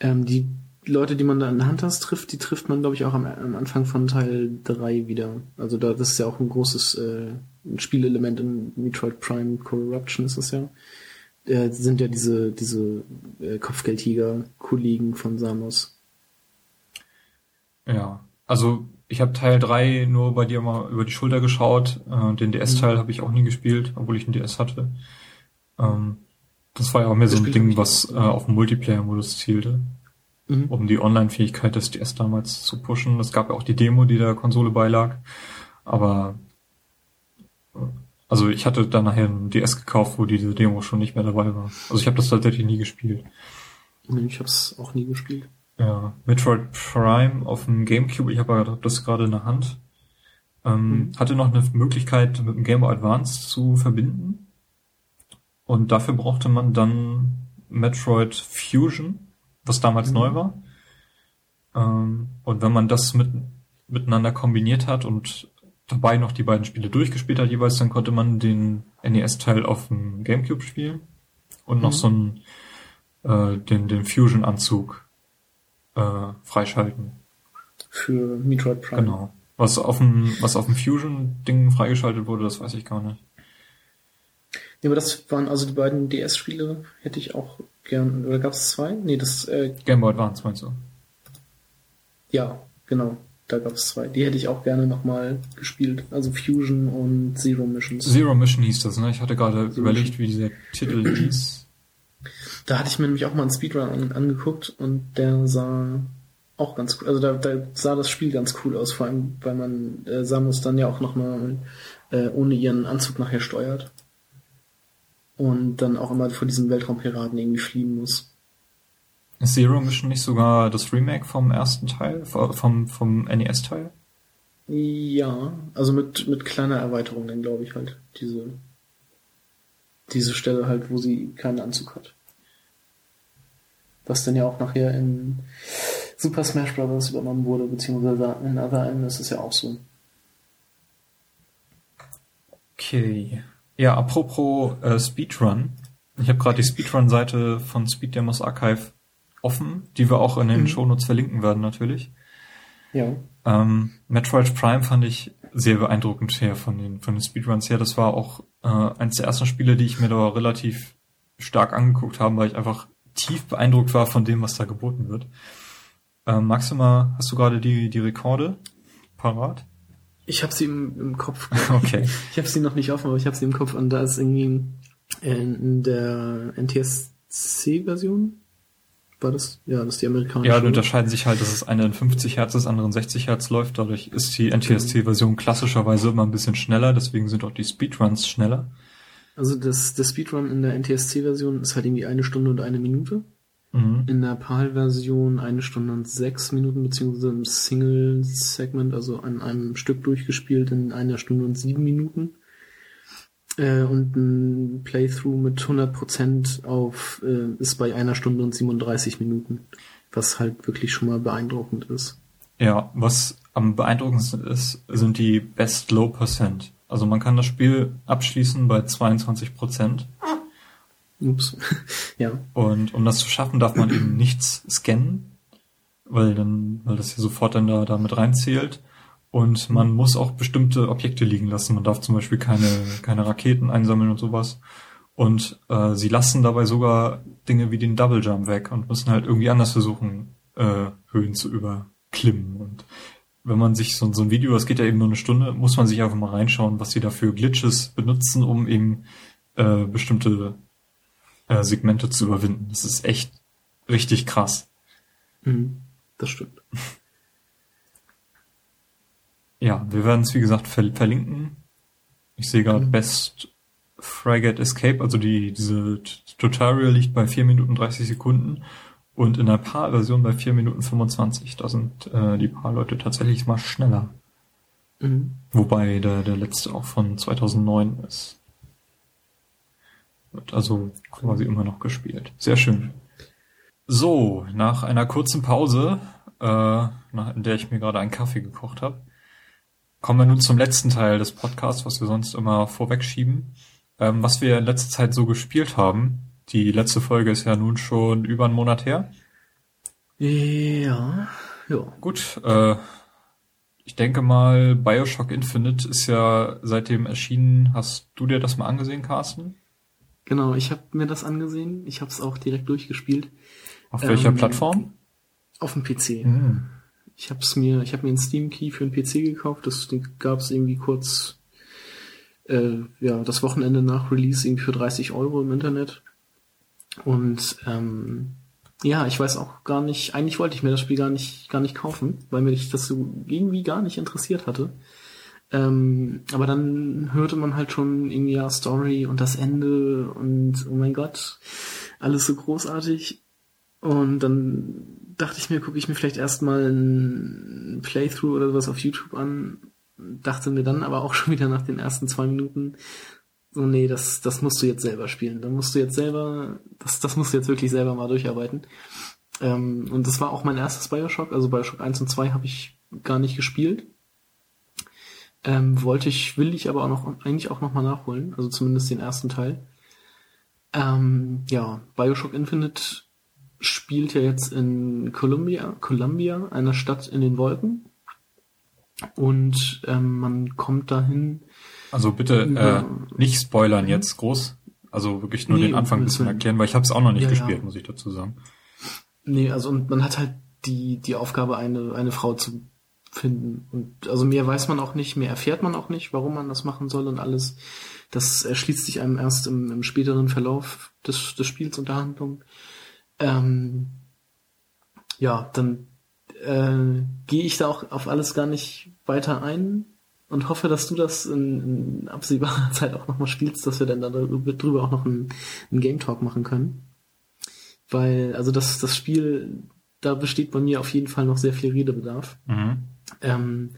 ähm, die Leute, die man da in der Hunters trifft, die trifft man, glaube ich, auch am, am Anfang von Teil 3 wieder. Also da, das ist ja auch ein großes äh, Spielelement in Metroid Prime Corruption ist es ja. Äh, sind ja diese, diese äh, Kopfgeldjäger-Kollegen von Samus. Ja, also ich habe Teil 3 nur bei dir mal über die Schulter geschaut. Äh, den DS-Teil habe ich auch nie gespielt, obwohl ich einen DS hatte. Ähm, das war ja auch mehr so ein Ding, was äh, auf den Multiplayer-Modus zielte, Mhm. um die Online-Fähigkeit des DS damals zu pushen. Es gab ja auch die Demo, die der Konsole beilag. Aber äh, also ich hatte dann nachher einen DS gekauft, wo diese Demo schon nicht mehr dabei war. Also ich habe das tatsächlich nie gespielt. Nee, Ich habe es auch nie gespielt. Ja, Metroid Prime auf dem Gamecube, ich habe hab das gerade in der Hand. Ähm, Mhm. Hatte noch eine Möglichkeit mit dem Game Boy Advance zu verbinden. Und dafür brauchte man dann Metroid Fusion, was damals Mhm. neu war. Ähm, und wenn man das mit, miteinander kombiniert hat und dabei noch die beiden Spiele durchgespielt hat jeweils, dann konnte man den NES-Teil auf dem Gamecube spielen und noch Mhm. so einen, äh, den, den Fusion-Anzug äh, freischalten. Für Metroid Prime. Genau. Was auf dem, was auf dem Fusion-Ding freigeschaltet wurde, das weiß ich gar nicht. Ja, aber das waren also die beiden DS-Spiele, hätte ich auch gern. Oder gab es zwei? Nee, das, äh, Game Boy Advance meinst du? ja, genau. Da gab es zwei. Die hätte ich auch gerne nochmal gespielt. Also Fusion und Zero Missions. Zero Mission hieß das, ne? Ich hatte gerade Zero überlegt, wie dieser Titel hieß. Da hatte ich mir nämlich auch mal einen Speedrun an, angeguckt und der sah auch ganz cool. Also da, da sah das Spiel ganz cool aus, vor allem weil man äh, Samus dann ja auch nochmal äh, ohne ihren Anzug nachher steuert. Und dann auch immer vor diesem Weltraumpiraten irgendwie fliehen muss. Ist Zero Mission nicht sogar das Remake vom ersten Teil, vom, vom NES-Teil? Ja, also mit, mit kleiner Erweiterung dann glaube ich halt. Diese, diese Stelle halt, wo sie keinen Anzug hat. Was dann ja auch nachher in Super Smash Bros. übernommen wurde, beziehungsweise in Other M ist es ja auch so. Okay. Ja, apropos äh, Speedrun. Ich habe gerade die Speedrun-Seite von Speed Demos Archive offen, die wir auch in den Mhm. Shownotes verlinken werden natürlich. Ja. Ähm, Metroid Prime fand ich sehr beeindruckend her von den, von den Speedruns her. Das war auch äh, eines der ersten Spiele, die ich mir da relativ stark angeguckt habe, weil ich einfach tief beeindruckt war von dem, was da geboten wird. Ähm, Maxima, hast du gerade die, die Rekorde parat? Ich habe sie im, im Kopf. Okay. Ich habe sie noch nicht offen, aber ich habe sie im Kopf und da ist irgendwie in, der NTSC-Version war das? Ja, das ist die amerikanische. Ja, die unterscheiden sich halt, dass es eine in 50 Hertz ist, andere in 60 Hertz läuft. Dadurch ist die NTSC-Version klassischerweise immer ein bisschen schneller, deswegen sind auch die Speedruns schneller. Also das, der Speedrun in der NTSC-Version ist halt irgendwie eine Stunde und eine Minute. Mhm. In der PAL-Version eine Stunde und sechs Minuten, beziehungsweise im Single-Segment, also an einem Stück durchgespielt in einer Stunde und sieben Minuten. Äh, und ein Playthrough mit 100% auf äh, ist bei einer Stunde und 37 Minuten. Was halt wirklich schon mal beeindruckend ist. Ja, was am beeindruckendsten ist, sind die Best Low Percent. Also man kann das Spiel abschließen bei 22 Prozent. Ups. ja. Und um das zu schaffen, darf man eben nichts scannen, weil dann, weil das ja sofort dann da, da mit reinzählt. Und man muss auch bestimmte Objekte liegen lassen. Man darf zum Beispiel keine, keine Raketen einsammeln und sowas. Und äh, sie lassen dabei sogar Dinge wie den Double Jump weg und müssen halt irgendwie anders versuchen, äh, Höhen zu überklimmen. Und wenn man sich so, so ein Video, das geht ja eben nur eine Stunde, muss man sich einfach mal reinschauen, was sie da für Glitches benutzen, um eben äh, bestimmte äh, Segmente zu überwinden. Das ist echt richtig krass. Mhm. Das stimmt. Ja, wir werden es wie gesagt ver verlinken. Ich sehe gerade Mhm. Best Frigate Escape, also die diese Tutorial liegt bei 4 Minuten 30 Sekunden und in der PAL-Version bei 4 Minuten 25. Da sind äh, die PAL-Leute tatsächlich mal schneller. Mhm. Wobei der, der letzte auch von 2009 ist. Wird also quasi immer noch gespielt. Sehr schön. So, nach einer kurzen Pause, äh, in der ich mir gerade einen Kaffee gekocht habe, kommen wir nun zum letzten Teil des Podcasts, was wir sonst immer vorwegschieben. Ähm, was wir in letzter Zeit so gespielt haben. Die letzte Folge ist ja nun schon über einen Monat her. Ja, ja. Gut, äh, ich denke mal, Bioshock Infinite ist ja seitdem erschienen. Hast du dir das mal angesehen, Carsten? Genau, ich habe mir das angesehen. Ich habe es auch direkt durchgespielt. Auf welcher ähm, Plattform? Auf dem PC. Mhm. Ich habe mir, ich habe mir einen Steam Key für einen PC gekauft. Das gab es irgendwie kurz, äh, ja, das Wochenende nach Release irgendwie für 30 Euro im Internet. Und ähm, ja, ich weiß auch gar nicht, eigentlich wollte ich mir das Spiel gar nicht, gar nicht kaufen, weil mich das so irgendwie gar nicht interessiert hatte. Ähm, aber dann hörte man halt schon irgendwie ja Story und das Ende und oh mein Gott, alles so großartig. Und dann dachte ich mir, gucke ich mir vielleicht erstmal ein Playthrough oder sowas auf YouTube an. Dachte mir dann aber auch schon wieder nach den ersten zwei Minuten, so, nee, das, das musst du jetzt selber spielen. Da musst du jetzt selber, das, das musst du jetzt wirklich selber mal durcharbeiten. Ähm, und das war auch mein erstes Bioshock. Also Bioshock 1 und 2 habe ich gar nicht gespielt. Ähm, wollte ich, will ich aber auch noch, eigentlich auch nochmal nachholen. Also zumindest den ersten Teil. Ähm, ja, Bioshock Infinite spielt ja jetzt in Columbia, Columbia, einer Stadt in den Wolken. Und ähm, man kommt dahin also bitte äh, nicht spoilern jetzt groß. Also wirklich nur nee, den Anfang ein bisschen erklären, weil ich habe es auch noch nicht ja, gespielt, ja. muss ich dazu sagen. Nee, also und man hat halt die, die Aufgabe, eine, eine Frau zu finden. Und also mehr weiß man auch nicht, mehr erfährt man auch nicht, warum man das machen soll und alles. Das erschließt sich einem erst im, im späteren Verlauf des, des Spiels und der Handlung. Ähm, ja, dann äh, gehe ich da auch auf alles gar nicht weiter ein und hoffe, dass du das in, in absehbarer Zeit auch nochmal spielst, dass wir dann darüber auch noch einen, einen Game Talk machen können. Weil, also das, das Spiel, da besteht bei mir auf jeden Fall noch sehr viel Redebedarf. Mhm. Ähm,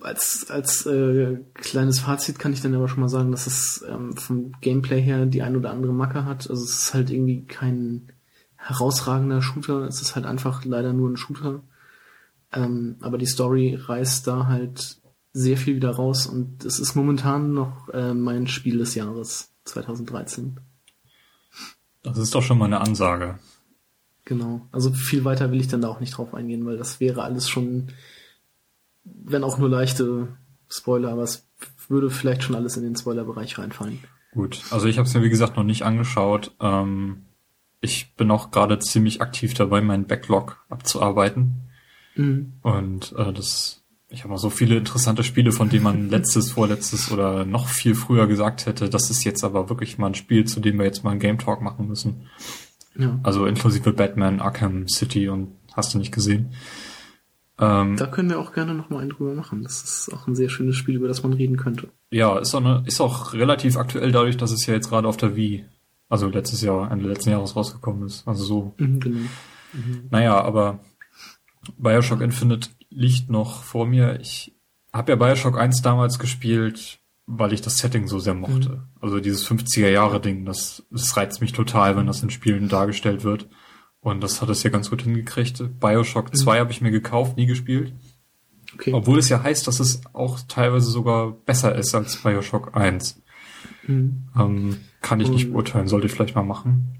als als äh, kleines Fazit kann ich dann aber schon mal sagen, dass es ähm, vom Gameplay her die ein oder andere Macke hat. Also es ist halt irgendwie kein herausragender Shooter, es ist halt einfach leider nur ein Shooter. Ähm, aber die Story reißt da halt sehr viel wieder raus und es ist momentan noch äh, mein Spiel des Jahres 2013. Das ist doch schon mal eine Ansage. Genau. Also viel weiter will ich dann da auch nicht drauf eingehen, weil das wäre alles schon, wenn auch nur leichte Spoiler, aber es würde vielleicht schon alles in den Spoilerbereich reinfallen. Gut, also ich habe es mir wie gesagt noch nicht angeschaut. Ähm, ich bin auch gerade ziemlich aktiv dabei, meinen Backlog abzuarbeiten. Mhm. Und äh, das ich habe auch so viele interessante Spiele, von denen man letztes, vorletztes oder noch viel früher gesagt hätte, das ist jetzt aber wirklich mal ein Spiel, zu dem wir jetzt mal einen Game Talk machen müssen. Ja. Also inklusive Batman, Arkham City und hast du nicht gesehen. Ähm, da können wir auch gerne noch mal einen drüber machen. Das ist auch ein sehr schönes Spiel, über das man reden könnte. Ja, ist auch, eine, ist auch relativ aktuell dadurch, dass es ja jetzt gerade auf der Wii, also letztes Jahr, Ende letzten Jahres rausgekommen ist. Also so. Mhm, genau. Mhm. Naja, aber Bioshock Infinite liegt noch vor mir. Ich habe ja Bioshock 1 damals gespielt, weil ich das Setting so sehr mochte. Mhm. Also dieses 50er Jahre Ding, das, das reizt mich total, wenn das in Spielen dargestellt wird. Und das hat es ja ganz gut hingekriegt. Bioshock mhm. 2 habe ich mir gekauft, nie gespielt. Okay. Obwohl es ja heißt, dass es auch teilweise sogar besser ist als Bioshock 1. Mhm. Ähm, kann ich nicht beurteilen, sollte ich vielleicht mal machen.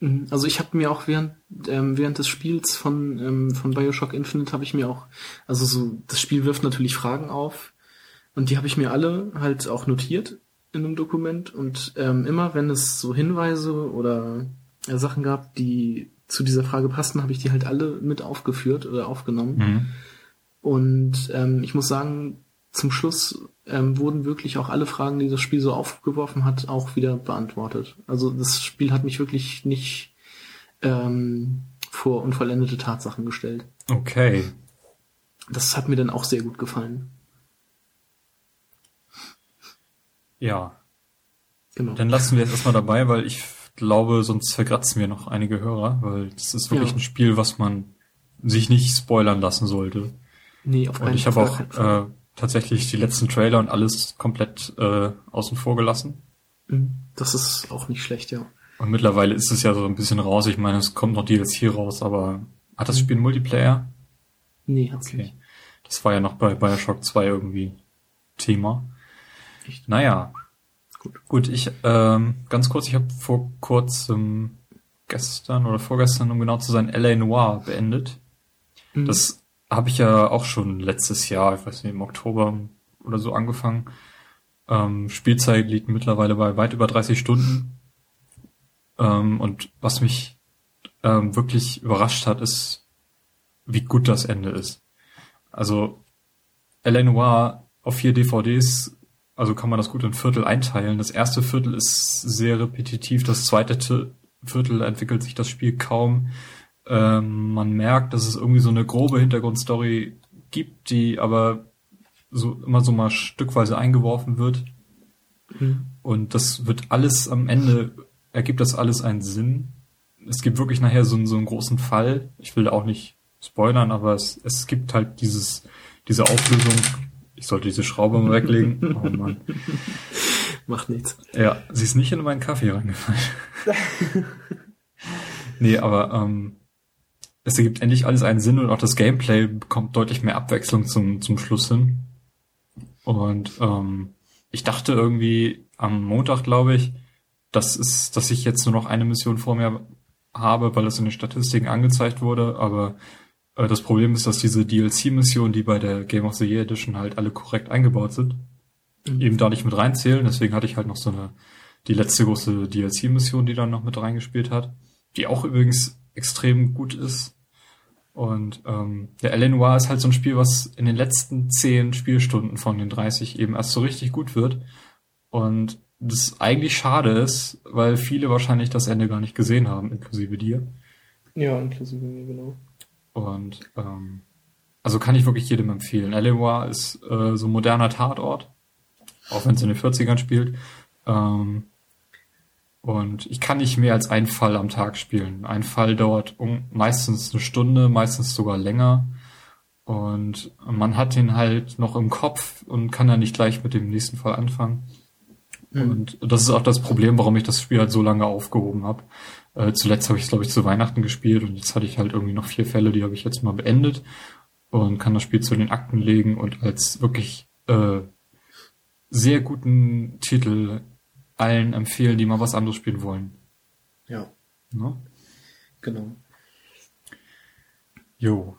Mhm. Also ich habe mir auch während ähm, während des Spiels von ähm, von Bioshock Infinite habe ich mir auch also so das Spiel wirft natürlich Fragen auf und die habe ich mir alle halt auch notiert in einem Dokument und ähm, immer wenn es so Hinweise oder äh, Sachen gab, die zu dieser Frage passten, habe ich die halt alle mit aufgeführt oder aufgenommen. Mhm. Und ähm, ich muss sagen, zum Schluss ähm, wurden wirklich auch alle Fragen, die das Spiel so aufgeworfen hat, auch wieder beantwortet. Also das Spiel hat mich wirklich nicht ähm, vor unvollendete Tatsachen gestellt. Okay. Das hat mir dann auch sehr gut gefallen. Ja. Genau. Dann lassen wir jetzt erstmal dabei, weil ich glaube, sonst vergratzen wir noch einige Hörer, weil das ist wirklich ja. ein Spiel, was man sich nicht spoilern lassen sollte. Nee, auf Und keinen ich habe Fall. auch äh, tatsächlich die letzten Trailer und alles komplett äh, außen vor gelassen. Mhm. Das ist auch nicht schlecht, ja. Und mittlerweile ist es ja so ein bisschen raus. Ich meine, es kommt noch DLC raus, aber hat das Spiel Multiplayer? Nee, hat's Okay. nicht. Das war ja noch bei Bioshock 2 irgendwie Thema. Echt? Naja. Gut. Gut, ich, ähm, ganz kurz, ich habe vor kurzem gestern oder vorgestern, um genau zu sein, LA Noir beendet. Mhm. Das habe ich ja auch schon letztes Jahr, ich weiß nicht, im Oktober oder so angefangen. Ähm, Spielzeit liegt mittlerweile bei weit über 30 Stunden. Ähm, und was mich ähm, wirklich überrascht hat, ist, wie gut das Ende ist. Also L.A. Noir auf vier DVDs, also kann man das gut in Viertel einteilen. Das erste Viertel ist sehr repetitiv, das zweite Viertel entwickelt sich das Spiel kaum. Ähm, man merkt, dass es irgendwie so eine grobe Hintergrundstory gibt, die aber so immer so mal stückweise eingeworfen wird. Mhm. Und das wird alles am Ende, ergibt das alles einen Sinn. Es gibt wirklich nachher so einen, so einen großen Fall. Ich will da auch nicht spoilern, aber es, es gibt halt dieses, diese Auflösung. Ich sollte diese Schraube mal weglegen. Oh Mann. Macht nichts. Ja, sie ist nicht in meinen Kaffee reingefallen. nee, aber ähm, es ergibt endlich alles einen Sinn und auch das Gameplay bekommt deutlich mehr Abwechslung zum, zum Schluss hin. Und ähm, ich dachte irgendwie am Montag, glaube ich, das ist, dass ich jetzt nur noch eine Mission vor mir habe, weil es in den Statistiken angezeigt wurde, aber das Problem ist, dass diese DLC-Missionen, die bei der Game of the Year Edition halt alle korrekt eingebaut sind, Mhm. eben da nicht mit reinzählen. Deswegen hatte ich halt noch so eine, die letzte große DLC-Mission, die dann noch mit reingespielt hat, die auch übrigens extrem gut ist. Und ähm, der L.A. Noir ist halt so ein Spiel, was in den letzten 10 Spielstunden von den 30 eben erst so richtig gut wird. Und das eigentlich schade ist, weil viele wahrscheinlich das Ende gar nicht gesehen haben, inklusive dir. Ja, inklusive mir, genau. Und ähm, also kann ich wirklich jedem empfehlen. Noir ist äh, so ein moderner Tatort, auch wenn es in den 40ern spielt. Ähm, und ich kann nicht mehr als einen Fall am Tag spielen. Ein Fall dauert um, meistens eine Stunde, meistens sogar länger. Und man hat den halt noch im Kopf und kann dann nicht gleich mit dem nächsten Fall anfangen. Mhm. Und das ist auch das Problem, warum ich das Spiel halt so lange aufgehoben habe. Äh, zuletzt habe ich es, glaube ich, zu Weihnachten gespielt und jetzt hatte ich halt irgendwie noch vier Fälle, die habe ich jetzt mal beendet und kann das Spiel zu den Akten legen und als wirklich äh, sehr guten Titel allen empfehlen, die mal was anderes spielen wollen. Ja, Ne? genau. Jo.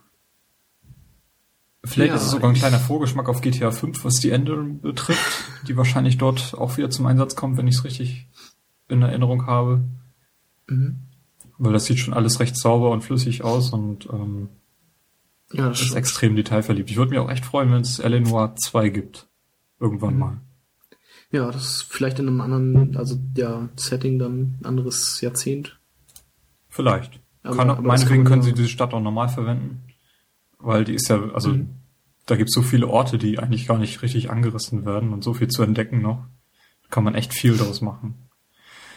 Vielleicht Ja, ist es sogar ein kleiner Vorgeschmack auf GTA 5, was die Änderungen betrifft, die wahrscheinlich dort auch wieder zum Einsatz kommt, wenn ich es richtig in Erinnerung habe. Mhm. Weil das sieht schon alles recht sauber und flüssig aus und ähm, Ja, das ist stimmt. extrem detailverliebt. Ich würde mich auch echt freuen, wenn es Eleanor 2 gibt. Irgendwann Mhm. mal. Ja, das ist vielleicht in einem anderen, also ja, Setting dann ein anderes Jahrzehnt. Vielleicht. Aber- kann, aber meinetwegen können sie diese Stadt auch normal verwenden. Weil die ist ja, also Mhm. da gibt es so viele Orte, die eigentlich gar nicht richtig angerissen werden und so viel zu entdecken noch. Da kann man echt viel daraus machen.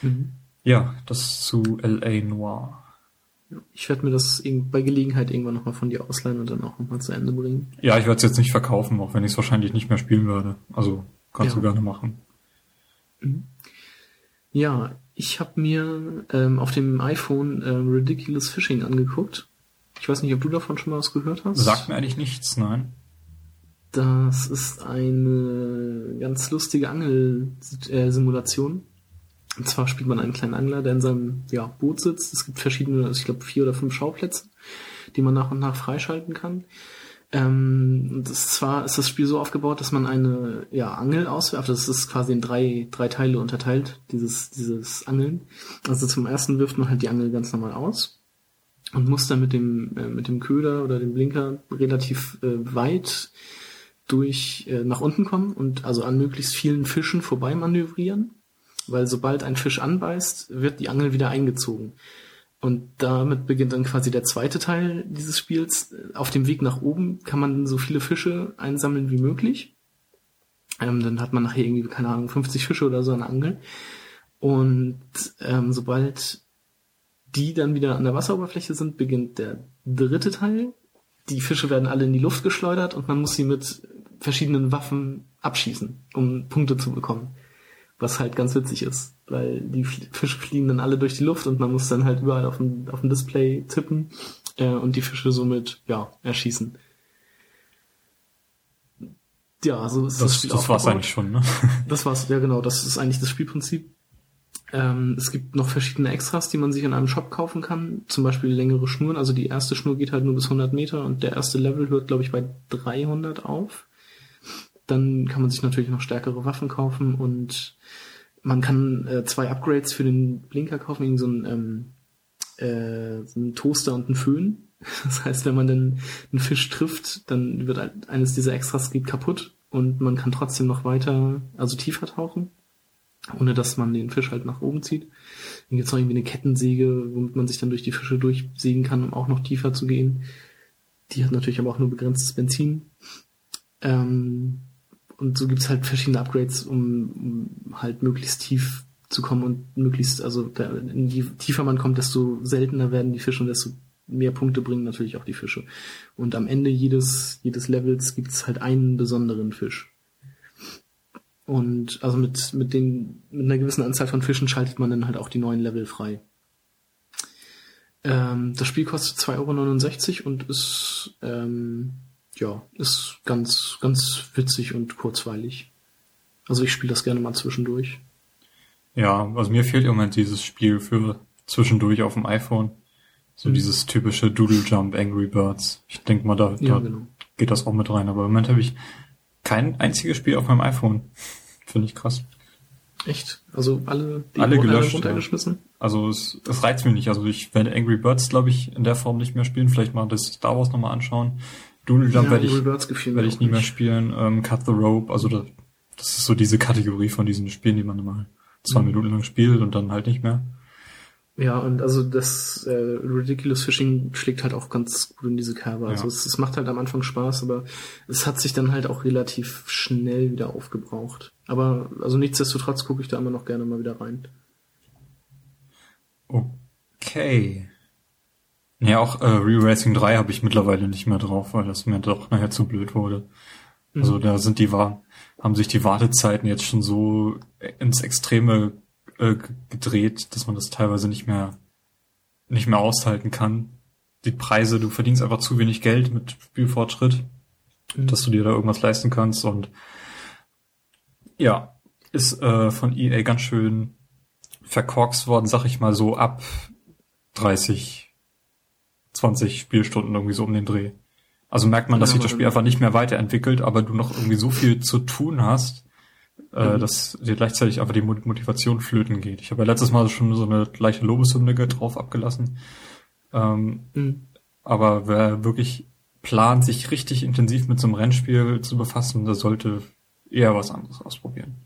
Mhm. Ja, das zu L.A. Noir. Ich werde mir das bei Gelegenheit irgendwann nochmal von dir ausleihen und dann auch nochmal zu Ende bringen. Ja, ich werde es jetzt nicht verkaufen, auch wenn ich es wahrscheinlich nicht mehr spielen werde. Also kannst Ja. du gerne machen. Ja, ich habe mir ähm, auf dem iPhone ähm, Ridiculous Fishing angeguckt. Ich weiß nicht, ob du davon schon mal was gehört hast. Sagt mir eigentlich nichts, nein. Das ist eine ganz lustige Angelsimulation. Und zwar spielt man einen kleinen Angler, der in seinem ja, Boot sitzt. Es gibt verschiedene, also ich glaube vier oder fünf Schauplätze, die man nach und nach freischalten kann. Ähm, und das zwar ist das Spiel so aufgebaut, dass man eine ja, Angel auswirft. Das ist quasi in drei, drei Teile unterteilt, dieses, dieses Angeln. Also zum ersten wirft man halt die Angel ganz normal aus und muss dann mit dem, äh, mit dem Köder oder dem Blinker relativ äh, weit durch äh, nach unten kommen und also an möglichst vielen Fischen vorbei manövrieren, weil sobald ein Fisch anbeißt, wird die Angel wieder eingezogen. Und damit beginnt dann quasi der zweite Teil dieses Spiels. Auf dem Weg nach oben kann man so viele Fische einsammeln wie möglich. Ähm, dann hat man nachher irgendwie, keine Ahnung, 50 Fische oder so an der Angel. Und ähm, sobald die dann wieder an der Wasseroberfläche sind, beginnt der dritte Teil. die Fische werden alle in die Luft geschleudert und man muss sie mit verschiedenen Waffen abschießen, um Punkte zu bekommen. Was halt ganz witzig ist, weil die Fische fliegen dann alle durch die Luft und man muss dann halt überall auf dem, auf dem Display tippen äh, und die Fische somit ja erschießen. Ja, so ist das, das Spiel Das war's eigentlich schon, ne? Das war's, ja genau, das ist eigentlich das Spielprinzip. Ähm, es gibt noch verschiedene Extras, die man sich in einem Shop kaufen kann. Zum Beispiel längere Schnuren. Also die erste Schnur geht halt nur bis 100 Meter und der erste Level hört, glaube ich, bei 300 auf. Dann kann man sich natürlich noch stärkere Waffen kaufen und man kann äh, zwei Upgrades für den Blinker kaufen, so ein, ähm, äh, so ein Toaster und ein Föhn. Das heißt, wenn man dann einen Fisch trifft, dann wird eines dieser Extras geht kaputt und man kann trotzdem noch weiter, also tiefer tauchen ohne dass man den Fisch halt nach oben zieht. Dann gibt's noch irgendwie eine Kettensäge, womit man sich dann durch die Fische durchsägen kann, um auch noch tiefer zu gehen. Die hat natürlich aber auch nur begrenztes Benzin. Ähm, und so gibt's halt verschiedene Upgrades, um, um halt möglichst tief zu kommen und möglichst, also da, je tiefer man kommt, desto seltener werden die Fische und desto mehr Punkte bringen natürlich auch die Fische. Und am Ende jedes, jedes Levels gibt's halt einen besonderen Fisch. Und also mit, mit, den, mit einer gewissen Anzahl von Fischen schaltet man dann halt auch die neuen Level frei. Ähm, das Spiel kostet 2,69 Euro und ist, ähm, ja, ist ganz, ganz witzig und kurzweilig. Also ich spiele das gerne mal zwischendurch. Ja, also mir fehlt im Moment dieses Spiel für zwischendurch auf dem iPhone. So mhm. dieses typische Doodle Jump Angry Birds. Ich denke mal, da, ja, da genau. geht das auch mit rein. Aber im Moment habe ich kein einziges Spiel auf meinem iPhone. Finde ich krass. Echt? Also alle, die alle gelöscht, runtergeschmissen? Also es, es reizt mich nicht. Also ich werde Angry Birds, glaube ich, in der Form nicht mehr spielen. Vielleicht mal das Star Wars nochmal anschauen. Doodle Jump ja, werde ich, werde ich nie mehr spielen. Ähm, Cut the Rope, also das, das ist so diese Kategorie von diesen Spielen, die man immer zwei mhm. Minuten lang spielt und dann halt nicht mehr. Ja, und also das äh, Ridiculous Fishing schlägt halt auch ganz gut in diese Kerbe. Also ja. es, es macht halt am Anfang Spaß, aber es hat sich dann halt auch relativ schnell wieder aufgebraucht. Aber also nichtsdestotrotz gucke ich da immer noch gerne mal wieder rein. Okay. Ja, auch äh, Re-Racing 3 habe ich mittlerweile nicht mehr drauf, weil das mir doch nachher zu blöd wurde. Mhm. Also da sind die haben sich die Wartezeiten jetzt schon so ins Extreme äh, gedreht, dass man das teilweise nicht mehr nicht mehr aushalten kann. Die Preise, du verdienst einfach zu wenig Geld mit Spielfortschritt, mhm. dass du dir da irgendwas leisten kannst und ja, ist äh, von EA ganz schön verkorkst worden, sag ich mal so ab 30, 20 Spielstunden irgendwie so um den Dreh. Also merkt man, dass sich das Spiel einfach nicht mehr weiterentwickelt, aber du noch irgendwie so viel zu tun hast, äh, mhm. dass dir gleichzeitig einfach die Motivation flöten geht. Ich habe ja letztes Mal schon so eine leichte Lobeshymne drauf abgelassen. Ähm, mhm. Aber wer wirklich plant, sich richtig intensiv mit so einem Rennspiel zu befassen, der sollte eher was anderes ausprobieren.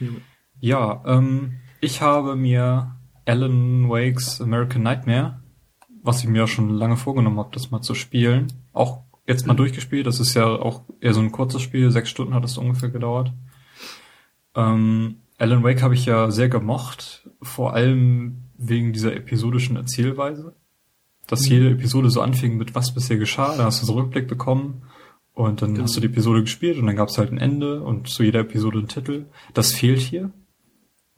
Mhm. Ja, ähm, ich habe mir Alan Wakes American Nightmare, was ich mir schon lange vorgenommen habe, das mal zu spielen, auch jetzt mal mhm. durchgespielt. Das ist ja auch eher so ein kurzes Spiel, sechs Stunden hat es ungefähr gedauert. Ähm, Alan Wake habe ich ja sehr gemocht, vor allem wegen dieser episodischen Erzählweise. Dass mhm. jede Episode so anfing mit was bisher geschah, da hast du so einen Rückblick bekommen und dann genau. hast du die Episode gespielt und dann gab es halt ein Ende und zu jeder Episode einen Titel. Das fehlt hier.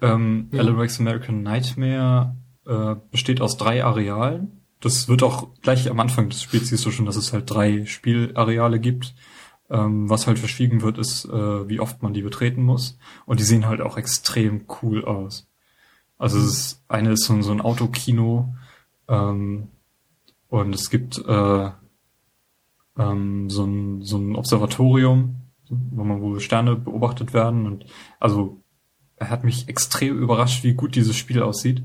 Ähm, ja. Alan Wake's American Nightmare äh, besteht aus drei Arealen. Das wird auch gleich am Anfang des Spiels siehst du schon, dass es halt drei Spielareale gibt. Ähm, was halt verschwiegen wird, ist, äh, wie oft man die betreten muss. Und die sehen halt auch extrem cool aus. Also es ist, eine ist so, so ein Autokino ähm, und es gibt äh, ähm, so, ein, so ein Observatorium, wo man wohl Sterne beobachtet werden. Und also er hat mich extrem überrascht, wie gut dieses Spiel aussieht.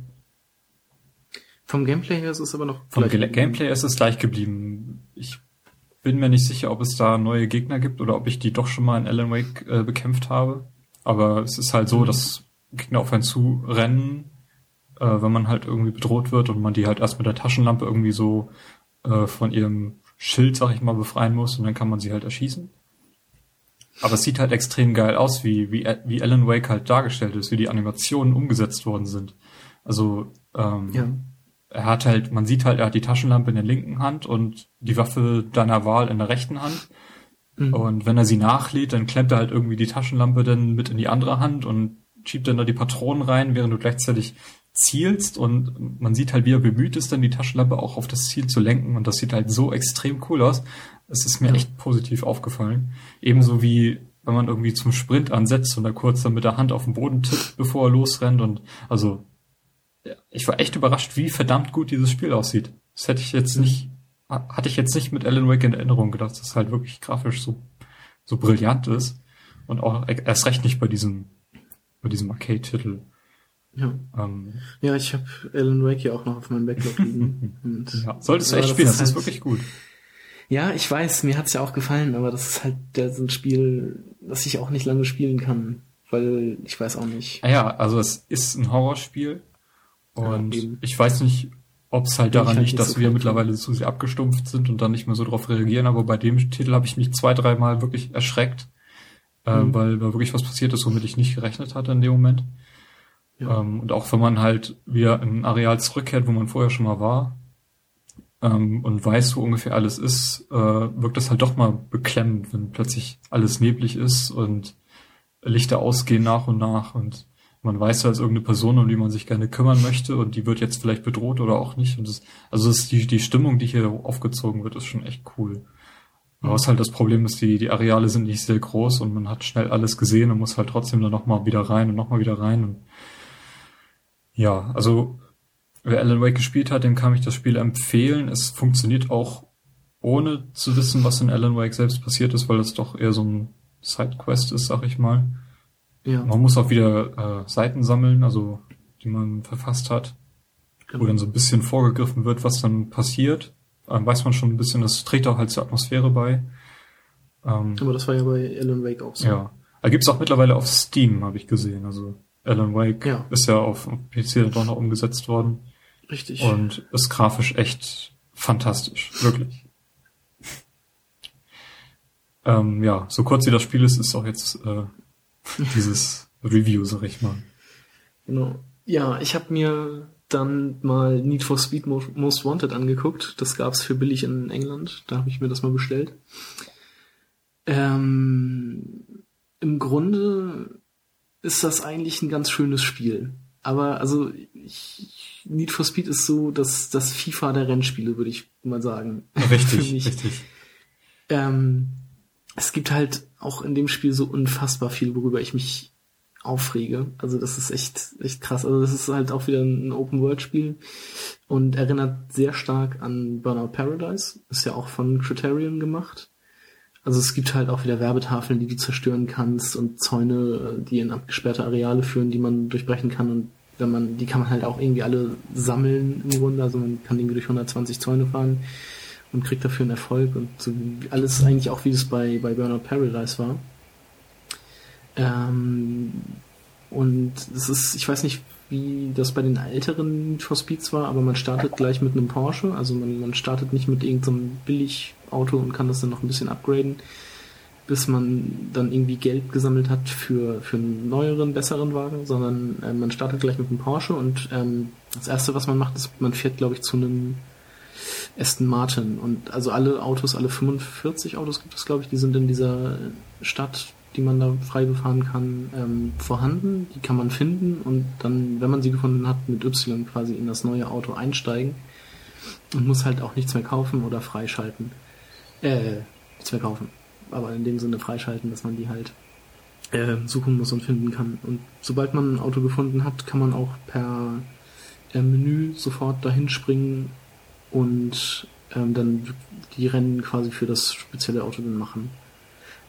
Vom Gameplay her ist es aber noch. Vom Gameplay ist es gleich geblieben. Ich bin mir nicht sicher, ob es da neue Gegner gibt oder ob ich die doch schon mal in Alan Wake äh, bekämpft habe. Aber es ist halt so, mhm. dass Gegner auf einen zu rennen, äh, wenn man halt irgendwie bedroht wird und man die halt erst mit der Taschenlampe irgendwie so äh, von ihrem Schild, sag ich mal, befreien muss und dann kann man sie halt erschießen. Aber es sieht halt extrem geil aus, wie, wie, wie Alan Wake halt dargestellt ist, wie die Animationen umgesetzt worden sind. Also ähm, ja. Er hat halt, man sieht halt, er hat die Taschenlampe in der linken Hand und die Waffe deiner Wahl in der rechten Hand. Mhm. Und wenn er sie nachlädt, dann klemmt er halt irgendwie die Taschenlampe dann mit in die andere Hand und schiebt dann da die Patronen rein, während du gleichzeitig zielst und man sieht halt, wie er bemüht ist, dann die Taschenlampe auch auf das Ziel zu lenken und das sieht halt so extrem cool aus. Es ist mir ja. echt positiv aufgefallen. Ebenso wie wenn man irgendwie zum Sprint ansetzt und da kurz dann mit der Hand auf den Boden tippt, bevor er losrennt und also ich war echt überrascht, wie verdammt gut dieses Spiel aussieht. Das hätte ich jetzt nicht, hatte ich jetzt nicht mit Alan Wake in Erinnerung gedacht, dass es halt wirklich grafisch so, so brillant ist und auch erst recht nicht bei diesem, bei diesem Arcade-Titel. Ja. Ähm, ja, ich habe Alan Wake ja auch noch auf meinem Backlog liegen. ja, solltest du echt spielen, das, das ist, halt, wirklich gut. Ja, ich weiß, mir hat's ja auch gefallen, aber das ist halt das ist ein Spiel, das ich auch nicht lange spielen kann, weil ich weiß auch nicht. Ah ja, also es ist ein Horrorspiel und ja, ich weiß nicht, ob es halt daran liegt, dass so wir mittlerweile zu sehr abgestumpft sind und dann nicht mehr so drauf reagieren, aber bei dem Titel habe ich mich zwei, dreimal wirklich erschreckt, äh, mhm. weil da wirklich was passiert ist, womit ich nicht gerechnet hatte in dem Moment. Ja. Ähm, und auch wenn man halt wieder in ein Areal zurückkehrt, wo man vorher schon mal war, ähm, und weiß, wo ungefähr alles ist, äh, wirkt das halt doch mal beklemmend, wenn plötzlich alles neblig ist und Lichter ausgehen nach und nach und man weiß, da ist irgendeine Person, um die man sich gerne kümmern möchte und die wird jetzt vielleicht bedroht oder auch nicht. Und das, also das die, die Stimmung, die hier aufgezogen wird, ist schon echt cool. Aber was halt das Problem ist, die, die Areale sind nicht sehr groß und man hat schnell alles gesehen und muss halt trotzdem dann nochmal wieder rein und nochmal wieder rein. Und ja, also wer Alan Wake gespielt hat, dem kann ich das Spiel empfehlen. Es funktioniert auch ohne zu wissen, was in Alan Wake selbst passiert ist, weil es doch eher so ein Sidequest ist, sag ich mal. Ja. Man muss auch wieder äh, Seiten sammeln, also die man verfasst hat, genau. wo dann so ein bisschen vorgegriffen wird, was dann passiert. Ähm, weiß man schon ein bisschen, das trägt auch halt zur Atmosphäre bei. Ähm, Aber das war ja bei Alan Wake auch so. Ja. Da gibt's auch mittlerweile auf Steam, habe ich gesehen. Also Alan Wake ja. ist ja auf PC doch noch umgesetzt worden. Richtig. Und ist grafisch echt fantastisch, wirklich. ähm, ja, so kurz wie das Spiel ist, ist auch jetzt äh, dieses Review, sag ich mal. Genau. Ja, ich habe mir dann mal Need for Speed Most Wanted angeguckt. Das gab's für billig in England. Da habe ich mir das mal bestellt. Ähm, Im Grunde ist das eigentlich ein ganz schönes Spiel. Aber also ich, Need for Speed ist so das, das FIFA der Rennspiele, würde ich mal sagen. Richtig, richtig. Ähm, es gibt halt auch in dem Spiel so unfassbar viel, worüber ich mich aufrege. Also das ist echt, echt krass. Also das ist halt auch wieder ein Open-World-Spiel und erinnert sehr stark an Burnout Paradise. Ist ja auch von Criterion gemacht. Also es gibt halt auch wieder Werbetafeln, die du zerstören kannst und Zäune, die in abgesperrte Areale führen, die man durchbrechen kann und wenn man, die kann man halt auch irgendwie alle sammeln im Grunde. Also man kann irgendwie durch 120 Zäune fahren und kriegt dafür einen Erfolg und so alles eigentlich auch wie es bei, bei Burnout Paradise war. Ähm, und es ist, ich weiß nicht, wie das bei den älteren For Speeds war, aber man startet gleich mit einem Porsche, also man, man startet nicht mit irgendeinem Billigauto und kann das dann noch ein bisschen upgraden, bis man dann irgendwie Geld gesammelt hat für, für einen neueren, besseren Wagen, sondern äh, man startet gleich mit einem Porsche und ähm, das erste, was man macht, ist, man fährt, glaube ich, zu einem Aston Martin. Und also alle Autos, alle 45 Autos gibt es, glaube ich, die sind in dieser Stadt, die man da frei befahren kann, ähm, vorhanden. Die kann man finden und dann, wenn man sie gefunden hat, mit Y quasi in das neue Auto einsteigen und muss halt auch nichts mehr kaufen oder freischalten. Äh, nichts mehr kaufen. Aber in dem Sinne freischalten, dass man die halt äh, suchen muss und finden kann. Und sobald man ein Auto gefunden hat, kann man auch per äh, Menü sofort dahin springen und ähm, dann die Rennen quasi für das spezielle Auto dann machen.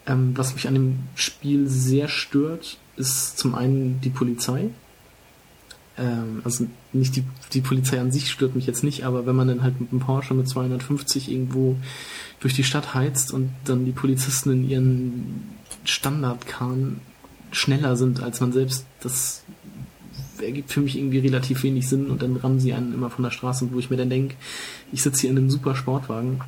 Ähm, was mich an dem Spiel sehr stört, ist zum einen die Polizei. Ähm, also nicht die, die Polizei an sich stört mich jetzt nicht, aber wenn man dann halt mit einem Porsche mit 250 irgendwo durch die Stadt heizt und dann die Polizisten in ihren Standardkarren schneller sind als man selbst, das ergibt für mich irgendwie relativ wenig Sinn und dann rammen sie einen immer von der Straße, wo ich mir dann denke, ich sitze hier in einem super Sportwagen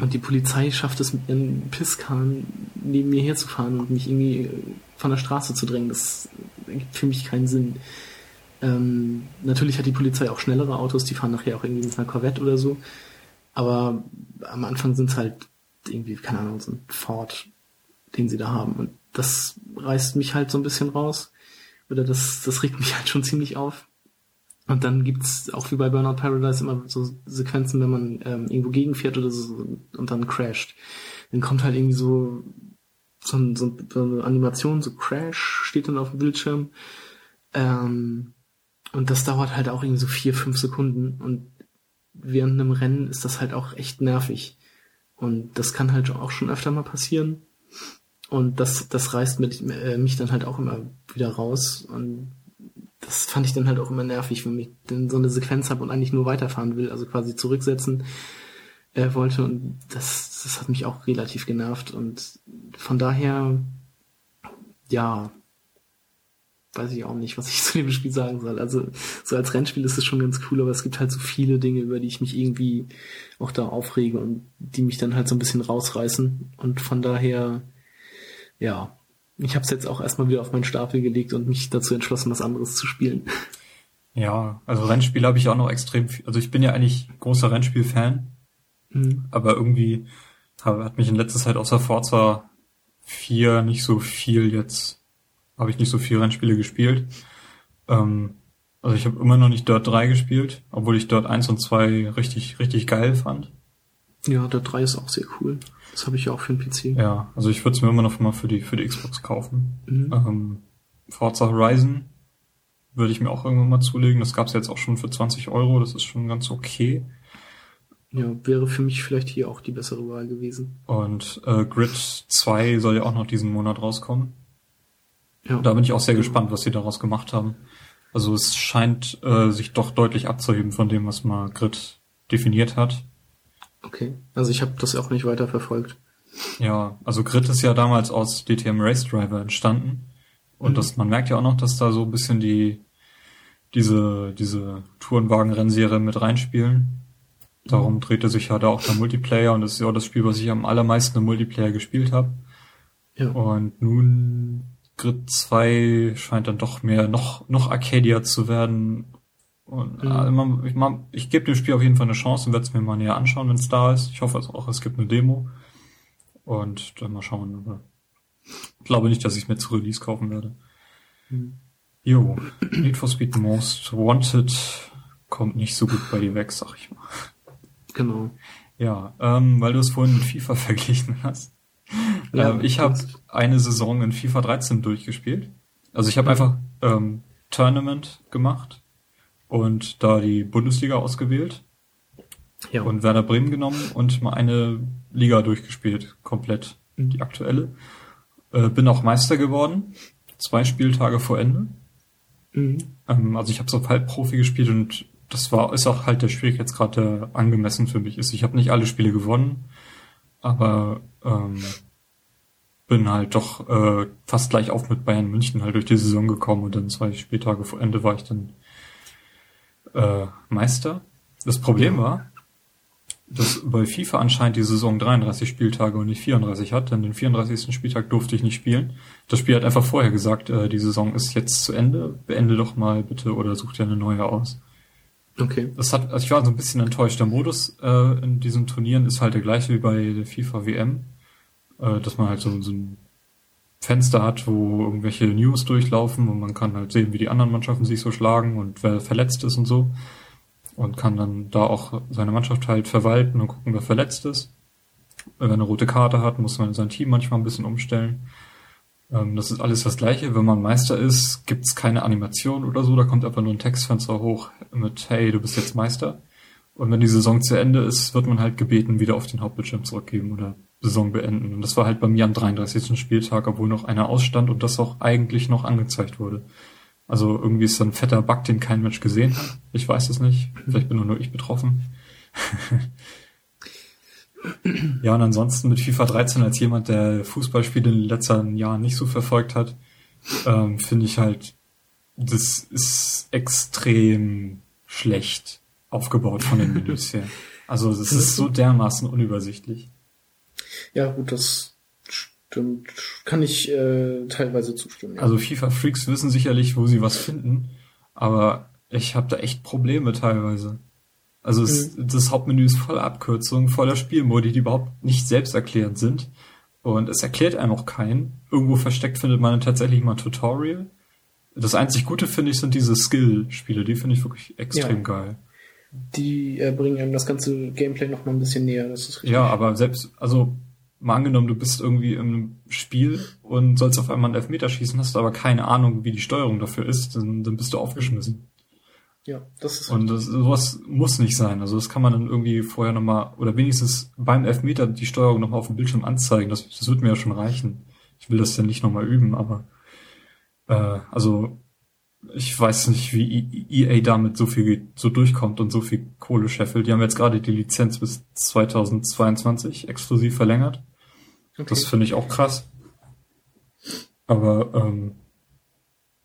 und die Polizei schafft es mit ihren Pisskahn neben mir herzufahren und mich irgendwie von der Straße zu drängen. Das ergibt für mich keinen Sinn. Ähm, natürlich hat die Polizei auch schnellere Autos, die fahren nachher auch irgendwie mit einer Corvette oder so. Aber am Anfang sind es halt irgendwie, keine Ahnung, so ein Ford, den sie da haben. Und das reißt mich halt so ein bisschen raus. Oder das, das regt mich halt schon ziemlich auf. Und dann gibt's auch wie bei Burnout Paradise immer so Sequenzen, wenn man ähm, irgendwo gegenfährt oder so und dann crasht. Dann kommt halt irgendwie so so, ein, so eine Animation, so Crash steht dann auf dem Bildschirm. Ähm, und das dauert halt auch irgendwie so vier, fünf Sekunden. Und während einem Rennen ist das halt auch echt nervig. Und das kann halt auch schon öfter mal passieren. Und das, das reißt mit, äh, mich dann halt auch immer wieder raus. Und das fand ich dann halt auch immer nervig, wenn ich dann so eine Sequenz habe und eigentlich nur weiterfahren will, also quasi zurücksetzen äh, wollte. Und das, das hat mich auch relativ genervt. Und von daher, ja, weiß ich auch nicht, was ich zu dem Spiel sagen soll. Also so als Rennspiel ist es schon ganz cool, aber es gibt halt so viele Dinge, über die ich mich irgendwie auch da aufrege und die mich dann halt so ein bisschen rausreißen. Und von daher, ja, ich habe es jetzt auch erstmal wieder auf meinen Stapel gelegt und mich dazu entschlossen, was anderes zu spielen. Ja, also Rennspiel habe ich auch noch extrem viel. Also ich bin ja eigentlich großer Rennspiel-Fan, mhm. aber irgendwie hat mich in letzter Zeit außer Forza 4 nicht so viel jetzt, habe ich nicht so viel Rennspiele gespielt. Ähm, also ich habe immer noch nicht Dirt 3 gespielt, obwohl ich Dirt 1 und 2 richtig, richtig geil fand. Ja, Dirt 3 ist auch sehr cool. Das habe ich ja auch für den PC. Ja, also ich würde es mir immer noch mal für die, für die Xbox kaufen. Mhm. Ähm, Forza Horizon würde ich mir auch irgendwann mal zulegen. Das gab es jetzt auch schon für 20 Euro. Das ist schon ganz okay. Ja, wäre für mich vielleicht hier auch die bessere Wahl gewesen. Und äh, Grid 2 soll ja auch noch diesen Monat rauskommen. Ja. Da bin ich auch sehr gespannt, was sie daraus gemacht haben. Also es scheint äh, sich doch deutlich abzuheben von dem, was mal Grid definiert hat. Okay, also ich habe das auch nicht weiter verfolgt. Ja, also Grid ist ja damals aus DTM Race Driver entstanden. Und mhm. das, man merkt ja auch noch, dass da so ein bisschen die, diese, diese Tourenwagen-Rennserie mit reinspielen. Darum mhm. drehte sich ja da auch der Multiplayer und das ist ja auch das Spiel, was ich am allermeisten im Multiplayer gespielt habe. Ja. Und nun Grid 2 scheint dann doch mehr noch, noch Arcadia zu werden und mhm. ich, ich, ich gebe dem Spiel auf jeden Fall eine Chance und werde es mir mal näher anschauen, wenn es da ist. Ich hoffe also auch, es gibt eine Demo. Und dann mal schauen. Ich glaube nicht, dass ich es mir zu Release kaufen werde. Mhm. Jo, Need for Speed Most Wanted kommt nicht so gut bei dir weg, sag ich mal. Genau. Ja, ähm, weil du es vorhin mit FIFA verglichen hast. Ja, ähm, ich habe eine Saison in FIFA 13 durchgespielt. Also ich habe mhm. einfach ähm, Tournament gemacht und da die Bundesliga ausgewählt ja. und Werder Bremen genommen und mal eine Liga durchgespielt, komplett mhm. die aktuelle. Äh, bin auch Meister geworden, zwei Spieltage vor Ende. Mhm. Ähm, also ich habe so Halbprofi gespielt und das war ist auch halt der Schwierigkeitsgrad, der angemessen für mich ist. Ich habe nicht alle Spiele gewonnen, aber ähm, bin halt doch äh, fast gleich auf mit Bayern München halt durch die Saison gekommen und dann zwei Spieltage vor Ende war ich dann äh, Meister. Das Problem war, dass bei FIFA anscheinend die Saison 33 Spieltage und nicht 34 hat, denn den 34. Spieltag durfte ich nicht spielen. Das Spiel hat einfach vorher gesagt, äh, die Saison ist jetzt zu Ende, beende doch mal bitte oder such dir eine neue aus. Okay. Das hat, also ich war so ein bisschen enttäuscht. Der Modus äh, in diesen Turnieren ist halt der gleiche wie bei der FIFA WM, äh, dass man halt so, so ein Fenster hat, wo irgendwelche News durchlaufen und man kann halt sehen, wie die anderen Mannschaften sich so schlagen und wer verletzt ist und so. Und kann dann da auch seine Mannschaft halt verwalten und gucken, wer verletzt ist. Wenn er eine rote Karte hat, muss man sein Team manchmal ein bisschen umstellen. Ähm, das ist alles das gleiche. Wenn man Meister ist, gibt's keine Animation oder so, da kommt einfach nur ein Textfenster hoch mit Hey, du bist jetzt Meister. Und wenn die Saison zu Ende ist, wird man halt gebeten, wieder auf den Hauptbildschirm zurückgeben oder Saison beenden. Und das war halt bei mir am 33. Spieltag, obwohl noch einer ausstand und das auch eigentlich noch angezeigt wurde. Also irgendwie ist da ein fetter Bug, den kein Mensch gesehen hat. Ich weiß es nicht. Vielleicht bin nur ich betroffen. ja, und ansonsten mit FIFA 13 als jemand, der Fußballspiele in den letzten Jahren nicht so verfolgt hat, ähm, finde ich halt, das ist extrem schlecht aufgebaut von den Menüs her. Also es ist so dermaßen unübersichtlich. Ja, gut, das stimmt. Kann ich äh, teilweise zustimmen. Ja. Also FIFA-Freaks wissen sicherlich, wo sie was finden. aber ich habe da echt Probleme teilweise. Also es, mhm. das Hauptmenü ist voller Abkürzungen, voller Spielmodi, die überhaupt nicht selbsterklärend sind. Und es erklärt einem auch keinen. Irgendwo versteckt findet man tatsächlich mal ein Tutorial. Das einzig Gute finde ich sind diese Skill-Spiele, die finde ich wirklich extrem ja. geil. Die äh, bringen einem das ganze Gameplay noch mal ein bisschen näher, das ist richtig. Ja, aber selbst, also mal angenommen, du bist irgendwie im Spiel und sollst auf einmal einen Elfmeter schießen, hast aber keine Ahnung, wie die Steuerung dafür ist, dann, dann bist du aufgeschmissen. Ja, das ist. Und das, sowas muss nicht sein. Also das kann man dann irgendwie vorher nochmal, oder wenigstens beim Elfmeter die Steuerung nochmal auf dem Bildschirm anzeigen. Das, das wird mir ja schon reichen. Ich will das ja nicht nochmal üben, aber äh, also ich weiß nicht, wie EA damit so viel so durchkommt und so viel Kohle scheffelt. Die haben jetzt gerade die Lizenz bis 2022 exklusiv verlängert. Okay. Das finde ich auch krass. Aber ähm,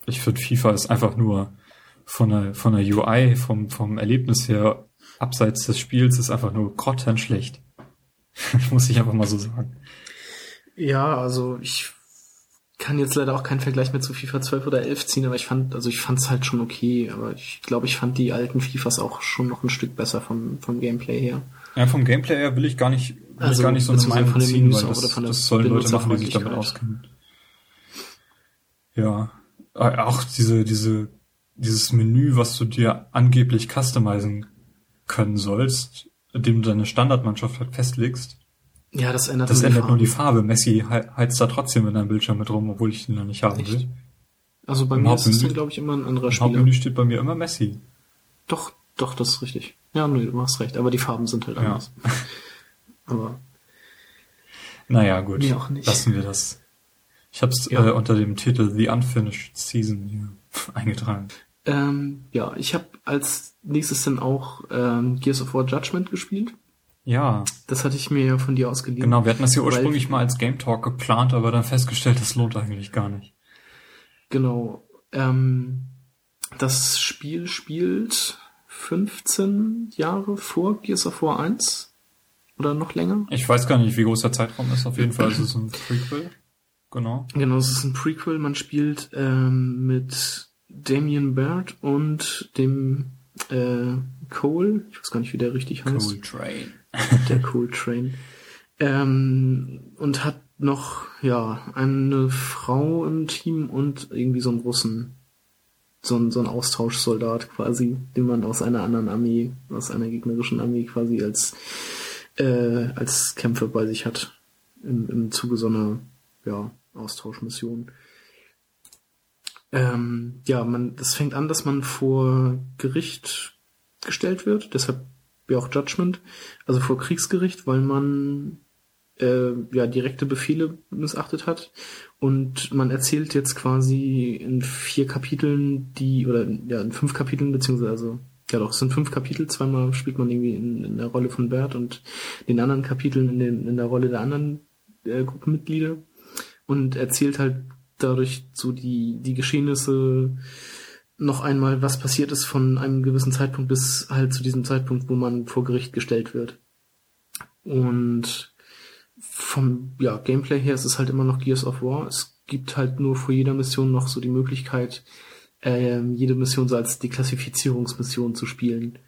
ich finde FIFA ist einfach nur von der, von der UI, vom, vom Erlebnis her, abseits des Spiels, ist einfach nur grottenschlecht. Muss ich einfach mal so sagen. Ja, also ich kann jetzt leider auch keinen Vergleich mehr zu FIFA 12 oder 11 ziehen, aber ich fand, also ich fand es halt schon okay, aber ich glaube, ich fand die alten FIFAs auch schon noch ein Stück besser vom, vom Gameplay her. Ja, vom Gameplay her will ich gar nicht, also, gar nicht so eine Meinung ziehen, weil das, das sollen Leute machen, die sich damit auskennen. Ja, äh, auch diese, diese dieses Menü, was du dir angeblich customizen können sollst, indem du deine Standardmannschaft halt festlegst. Ja, das ändert, das nur, ändert die nur die Farbe. Messi heizt da trotzdem in deinem Bildschirm mit rum, obwohl ich ihn noch nicht haben Echt? will. Also bei Im mir ist es glaube ich, immer ein anderer Spieler. Im Hauptmenü steht bei mir immer Messi. Doch, doch, das ist richtig. Ja, nee, du hast recht, aber die Farben sind halt anders. Ja. aber. Naja, gut. Nee, auch nicht. Lassen wir das. Ich habe es ja. äh, unter dem Titel The Unfinished Season hier eingetragen. Ähm, ja, ich habe als nächstes dann auch ähm, Gears of War Judgment gespielt. Ja. Das hatte ich mir ja von dir ausgeliehen. Genau, wir hatten das ja ursprünglich mal als Game Talk geplant, aber dann festgestellt, das lohnt eigentlich gar nicht. Genau. Ähm, das Spiel spielt 15 Jahre vor Gears of War 1 oder noch länger. Ich weiß gar nicht, wie groß der Zeitraum ist. Auf jeden Fall ist es ein Prequel. Genau. Genau, es ist ein Prequel. Man spielt ähm, mit Damien Baird und dem äh, Cole, ich weiß gar nicht, wie der richtig heißt. Cole Train. der Cole Train. Ähm, und hat noch, ja, eine Frau im Team und irgendwie so einen Russen. So ein, so ein Austauschsoldat quasi, den man aus einer anderen Armee, aus einer gegnerischen Armee quasi als, äh, als Kämpfer bei sich hat. Im, im Zuge so einer, ja, Austauschmission. Ähm, ja, man, das fängt an, dass man vor Gericht gestellt wird, deshalb ja auch Judgment, also vor Kriegsgericht, weil man äh, ja direkte Befehle missachtet hat und man erzählt jetzt quasi in vier Kapiteln die oder ja in fünf Kapiteln beziehungsweise also ja doch es sind fünf Kapitel zweimal spielt man irgendwie in, in der Rolle von Bert und den anderen Kapiteln in, den, in der Rolle der anderen äh, Gruppenmitglieder und erzählt halt dadurch so die, die Geschehnisse noch einmal, was passiert ist von einem gewissen Zeitpunkt bis halt zu diesem Zeitpunkt, wo man vor Gericht gestellt wird. Und vom ja, Gameplay her ist es halt immer noch Gears of War. Es gibt halt nur vor jeder Mission noch so die Möglichkeit, ähm, jede Mission so als Deklassifizierungsmission zu spielen.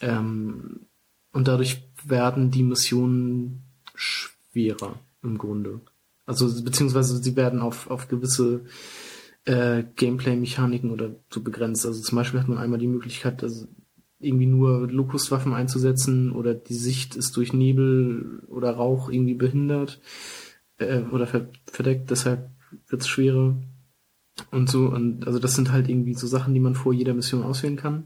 Ähm, und dadurch werden die Missionen schwerer im Grunde. Also beziehungsweise sie werden auf, auf gewisse äh, Gameplay-Mechaniken oder so begrenzt. Also zum Beispiel hat man einmal die Möglichkeit, also irgendwie nur Locust-Waffen einzusetzen oder die Sicht ist durch Nebel oder Rauch irgendwie behindert äh, oder verdeckt, deshalb wird es schwerer und so. Und also das sind halt irgendwie so Sachen, die man vor jeder Mission auswählen kann.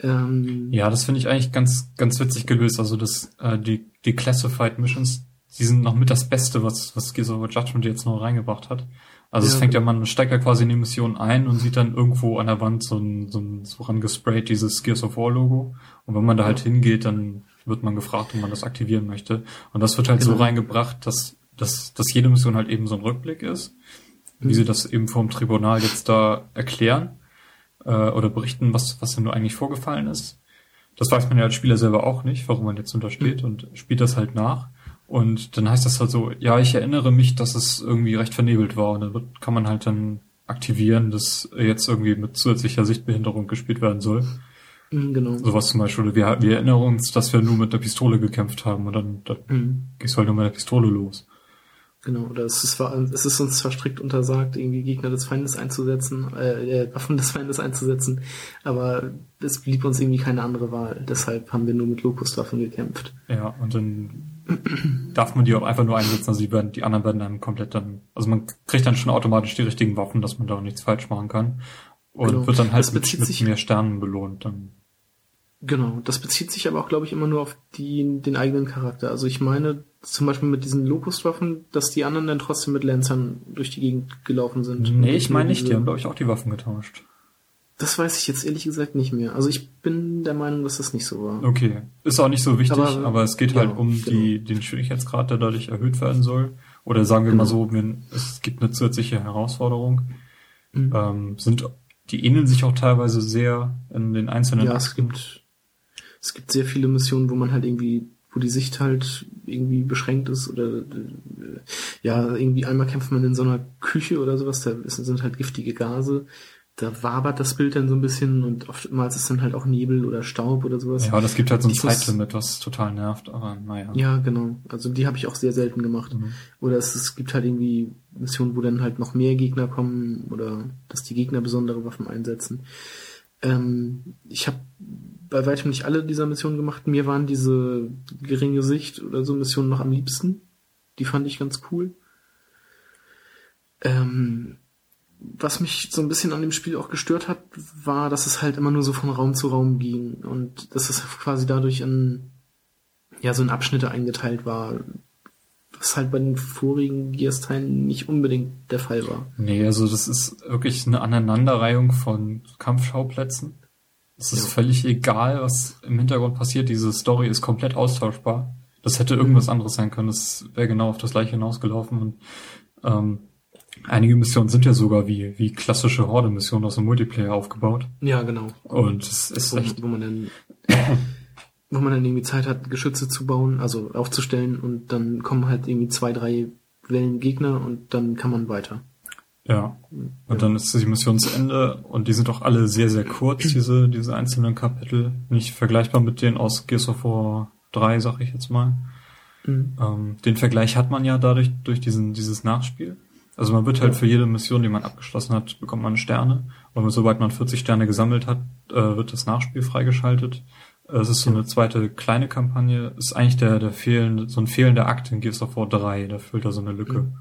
Ähm, ja, das finde ich eigentlich ganz, ganz witzig gelöst. Also das, äh, die, die Classified Missions, die sind noch mit das Beste, was, was Gears of War Judgment jetzt noch reingebracht hat. Also ja, es fängt ja, man steigt ja quasi in die Mission ein und sieht dann irgendwo an der Wand so ein, so ein so rangesprayt dieses Gears of War Logo. Und wenn man da halt hingeht, dann wird man gefragt, ob man das aktivieren möchte. Und das wird halt genau. so reingebracht, dass, dass, dass jede Mission halt eben so ein Rückblick ist. Wie sie das eben vom Tribunal jetzt da erklären äh, oder berichten, was, was denn nur eigentlich vorgefallen ist. Das weiß man ja als Spieler selber auch nicht, warum man jetzt untersteht mhm. und spielt das halt nach. Und dann heißt das halt so, ja, ich erinnere mich, dass es irgendwie recht vernebelt war. Und dann wird, kann man halt dann aktivieren, das jetzt irgendwie mit zusätzlicher Sichtbehinderung gespielt werden soll. Mhm, genau. Sowas zum Beispiel. Wir, wir erinnern uns, dass wir nur mit der Pistole gekämpft haben und dann, dann Mhm. gehst du halt nur mit der Pistole los. Genau, oder es ist, es ist uns zwar strikt untersagt, irgendwie Gegner des Feindes einzusetzen, äh, äh, Waffen des Feindes einzusetzen, aber es blieb uns irgendwie keine andere Wahl. Deshalb haben wir nur mit Locust-Waffen gekämpft. Ja, und dann darf man die auch einfach nur einsetzen, also die, werden, die anderen werden dann komplett dann, also man kriegt dann schon automatisch die richtigen Waffen, dass man da nichts falsch machen kann. Und Genau. wird dann halt mit, mit mehr Sternen belohnt. Dann. Genau, das bezieht sich aber auch, glaube ich, immer nur auf die, den eigenen Charakter. Also ich meine zum Beispiel mit diesen Locust-Waffen, dass die anderen dann trotzdem mit Lancern durch die Gegend gelaufen sind. Nee, ich meine nicht, die haben, glaube ich, auch die Waffen getauscht. Das weiß ich jetzt ehrlich gesagt nicht mehr. Also ich bin der Meinung, dass das nicht so war. Okay. Ist auch nicht so wichtig, Aber, aber, es geht ja, halt um die, den Schwierigkeitsgrad, der dadurch erhöht werden soll. Oder sagen wir mal Genau. so, wenn, es gibt eine zusätzliche Herausforderung. Mhm. Ähm, sind, die ähneln sich auch teilweise sehr in den einzelnen Ja, es gibt, es gibt sehr viele Missionen, wo man halt irgendwie, wo die Sicht halt irgendwie beschränkt ist oder äh, ja, irgendwie einmal kämpft man in so einer Küche oder sowas, da sind halt giftige Gase. Da wabert das Bild dann so ein bisschen und oftmals ist dann halt auch Nebel oder Staub oder sowas. Ja, das gibt halt so ein Zeitlimit, was total nervt, aber naja. Ja, genau. Also die habe ich auch sehr selten gemacht. Mhm. Oder es, es gibt halt irgendwie Missionen, wo dann halt noch mehr Gegner kommen oder dass die Gegner besondere Waffen einsetzen. Ähm, ich habe bei weitem nicht alle dieser Missionen gemacht. Mir waren diese geringe Sicht oder so Missionen noch am liebsten. Die fand ich ganz cool. Ähm, was mich so ein bisschen an dem Spiel auch gestört hat, war, dass es halt immer nur so von Raum zu Raum ging und dass es quasi dadurch in ja so in Abschnitte eingeteilt war, was halt bei den vorigen Gears-Teilen nicht unbedingt der Fall war. Nee, also das ist wirklich eine Aneinanderreihung von Kampfschauplätzen. Es ist Ja. völlig egal, was im Hintergrund passiert. Diese Story ist komplett austauschbar. Das hätte irgendwas anderes sein können. Das wäre genau auf das gleiche hinausgelaufen. Und ähm, einige Missionen sind ja sogar wie, wie klassische Horde-Missionen aus dem Multiplayer aufgebaut. Ja, genau. Und es ist Wo, echt wo man dann wo man dann irgendwie Zeit hat, Geschütze zu bauen, also aufzustellen und dann kommen halt irgendwie zwei, drei Wellen Gegner und dann kann man weiter. Ja. Und dann ist die Mission zu Ende und die sind auch alle sehr, sehr kurz, diese, diese einzelnen Kapitel. Nicht vergleichbar mit denen aus Gears of War 3, sag ich jetzt mal. Mhm. Ähm, den Vergleich hat man ja dadurch, durch diesen, dieses Nachspiel. Also man wird halt für jede Mission, die man abgeschlossen hat, bekommt man Sterne. Und sobald man 40 Sterne gesammelt hat, äh, wird das Nachspiel freigeschaltet. Äh, Es ist so eine zweite kleine Kampagne. Ist eigentlich der, der fehlende, so ein fehlender Akt in Gears of War 3. Da füllt er so eine Lücke.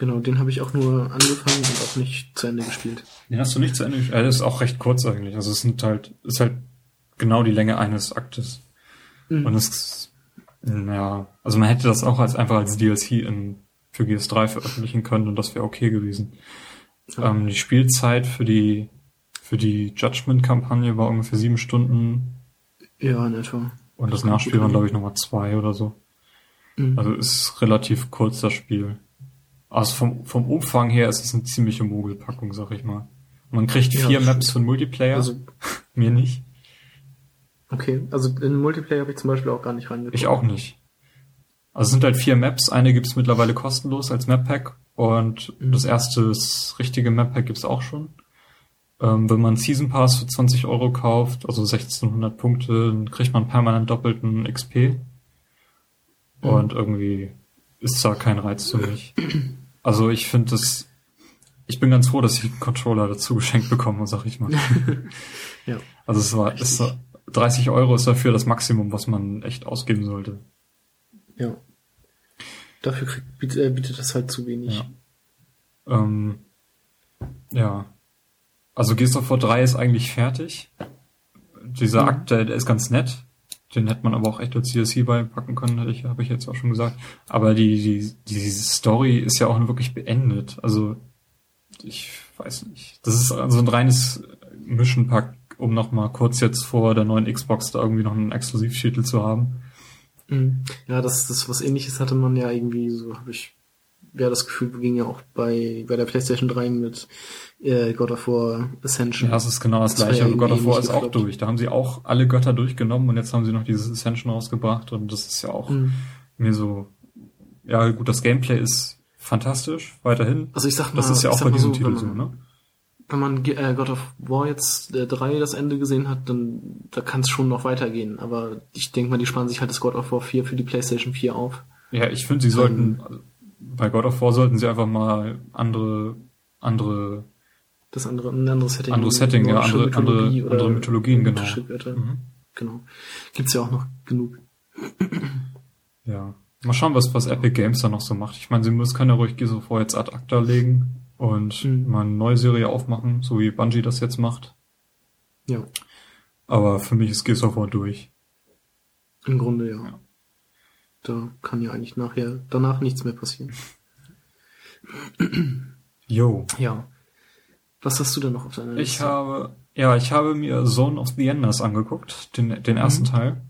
Genau, den habe ich auch nur angefangen und auch nicht zu Ende gespielt. Den hast du nicht zu Ende gespielt? Der ist auch recht kurz eigentlich. Also es sind halt, ist halt genau die Länge eines Aktes. Mhm. Und es, ja, also man hätte das auch als einfach als DLC in, für GS3 veröffentlichen können und das wäre okay gewesen. Ja. Ähm, die Spielzeit für die, für die Judgment-Kampagne war ungefähr sieben Stunden Ja, in etwa. und das Kommt Nachspiel waren glaube ich nochmal zwei oder so. Mhm. Also ist relativ kurz das Spiel. Also vom, vom Umfang her ist es eine ziemliche Mogelpackung, sag ich mal. Man kriegt Ja, vier Maps für den Multiplayer, Also, mir nicht. okay. Also in Multiplayer habe ich zum Beispiel auch gar nicht reingeguckt. Ich auch nicht. Also es sind halt vier Maps. Eine gibt's mittlerweile kostenlos als Map-Pack und Mhm. das erste, das richtige Map-Pack gibt's auch schon. Ähm, wenn man Season Pass für 20 Euro kauft, also 1600 Punkte, dann kriegt man permanent doppelten XP. Mhm. Und irgendwie ist da kein Reiz für mich. Also ich finde das, ich bin ganz froh, dass ich einen Controller dazu geschenkt bekomme, sag ich mal. Ja. Also es war, es war 30 Euro ist dafür das Maximum, was man echt ausgeben sollte. Ja. Dafür kriegt, bietet, äh, bietet das halt zu wenig. Ja. Ähm, ja. Also Gears of War 3 ist eigentlich fertig. Dieser Mhm. Akt, der ist ganz nett. Den hätte man aber auch echt als DLC beipacken können, hätte ich, habe ich jetzt auch schon gesagt. Aber die, die, die Story ist ja auch wirklich beendet. Also, ich weiß nicht. Das ist also ein reines Mission Pack, um noch mal kurz jetzt vor der neuen Xbox da irgendwie noch einen Exklusivtitel zu haben. Mhm. Ja, das, das was ähnliches hatte man ja irgendwie, so habe ich ja das Gefühl, ging ja auch bei, bei der PlayStation 3 mit äh, God of War Ascension. Ja, es ist genau das Das gleiche. ja God of War ist nicht auch durch. Da haben sie auch alle Götter durchgenommen und jetzt haben sie noch dieses Ascension rausgebracht und das ist ja auch Mhm. mir so, ja gut, das Gameplay ist fantastisch, weiterhin. Also ich sag mal, das ist ja auch bei diesem so, Titel so, man- ne? Wenn man äh, God of War jetzt äh, 3 das Ende gesehen hat, dann da kann es schon noch weitergehen. Aber ich denke mal, die sparen sich halt das God of War 4 für die PlayStation 4 auf. Ja, ich finde, sie sollten, also bei God of War sollten sie einfach mal andere, andere, Das andere, ein anderes Setting. Anderes Setting, ja, andere- andere- Mythologie oder andere Mythologien, genau. mhm. Genau. Gibt's ja auch noch genug. ja. Mal schauen, was, was Epic Games da noch so macht. Ich meine, sie müssen, können ja ruhig so vor jetzt ad acta legen und Mhm. mal eine neue Serie aufmachen, so wie Bungie das jetzt macht. Ja, Aber für mich ist Gears of War durch. im Grunde ja. Ja. Da kann ja eigentlich nachher, danach nichts mehr passieren. Yo. Ja. Was hast du denn noch auf deiner Ich habe, ja, ich habe mir Zone of the Enders angeguckt, den, den ersten Teil.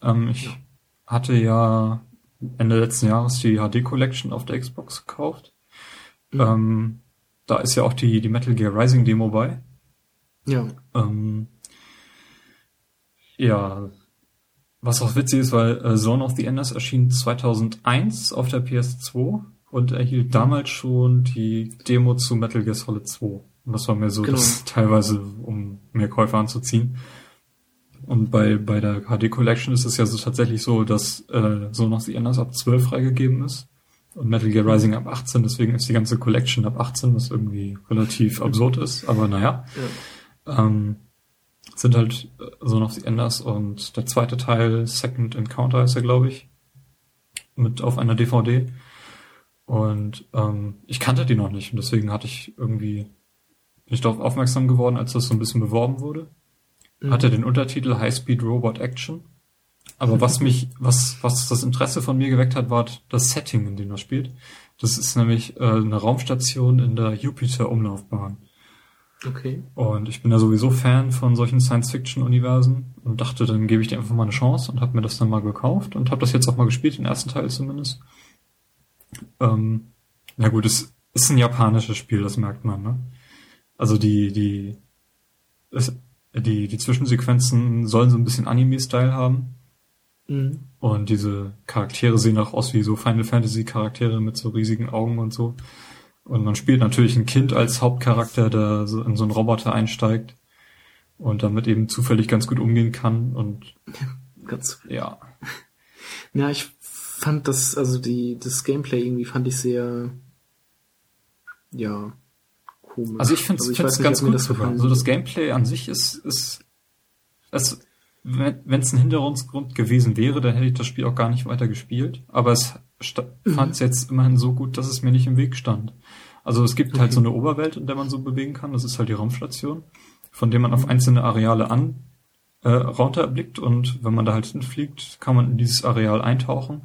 Ähm, ich Ja. hatte ja Ende letzten Jahres die HD Collection auf der Xbox gekauft. Mhm. Ähm, da ist ja auch die, die Metal Gear Rising Demo bei. Ja. Ähm, ja, was auch witzig ist, weil äh, Zone of the Enders erschien 2001 auf der PS2 und erhielt damals schon die Demo zu Metal Gear Solid 2. Und das war mir so, Genau. das teilweise, um mehr Käufer anzuziehen. Und bei, bei der HD Collection ist es ja so tatsächlich so, dass äh, Zone of the Enders ab 12 freigegeben ist und Metal Gear Rising ab 18, deswegen ist die ganze Collection ab 18, was irgendwie relativ absurd ist, aber naja ja. ähm, sind halt äh, so noch die Enders und der zweite Teil, Second Encounter ist er, glaube ich, mit auf einer DVD. Und ähm, ich kannte die noch nicht und deswegen hatte ich irgendwie bin ich darauf aufmerksam geworden, als das so ein bisschen beworben wurde. Mhm. Hatte den Untertitel High Speed Robot Action. Aber was mich, was, was das Interesse von mir geweckt hat, war das Setting, in dem er spielt. Das ist nämlich äh, eine Raumstation in der Jupiter-Umlaufbahn. Okay. Und ich bin ja sowieso Fan von solchen Science-Fiction-Universen und dachte, dann gebe ich dir einfach mal eine Chance und habe mir das dann mal gekauft und habe das jetzt auch mal gespielt, den ersten Teil zumindest. Ähm, na gut, es ist ein japanisches Spiel, das merkt man, ne? Also die, die, es, die, die Zwischensequenzen sollen so ein bisschen Anime-Style haben. Mhm. Und diese Charaktere sehen auch aus wie so Final Fantasy Charaktere mit so riesigen Augen und so. Und man spielt natürlich ein Kind als Hauptcharakter, der in so einen Roboter einsteigt und damit eben zufällig ganz gut umgehen kann. Und Ganz. ja, Ja, ich fand das, also die, das Gameplay irgendwie fand ich sehr, ja, komisch. also ich finde also es nicht, ganz gut das sogar. gefallen So hat. das Gameplay an sich ist, ist, es, wenn es ein Hintergrund gewesen wäre, dann hätte ich das Spiel auch gar nicht weiter gespielt. Aber es. Fand es jetzt immerhin so gut, dass es mir nicht im Weg stand. Also es gibt halt Okay. so eine Oberwelt, in der man so bewegen kann. Das ist halt die Raumstation, von der man Mhm. auf einzelne Areale an äh, runterblickt und wenn man da halt hinfliegt, kann man in dieses Areal eintauchen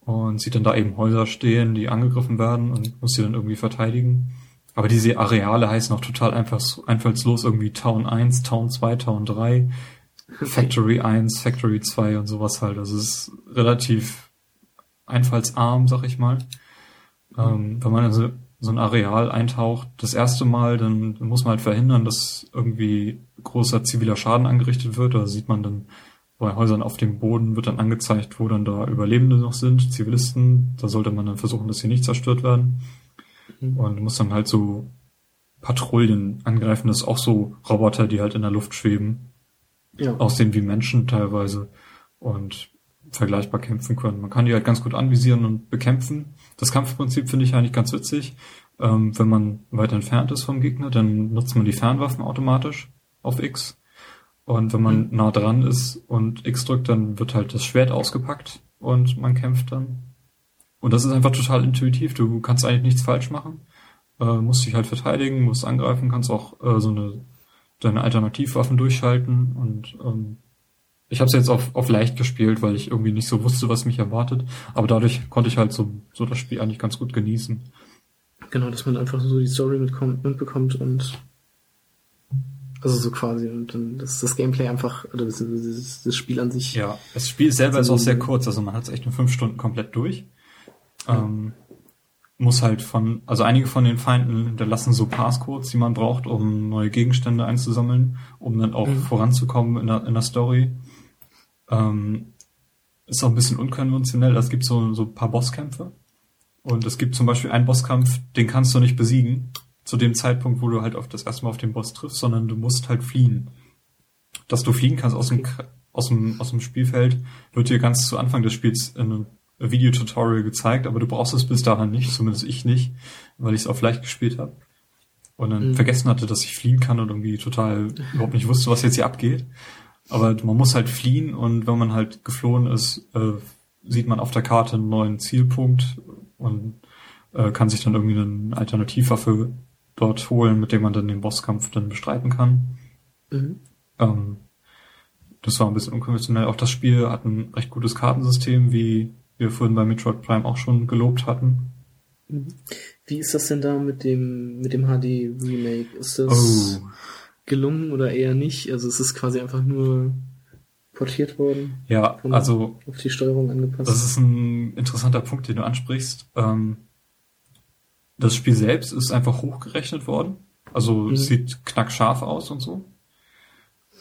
und sieht dann da eben Häuser stehen, die angegriffen werden und muss sie dann irgendwie verteidigen. Aber diese Areale heißen auch total einfach, einfallslos irgendwie Town 1, Town 2, Town 3, Factory 1, Factory 2 und sowas halt. Also es ist relativ einfallsarm, sag ich mal. Ähm, wenn man also so ein Areal eintaucht, das erste Mal, dann muss man halt verhindern, dass irgendwie großer ziviler Schaden angerichtet wird. Da sieht man dann bei Häusern auf dem Boden wird dann angezeigt, wo dann da Überlebende noch sind, Zivilisten. Da sollte man dann versuchen, dass sie nicht zerstört werden. Mhm. Und muss dann halt so Patrouillen angreifen. Das ist auch so Roboter, die halt in der Luft schweben Ja. aussehen wie Menschen teilweise und vergleichbar kämpfen können. Man kann die halt ganz gut anvisieren und bekämpfen. Das Kampfprinzip finde ich eigentlich ganz witzig. Ähm, wenn man weit entfernt ist vom Gegner, dann nutzt man die Fernwaffen automatisch auf X. Und wenn man nah dran ist und X drückt, dann wird halt das Schwert ausgepackt und man kämpft dann. Und das ist einfach total intuitiv. Du kannst eigentlich nichts falsch machen. Äh, musst dich halt verteidigen, musst angreifen, kannst auch äh, so eine deine Alternativwaffen durchschalten und ähm, ich habe es jetzt auf, auf leicht gespielt, weil ich irgendwie nicht so wusste, was mich erwartet. Aber dadurch konnte ich halt so, so das Spiel eigentlich ganz gut genießen. Genau, dass man einfach so die Story mitkommt, mitbekommt und also so quasi und dann das, das Gameplay einfach oder das, das, das Spiel an sich. Ja, das Spiel selber ist auch sehr kurz, also man hat es echt in fünf Stunden komplett durch. Ähm, muss halt von, also einige von den Feinden hinterlassen so Passcodes, die man braucht, um neue Gegenstände einzusammeln, um dann auch Mhm. voranzukommen in der, in der Story. Ähm, ist auch ein bisschen unkonventionell, es gibt so, so ein paar Bosskämpfe. Und es gibt zum Beispiel einen Bosskampf, den kannst du nicht besiegen, zu dem Zeitpunkt, wo du halt auf das erste Mal auf den Boss triffst, sondern du musst halt fliehen. Dass du fliegen kannst aus dem, aus dem, aus dem Spielfeld, wird dir ganz zu Anfang des Spiels in einem Videotutorial gezeigt, aber du brauchst es bis dahin nicht, zumindest ich nicht, weil ich es auch leicht gespielt habe. Und dann mhm. vergessen hatte, dass ich fliehen kann und irgendwie total überhaupt nicht wusste, was jetzt hier abgeht. Aber man muss halt fliehen und wenn man halt geflohen ist, äh, sieht man auf der Karte einen neuen Zielpunkt und äh, kann sich dann irgendwie eine Alternativwaffe dort holen, mit dem man dann den Bosskampf dann bestreiten kann. Mhm. Ähm, das war ein bisschen unkonventionell. Auch das Spiel hat ein recht gutes Kartensystem, wie wir vorhin bei Metroid Prime auch schon gelobt hatten. Mhm. Wie ist das denn da mit dem mit dem HD Remake? Ist das oh. Gelungen oder eher nicht? Also es ist quasi einfach nur portiert worden. Ja, also auf die Steuerung angepasst. Das ist ein interessanter Punkt, den du ansprichst. Ähm, das Spiel selbst ist einfach hochgerechnet worden. Also mhm. sieht knackscharf aus und so.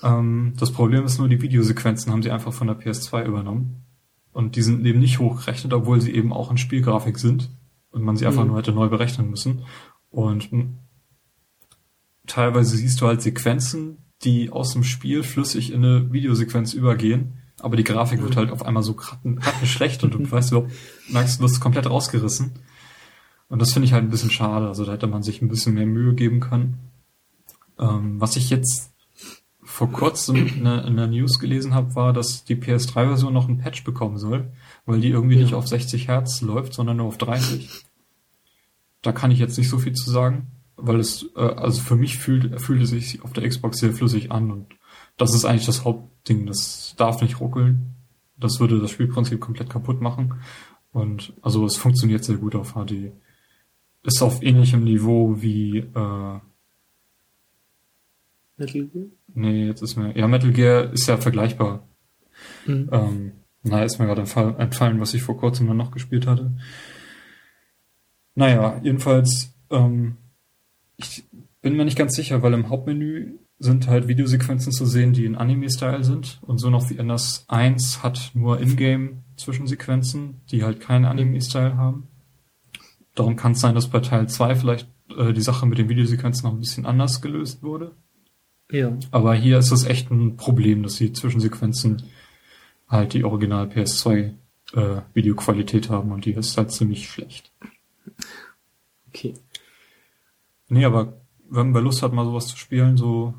Ähm, das Problem ist nur, die Videosequenzen haben sie einfach von der PS2 übernommen. Und die sind eben nicht hochgerechnet, obwohl sie eben auch in Spielgrafik sind. Und man sie einfach mhm. nur hätte neu berechnen müssen. Und teilweise siehst du halt Sequenzen, die aus dem Spiel flüssig in eine Videosequenz übergehen. Aber die Grafik wird mhm. halt auf einmal so schlecht und du weißt du, merkst, du wirst komplett rausgerissen. Und das finde ich halt ein bisschen schade. Also da hätte man sich ein bisschen mehr Mühe geben können. Ähm, was ich jetzt vor kurzem in der, in der News gelesen habe, war, dass die PS3-Version noch ein Patch bekommen soll, weil die irgendwie ja. nicht auf 60 Hertz läuft, sondern nur auf 30. Da kann ich jetzt nicht so viel zu sagen, weil es, äh, also für mich fühlt, fühlt es sich auf der Xbox sehr flüssig an und das ist eigentlich das Hauptding. Das darf nicht ruckeln. Das würde das Spielprinzip komplett kaputt machen. Und also es funktioniert sehr gut auf HD ist auf ähnlichem Niveau wie äh, Metal Gear? Nee, jetzt ist mir. Ja, Metal Gear ist ja vergleichbar. Hm. Ähm, na, ist mir gerade entfallen, was ich vor kurzem dann noch gespielt hatte. Naja, jedenfalls, ähm, ich bin mir nicht ganz sicher, weil im Hauptmenü sind halt Videosequenzen zu sehen, die in Anime-Style sind. Und so noch wie NS 1 hat nur Ingame-Zwischensequenzen, die halt keinen Anime-Style haben. Darum kann es sein, dass bei Teil 2 vielleicht äh, die Sache mit den Videosequenzen noch ein bisschen anders gelöst wurde. Ja. Aber hier ist es echt ein Problem, dass die Zwischensequenzen halt die Original PS2 äh, Videoqualität haben und die ist halt ziemlich schlecht. Okay. Nee, aber wenn man Lust hat, mal sowas zu spielen, so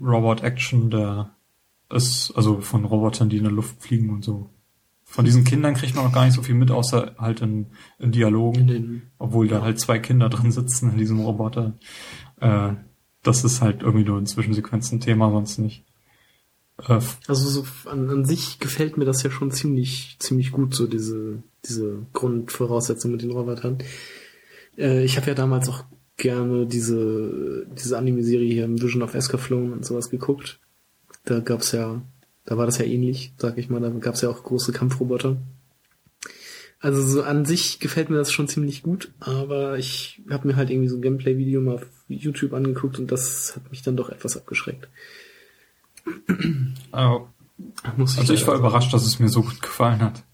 Robot Action, der ist, also von Robotern, die in der Luft fliegen und so, von diesen Kindern kriegt man noch gar nicht so viel mit, außer halt in, in Dialogen, in obwohl da halt zwei Kinder drin sitzen in diesem Roboter. Äh, das ist halt irgendwie nur ein Zwischensequenzen-Thema, sonst nicht. Äh, also so an, an sich gefällt mir das ja schon ziemlich, ziemlich gut, so diese, diese Grundvoraussetzung mit den Robotern. Äh, ich habe ja damals auch gerne diese, diese Anime-Serie hier im Vision of Escaflown und sowas geguckt. Da gab's ja da war das ja ähnlich, sag ich mal. Da gab es ja auch große Kampfroboter. Also so an sich gefällt mir das schon ziemlich gut, aber ich habe mir halt irgendwie so ein Gameplay-Video mal auf YouTube angeguckt und das hat mich dann doch etwas abgeschreckt. Ich also ich war also überrascht, dass es mir so gut gefallen hat.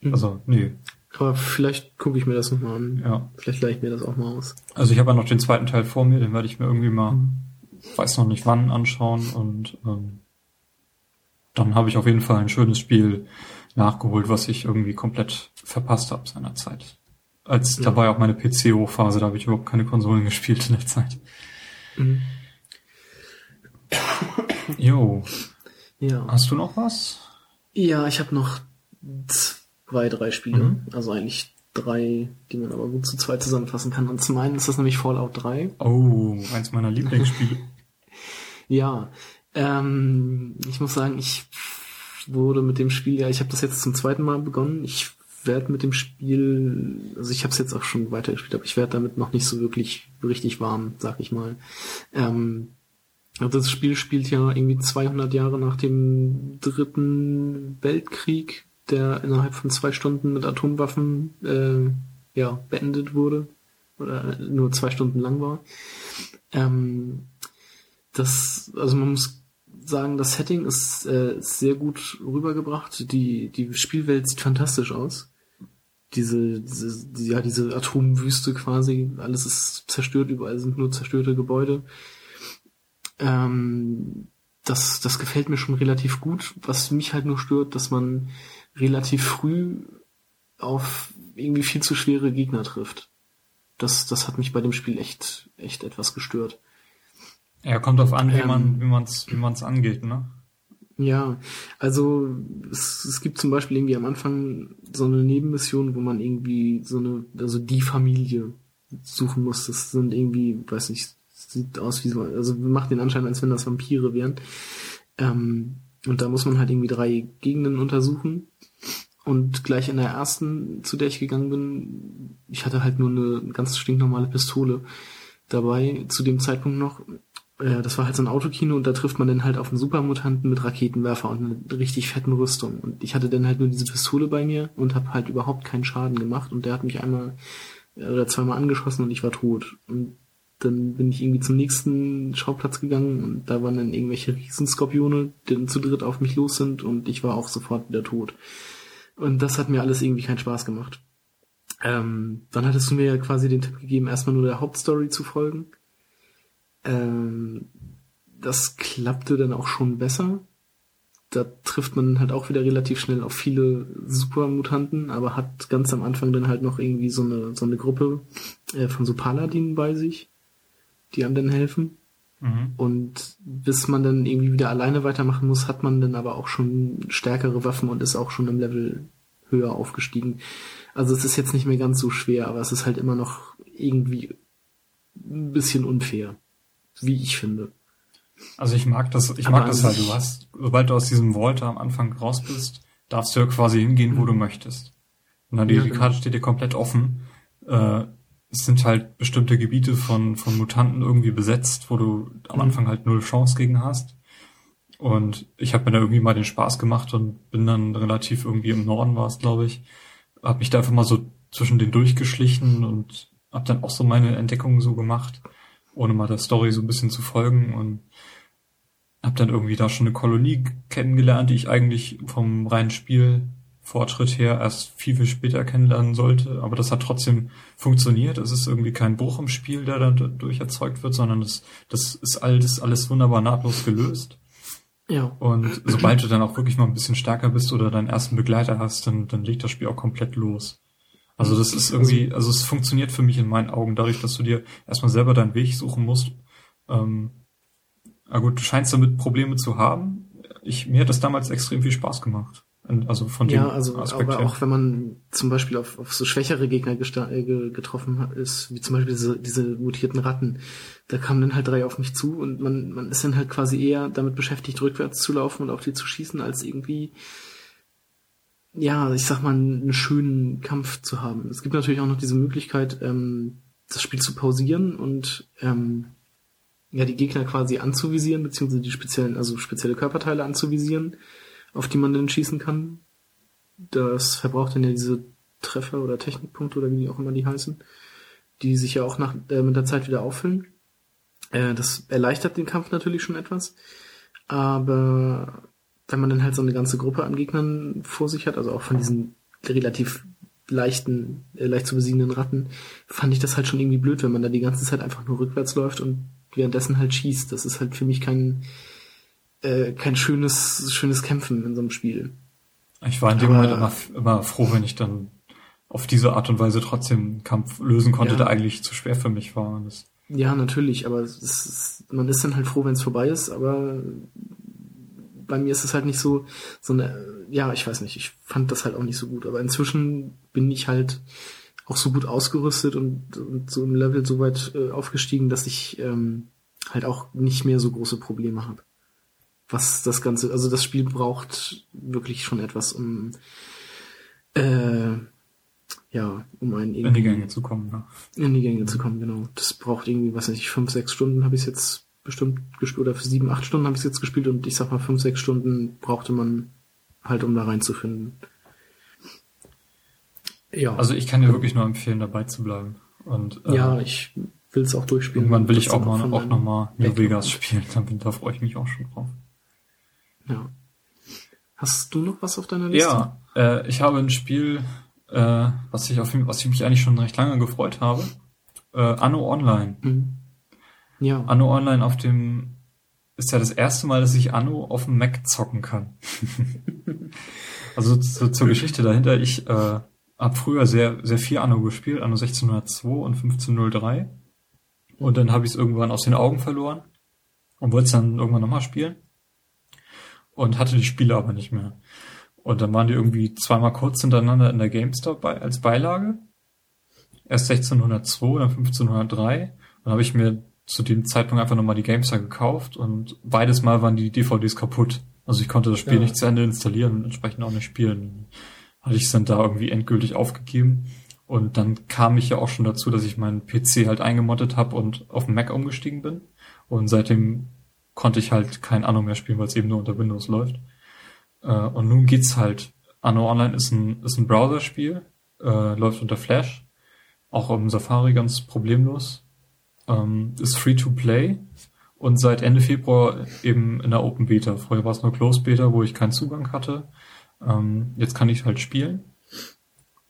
Mhm. Also, nee. Aber vielleicht gucke ich mir das nochmal an. Ja. Vielleicht leih ich mir das auch mal aus. Also ich habe ja noch den zweiten Teil vor mir, den werde ich mir irgendwie mal, mhm. weiß noch nicht wann, anschauen und ähm, dann habe ich auf jeden Fall ein schönes Spiel nachgeholt, was ich irgendwie komplett verpasst habe seinerzeit. Als ja. dabei auch meine PC-Hochphase, da habe ich überhaupt keine Konsolen gespielt in der Zeit. Mhm. Jo. Ja. Hast du noch was? Ja, ich habe noch zwei, drei Spiele. Mhm. Also eigentlich drei, die man aber gut zu zweit zusammenfassen kann. Und zum einen ist das nämlich Fallout 3. Oh, eins meiner Lieblingsspiele. ja, ähm, ich muss sagen, ich wurde mit dem Spiel, ja, ich habe das jetzt zum zweiten Mal begonnen. Ich werde mit dem Spiel, also ich habe es jetzt auch schon weitergespielt, aber ich werde damit noch nicht so wirklich richtig warm, sag ich mal. Ähm, also das Spiel spielt ja irgendwie 200 Jahre nach dem dritten Weltkrieg, der innerhalb von zwei Stunden mit Atomwaffen äh, ja beendet wurde oder nur zwei Stunden lang war. Ähm, das, also man muss sagen, das Setting ist äh, sehr gut rübergebracht. Die, die Spielwelt sieht fantastisch aus. diese, diese, die, ja, diese Atomwüste quasi. Alles ist zerstört, überall sind nur zerstörte Gebäude. Ähm, das, das gefällt mir schon relativ gut. Was mich halt nur stört, dass man relativ früh auf irgendwie viel zu schwere Gegner trifft. Das, das hat mich bei dem Spiel echt, echt etwas gestört. Ja, kommt auf an, wie ähm, man, wie man's, wie man's angeht, ne? Ja, also es, es gibt zum Beispiel irgendwie am Anfang so eine Nebenmission, wo man irgendwie so eine, also die Familie suchen muss. Das sind irgendwie, weiß nicht, sieht aus wie so, also macht den Anschein, als wenn das Vampire wären. Ähm, und da muss man halt irgendwie drei Gegenden untersuchen. Und gleich in der ersten, zu der ich gegangen bin, ich hatte halt nur eine ganz stinknormale Pistole dabei, zu dem Zeitpunkt noch. Äh, das war halt so ein Autokino und da trifft man dann halt auf einen Supermutanten mit Raketenwerfer und einer richtig fetten Rüstung. Und ich hatte dann halt nur diese Pistole bei mir und habe halt überhaupt keinen Schaden gemacht und der hat mich einmal äh, oder zweimal angeschossen und ich war tot. Und dann bin ich irgendwie zum nächsten Schauplatz gegangen und da waren dann irgendwelche Riesenskorpione, die dann zu dritt auf mich los sind und ich war auch sofort wieder tot. Und das hat mir alles irgendwie keinen Spaß gemacht. Ähm, dann hattest du mir ja quasi den Tipp gegeben, erstmal nur der Hauptstory zu folgen. Ähm, das klappte dann auch schon besser. Da trifft man halt auch wieder relativ schnell auf viele Supermutanten, aber hat ganz am Anfang dann halt noch irgendwie so eine, so eine Gruppe äh, von so Paladinen bei sich, die einem dann helfen. Mhm. Und bis man dann irgendwie wieder alleine weitermachen muss, hat man dann aber auch schon stärkere Waffen und ist auch schon im Level höher aufgestiegen. Also es ist jetzt nicht mehr ganz so schwer, aber es ist halt immer noch irgendwie ein bisschen unfair, wie ich finde. Also ich mag das, ich aber mag das halt. Du hast, sobald du aus diesem Vault am Anfang raus bist, darfst du ja quasi hingehen, wo mhm. du möchtest. Und dann die, ja, die Karte genau. steht dir komplett offen. Äh, es sind halt bestimmte Gebiete von, von Mutanten irgendwie besetzt, wo du am mhm. Anfang halt null Chance gegen hast. Und ich habe mir da irgendwie mal den Spaß gemacht und bin dann relativ irgendwie im Norden war es, glaube ich, habe mich da einfach mal so zwischen den durchgeschlichen und habe dann auch so meine Entdeckungen so gemacht, ohne mal der Story so ein bisschen zu folgen und habe dann irgendwie da schon eine Kolonie kennengelernt, die ich eigentlich vom reinen Spiel Fortschritt her erst viel, viel später kennenlernen sollte. Aber das hat trotzdem funktioniert. Es ist irgendwie kein Bruch im Spiel, der dadurch erzeugt wird, sondern das, das ist alles, alles wunderbar nahtlos gelöst. Ja. Und sobald du dann auch wirklich mal ein bisschen stärker bist oder deinen ersten Begleiter hast, dann, dann legt das Spiel auch komplett los. Also das ist irgendwie, also es funktioniert für mich in meinen Augen dadurch, dass du dir erstmal selber deinen Weg suchen musst. Ähm, na gut, du scheinst damit Probleme zu haben. Ich, mir hat das damals extrem viel Spaß gemacht. Also von dem Ja, also Aspekt aber her. auch wenn man zum Beispiel auf, auf so schwächere Gegner äh, getroffen hat, ist, wie zum Beispiel diese, diese mutierten Ratten, da kamen dann halt drei auf mich zu und man, man ist dann halt quasi eher damit beschäftigt, rückwärts zu laufen und auf die zu schießen, als irgendwie ja, ich sag mal, einen schönen Kampf zu haben. Es gibt natürlich auch noch diese Möglichkeit, ähm, das Spiel zu pausieren und ähm, ja, die Gegner quasi anzuvisieren, beziehungsweise die speziellen, also spezielle Körperteile anzuvisieren auf die man dann schießen kann. Das verbraucht dann ja diese Treffer oder Technikpunkte oder wie die auch immer die heißen, die sich ja auch nach, äh, mit der Zeit wieder auffüllen. Äh, das erleichtert den Kampf natürlich schon etwas. Aber wenn man dann halt so eine ganze Gruppe an Gegnern vor sich hat, also auch von diesen relativ leichten, äh, leicht zu besiegenden Ratten, fand ich das halt schon irgendwie blöd, wenn man da die ganze Zeit einfach nur rückwärts läuft und währenddessen halt schießt. Das ist halt für mich kein, äh, kein schönes, schönes Kämpfen in so einem Spiel. Ich war in dem Moment immer, immer froh, wenn ich dann auf diese Art und Weise trotzdem einen Kampf lösen konnte, ja. der eigentlich zu schwer für mich war. Das ja, natürlich, aber ist, man ist dann halt froh, wenn es vorbei ist, aber bei mir ist es halt nicht so, so eine, ja, ich weiß nicht, ich fand das halt auch nicht so gut, aber inzwischen bin ich halt auch so gut ausgerüstet und, und so im Level so weit äh, aufgestiegen, dass ich ähm, halt auch nicht mehr so große Probleme habe was das Ganze, also das Spiel braucht wirklich schon etwas, um äh, ja, um einen in die Gänge zu kommen, ja. In die Gänge zu kommen, genau. Das braucht irgendwie, was weiß ich, fünf, sechs Stunden habe ich jetzt bestimmt gespielt, oder für sieben, acht Stunden habe ich jetzt gespielt und ich sag mal, fünf, sechs Stunden brauchte man halt, um da reinzufinden. Ja. Also ich kann dir wirklich nur empfehlen, dabei zu bleiben. Und, äh, ja, ich will es auch durchspielen. Irgendwann will ich auch, mal, auch nochmal New Vegas spielen, da freue ich mich auch schon drauf. Ja. Hast du noch was auf deiner Liste? Ja, äh, ich habe ein Spiel äh, was ich auf was ich mich eigentlich schon recht lange gefreut habe. Äh, Anno Online. Mhm. Ja. Anno Online auf dem ist ja das erste Mal, dass ich Anno auf dem Mac zocken kann. also zu, zur Geschichte dahinter, ich äh, habe früher sehr, sehr viel Anno gespielt, Anno 1602 und 1503. Und dann habe ich es irgendwann aus den Augen verloren und wollte es dann irgendwann nochmal spielen. Und hatte die Spiele aber nicht mehr. Und dann waren die irgendwie zweimal kurz hintereinander in der GameStop bei, als Beilage. Erst 1602, dann 1503. Dann habe ich mir zu dem Zeitpunkt einfach nochmal die GameStar gekauft und beides Mal waren die DVDs kaputt. Also ich konnte das Spiel ja. nicht zu Ende installieren und entsprechend auch nicht spielen. Hatte ich es dann da irgendwie endgültig aufgegeben. Und dann kam ich ja auch schon dazu, dass ich meinen PC halt eingemottet habe und auf den Mac umgestiegen bin. Und seitdem konnte ich halt kein Anno mehr spielen, weil es eben nur unter Windows läuft. Äh, und nun geht's halt. Anno Online ist ein, ist ein Browser-Spiel, äh, läuft unter Flash, auch im Safari ganz problemlos ähm, ist free to play und seit Ende Februar eben in der Open Beta. Vorher war es nur Closed Beta, wo ich keinen Zugang hatte. Ähm, jetzt kann ich halt spielen.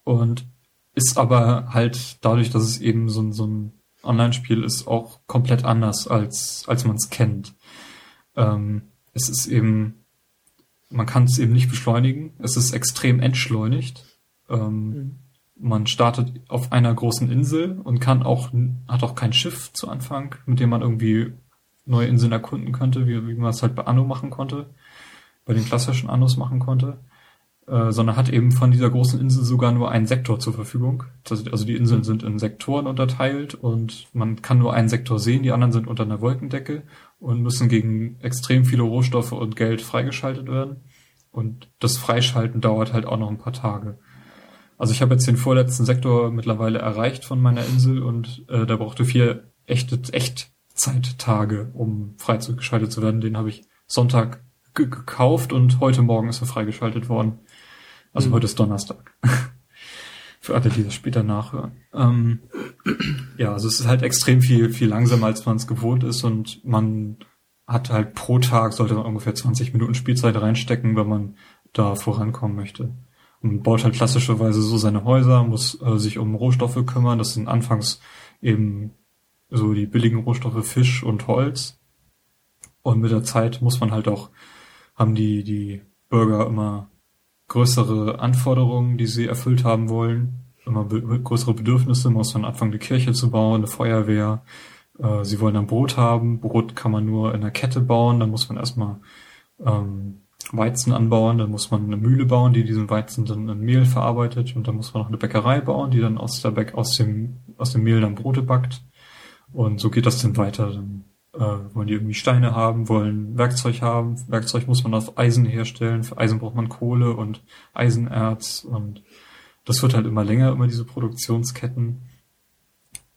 Und ist aber halt dadurch, dass es eben so, ein so ein Online-Spiel ist, auch komplett anders, als, als man es kennt. Ähm, es ist eben, man kann es eben nicht beschleunigen. Es ist extrem entschleunigt. Ähm, mhm man startet auf einer großen Insel und kann auch, hat auch kein Schiff zu Anfang, mit dem man irgendwie neue Inseln erkunden könnte, wie, wie man es halt bei Anno machen konnte, bei den klassischen Annos machen konnte, äh, sondern hat eben von dieser großen Insel sogar nur einen Sektor zur Verfügung. Das, also die Inseln sind in Sektoren unterteilt und man kann nur einen Sektor sehen, die anderen sind unter einer Wolkendecke und müssen gegen extrem viele Rohstoffe und Geld freigeschaltet werden. Und das Freischalten dauert halt auch noch ein paar Tage. Also ich habe jetzt den vorletzten Sektor mittlerweile erreicht von meiner Insel und äh, da brauchte vier echte Echtzeit-Tage, um freigeschaltet zu werden. Den habe ich Sonntag gekauft und heute Morgen ist er freigeschaltet worden. Also mhm. heute ist Donnerstag. Für alle, die das später nachhören. Ähm, ja, also es ist halt extrem viel, viel langsamer, als man es gewohnt ist und man hat halt pro Tag sollte man ungefähr 20 Minuten Spielzeit reinstecken, wenn man da vorankommen möchte und baut halt klassischerweise so seine Häuser, muss äh, sich um Rohstoffe kümmern. Das sind anfangs eben so die billigen Rohstoffe Fisch und Holz. Und mit der Zeit muss man halt auch, haben die, die Bürger immer größere Anforderungen, die sie erfüllt haben wollen, immer be größere Bedürfnisse, man muss dann anfangen, eine Kirche zu bauen, eine Feuerwehr. Äh, sie wollen dann Brot haben. Brot kann man nur in einer Kette bauen, dann muss man erstmal ähm, Weizen anbauen, dann muss man eine Mühle bauen, die diesen Weizen dann in Mehl verarbeitet und dann muss man noch eine Bäckerei bauen, die dann aus der Bäck aus dem aus dem Mehl dann Brote backt und so geht das dann weiter. Dann äh, wollen die irgendwie Steine haben, wollen Werkzeug haben. Werkzeug muss man auf Eisen herstellen. Für Eisen braucht man Kohle und Eisenerz und das wird halt immer länger, immer diese Produktionsketten.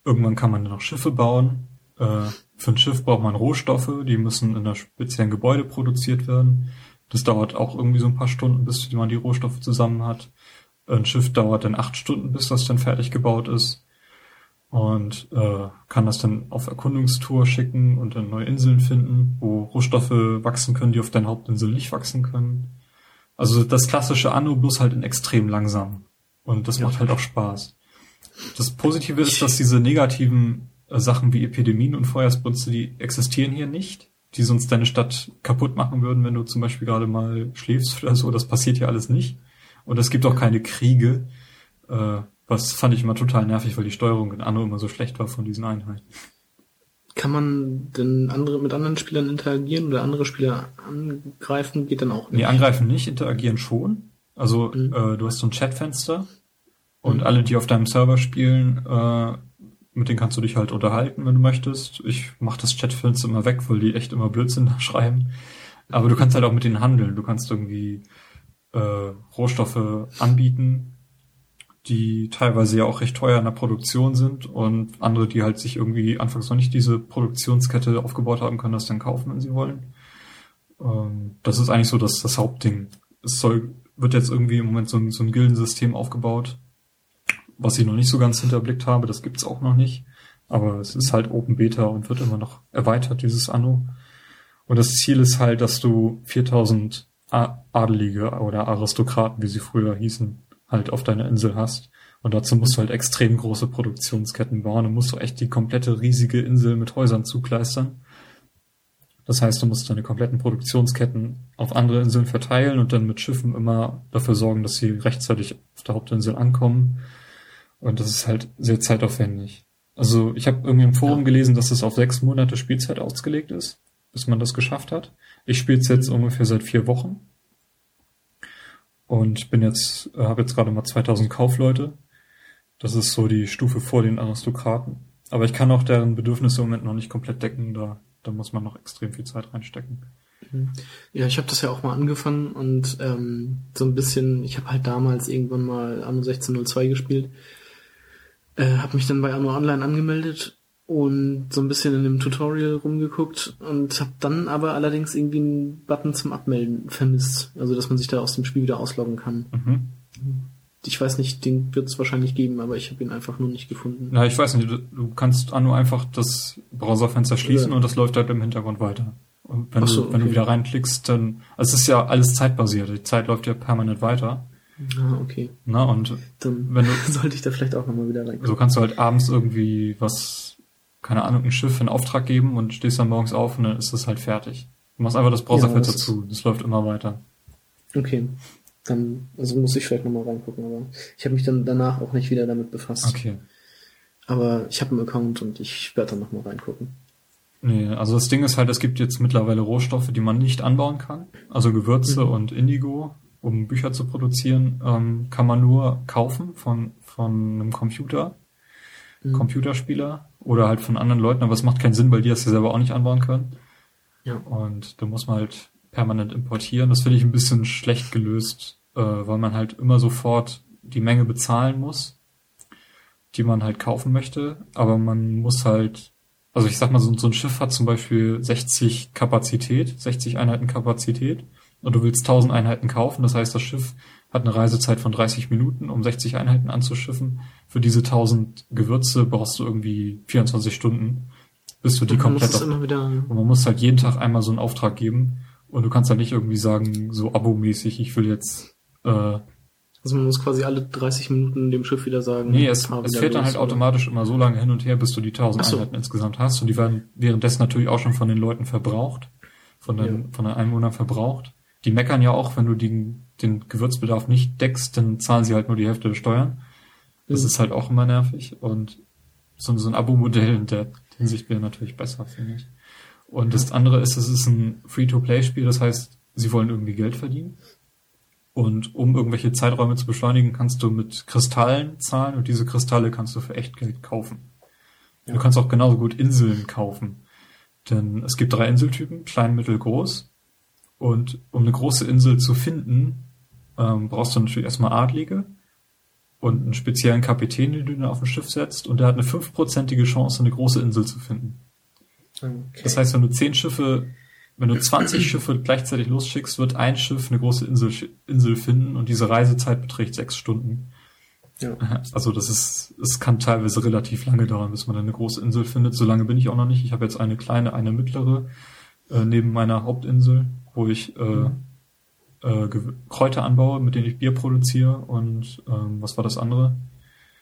Irgendwann kann man dann noch Schiffe bauen. Äh, für ein Schiff braucht man Rohstoffe, die müssen in einer speziellen Gebäude produziert werden. Das dauert auch irgendwie so ein paar Stunden, bis man die Rohstoffe zusammen hat. Ein Schiff dauert dann acht Stunden, bis das dann fertig gebaut ist. Und äh, kann das dann auf Erkundungstour schicken und dann neue Inseln finden, wo Rohstoffe wachsen können, die auf deiner Hauptinsel nicht wachsen können. Also das klassische Anno bloß halt in extrem langsam. Und das ja. macht halt auch Spaß. Das Positive ist, dass diese negativen äh, Sachen wie Epidemien und Feuersbrünste, die existieren hier nicht die sonst deine Stadt kaputt machen würden, wenn du zum Beispiel gerade mal schläfst oder so. Das passiert hier alles nicht. Und es gibt auch keine Kriege. Äh, was fand ich immer total nervig, weil die Steuerung in Anno immer so schlecht war von diesen Einheiten. Kann man denn andere mit anderen Spielern interagieren oder andere Spieler angreifen? Geht dann auch nicht? Nee, angreifen nicht, interagieren schon. Also mhm. äh, du hast so ein Chatfenster und mhm. alle, die auf deinem Server spielen, äh, mit denen kannst du dich halt unterhalten, wenn du möchtest. Ich mache das Chatfenster immer weg, weil die echt immer Blödsinn da schreiben. Aber du kannst halt auch mit denen handeln. Du kannst irgendwie äh, Rohstoffe anbieten, die teilweise ja auch recht teuer in der Produktion sind und andere, die halt sich irgendwie anfangs noch nicht diese Produktionskette aufgebaut haben, können das dann kaufen, wenn sie wollen. Ähm, das ist eigentlich so das, das Hauptding. Es soll, wird jetzt irgendwie im Moment so ein, so ein Gildensystem aufgebaut, was ich noch nicht so ganz hinterblickt habe, das gibt's auch noch nicht. Aber es ist halt Open Beta und wird immer noch erweitert, dieses Anno. Und das Ziel ist halt, dass du 4000 Adelige oder Aristokraten, wie sie früher hießen, halt auf deiner Insel hast. Und dazu musst du halt extrem große Produktionsketten bauen und musst du echt die komplette riesige Insel mit Häusern zukleistern. Das heißt, du musst deine kompletten Produktionsketten auf andere Inseln verteilen und dann mit Schiffen immer dafür sorgen, dass sie rechtzeitig auf der Hauptinsel ankommen. Und das ist halt sehr zeitaufwendig. Also ich habe irgendwie im Forum gelesen, dass es auf sechs Monate Spielzeit ausgelegt ist, bis man das geschafft hat. Ich spiele es jetzt ungefähr seit vier Wochen und bin jetzt, äh, habe jetzt gerade mal 2000 Kaufleute. Das ist so die Stufe vor den Aristokraten. Aber ich kann auch deren Bedürfnisse im Moment noch nicht komplett decken, da, da muss man noch extrem viel Zeit reinstecken. Ja, ich habe das ja auch mal angefangen und ähm, so ein bisschen, ich habe halt damals irgendwann mal Anno 1602 gespielt, äh, habe mich dann bei Anno Online angemeldet und so ein bisschen in dem Tutorial rumgeguckt und habe dann aber allerdings irgendwie einen Button zum Abmelden vermisst, also dass man sich da aus dem Spiel wieder ausloggen kann. Mhm. Ich weiß nicht, den wird es wahrscheinlich geben, aber ich habe ihn einfach nur nicht gefunden. Ja, ich weiß nicht, du, du kannst Anno einfach das Browserfenster schließen ja. und das läuft halt im Hintergrund weiter. Und wenn, so, du, wenn okay. du wieder reinklickst, dann, also es ist ja alles zeitbasiert, die Zeit läuft ja permanent weiter. Ah, okay. Na, und dann wenn du, sollte ich da vielleicht auch nochmal wieder rein. So kannst du halt abends irgendwie was keine Ahnung, ein Schiff in Auftrag geben und stehst dann morgens auf und dann ist das halt fertig. Du machst einfach das Browserfenster ja, zu, das läuft immer weiter. Okay. Dann, also muss ich vielleicht nochmal reingucken, aber ich habe mich dann danach auch nicht wieder damit befasst. Okay. Aber ich habe einen Account und ich werde dann nochmal reingucken. Nee, also das Ding ist halt, es gibt jetzt mittlerweile Rohstoffe, die man nicht anbauen kann. Also Gewürze mhm. und Indigo, um Bücher zu produzieren, ähm, kann man nur kaufen von, von einem Computer, mhm. Computerspieler oder halt von anderen Leuten, aber es macht keinen Sinn, weil die das ja selber auch nicht anbauen können. Ja. Und da muss man halt permanent importieren. Das finde ich ein bisschen schlecht gelöst, äh, weil man halt immer sofort die Menge bezahlen muss, die man halt kaufen möchte. Aber man muss halt, also ich sag mal, so, so ein Schiff hat zum Beispiel 60 Kapazität, 60 Einheiten Kapazität und du willst 1000 Einheiten kaufen. Das heißt, das Schiff hat eine Reisezeit von 30 Minuten, um 60 Einheiten anzuschiffen. Für diese 1000 Gewürze brauchst du irgendwie 24 Stunden, bis du die komplett auf, und man muss halt jeden Tag einmal so einen Auftrag geben und du kannst halt nicht irgendwie sagen, so abomäßig, ich will jetzt äh, also man muss quasi alle 30 Minuten dem Schiff wieder sagen. Nee, es, es fährt dann halt oder? automatisch immer so lange hin und her, bis du die 1000 so. Einheiten insgesamt hast. Und die werden währenddessen natürlich auch schon von den Leuten verbraucht, von den, ja. von den Einwohnern verbraucht. Die meckern ja auch, wenn du den, den Gewürzbedarf nicht deckst, dann zahlen sie halt nur die Hälfte der Steuern. Das mhm. ist halt auch immer nervig. Und so, so ein Abo-Modell in der Hinsicht wäre natürlich besser, finde ich. Und das andere ist, es ist ein Free-to-Play-Spiel, das heißt, sie wollen irgendwie Geld verdienen. Und um irgendwelche Zeiträume zu beschleunigen, kannst du mit Kristallen zahlen und diese Kristalle kannst du für echt Geld kaufen. Ja. Du kannst auch genauso gut Inseln kaufen. Denn es gibt drei Inseltypen, klein, mittel, groß. Und um eine große Insel zu finden, ähm, brauchst du natürlich erstmal Adlige und einen speziellen Kapitän, den du dann auf ein Schiff setzt. Und der hat eine fünfprozentige Chance, eine große Insel zu finden. Okay. Das heißt, wenn du zehn Schiffe, wenn du 20 Schiffe gleichzeitig losschickst, wird ein Schiff eine große Insel, Insel finden und diese Reisezeit beträgt sechs Stunden. Ja. Also das ist, es kann teilweise relativ lange dauern, bis man eine große Insel findet. So lange bin ich auch noch nicht. Ich habe jetzt eine kleine, eine mittlere äh, neben meiner Hauptinsel, wo ich äh, mhm. Äh, Kräuter anbaue, mit denen ich Bier produziere. Und ähm, was war das andere?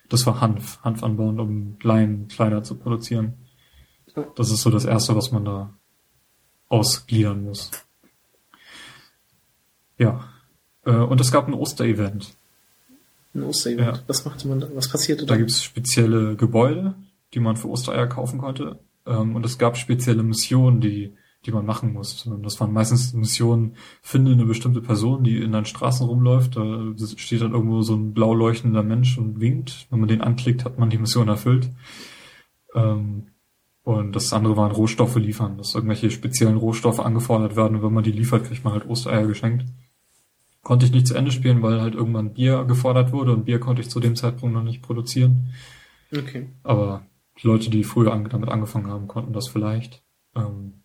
Das war Hanf. Hanf anbauen, um Leim, Kleider zu produzieren. Das ist so das Erste, was man da ausgliedern muss. Ja. Äh, und es gab ein Osterevent. Ein Osterevent? Ja. Was machte man da? Was passierte da? Da gibt es spezielle Gebäude, die man für Ostereier kaufen konnte. Ähm, und es gab spezielle Missionen, die, die man machen muss. Das waren meistens Missionen, finde eine bestimmte Person, die in den Straßen rumläuft. Da steht dann irgendwo so ein blau leuchtender Mensch und winkt. Wenn man den anklickt, hat man die Mission erfüllt. Ähm, und das andere waren Rohstoffe liefern, dass irgendwelche speziellen Rohstoffe angefordert werden und wenn man die liefert, kriegt man halt Ostereier geschenkt. Konnte ich nicht zu Ende spielen, weil halt irgendwann Bier gefordert wurde und Bier konnte ich zu dem Zeitpunkt noch nicht produzieren. Okay. Aber die Leute, die früher an, damit angefangen haben, konnten das vielleicht. Ähm,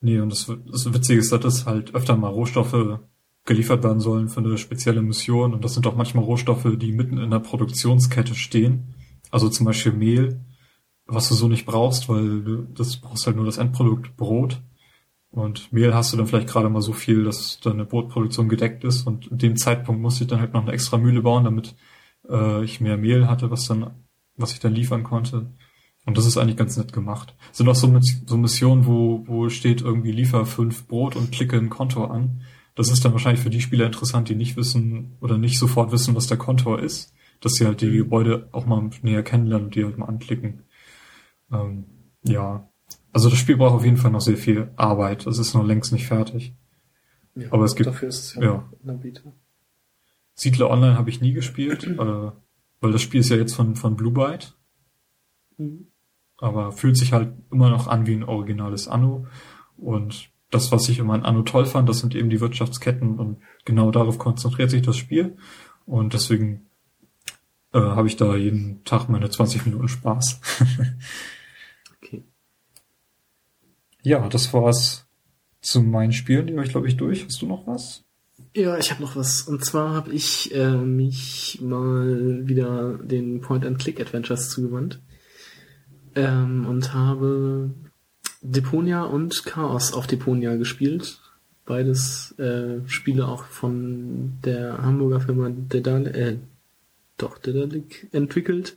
nee, und das, das Witzige ist, dass halt öfter mal Rohstoffe geliefert werden sollen für eine spezielle Mission und das sind auch manchmal Rohstoffe, die mitten in der Produktionskette stehen. Also zum Beispiel Mehl was du so nicht brauchst, weil du das brauchst halt nur das Endprodukt Brot. Und Mehl hast du dann vielleicht gerade mal so viel, dass deine Brotproduktion gedeckt ist. Und in dem Zeitpunkt musste ich dann halt noch eine extra Mühle bauen, damit äh, ich mehr Mehl hatte, was dann, was ich dann liefern konnte. Und das ist eigentlich ganz nett gemacht. Es sind auch so, so Missionen, wo, wo steht irgendwie liefer fünf Brot und klicke ein Konto an. Das ist dann wahrscheinlich für die Spieler interessant, die nicht wissen oder nicht sofort wissen, was der Kontor ist, dass sie halt die Gebäude auch mal näher kennenlernen und die halt mal anklicken. Ähm, ja. Also das Spiel braucht auf jeden Fall noch sehr viel Arbeit. Das ist noch längst nicht fertig. Ja, Aber es gibt. Dafür ist es ja, ja. Siedler Online habe ich nie gespielt, äh, weil das Spiel ist ja jetzt von, von Blue Byte. Mhm. Aber fühlt sich halt immer noch an wie ein originales Anno. Und das, was ich immer an Anno toll fand, das sind eben die Wirtschaftsketten und genau darauf konzentriert sich das Spiel. Und deswegen äh, habe ich da jeden Tag meine 20 Minuten Spaß. okay. Ja, das war's zu meinen Spielen. Die habe ich, glaube ich, durch. Hast du noch was? Ja, ich habe noch was. Und zwar habe ich äh, mich mal wieder den Point-and-Click-Adventures zugewandt ähm, und habe Deponia und Chaos auf Deponia gespielt. Beides äh, Spiele auch von der Hamburger Firma Dedalic, äh, doch, Dedalic entwickelt.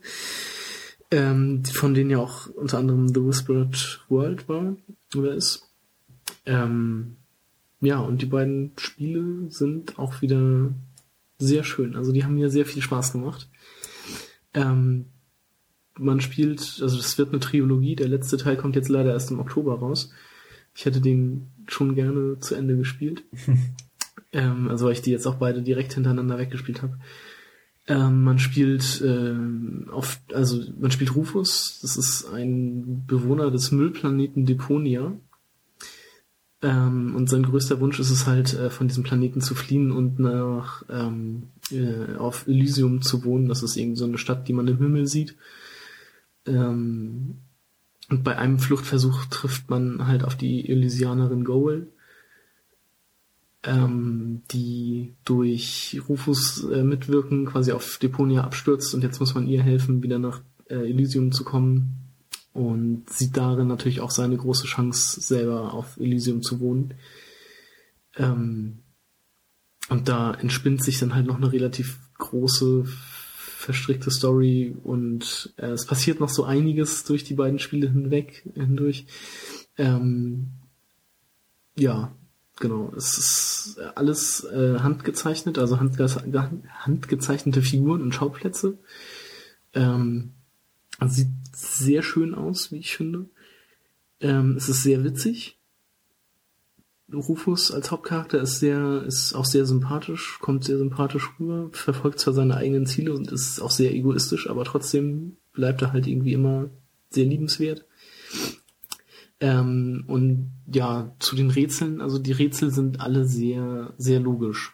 Ähm, von denen ja auch unter anderem The Whispered World war oder ist. Ähm, ja, und die beiden Spiele sind auch wieder sehr schön. Also die haben mir sehr viel Spaß gemacht. Ähm, man spielt, also das wird eine Trilogie, der letzte Teil kommt jetzt leider erst im Oktober raus. Ich hätte den schon gerne zu Ende gespielt. ähm, also weil ich die jetzt auch beide direkt hintereinander weggespielt habe. Ähm, man spielt äh, auf, also man spielt Rufus, das ist ein Bewohner des Müllplaneten Deponia. Ähm, und sein größter Wunsch ist es halt, äh, von diesem Planeten zu fliehen und nach ähm, äh, auf Elysium zu wohnen. Das ist irgendwie so eine Stadt, die man im Himmel sieht. Ähm, und bei einem Fluchtversuch trifft man halt auf die Elysianerin Goal, ähm, die durch Rufus äh, mitwirken quasi auf Deponia abstürzt und jetzt muss man ihr helfen, wieder nach äh, Elysium zu kommen und sieht darin natürlich auch seine große Chance, selber auf Elysium zu wohnen. Ähm, und da entspinnt sich dann halt noch eine relativ große verstrickte Story und äh, es passiert noch so einiges durch die beiden Spiele hinweg, hindurch. Ähm, ja, genau. Es ist alles äh, handgezeichnet, also handge handgezeichnete Figuren und Schauplätze. Ähm, sieht sehr schön aus, wie ich finde. Ähm, es ist sehr witzig. Rufus als Hauptcharakter ist sehr, ist auch sehr sympathisch, kommt sehr sympathisch rüber, verfolgt zwar seine eigenen Ziele und ist auch sehr egoistisch, aber trotzdem bleibt er halt irgendwie immer sehr liebenswert. Ähm, und ja, zu den Rätseln, also die Rätsel sind alle sehr, sehr logisch.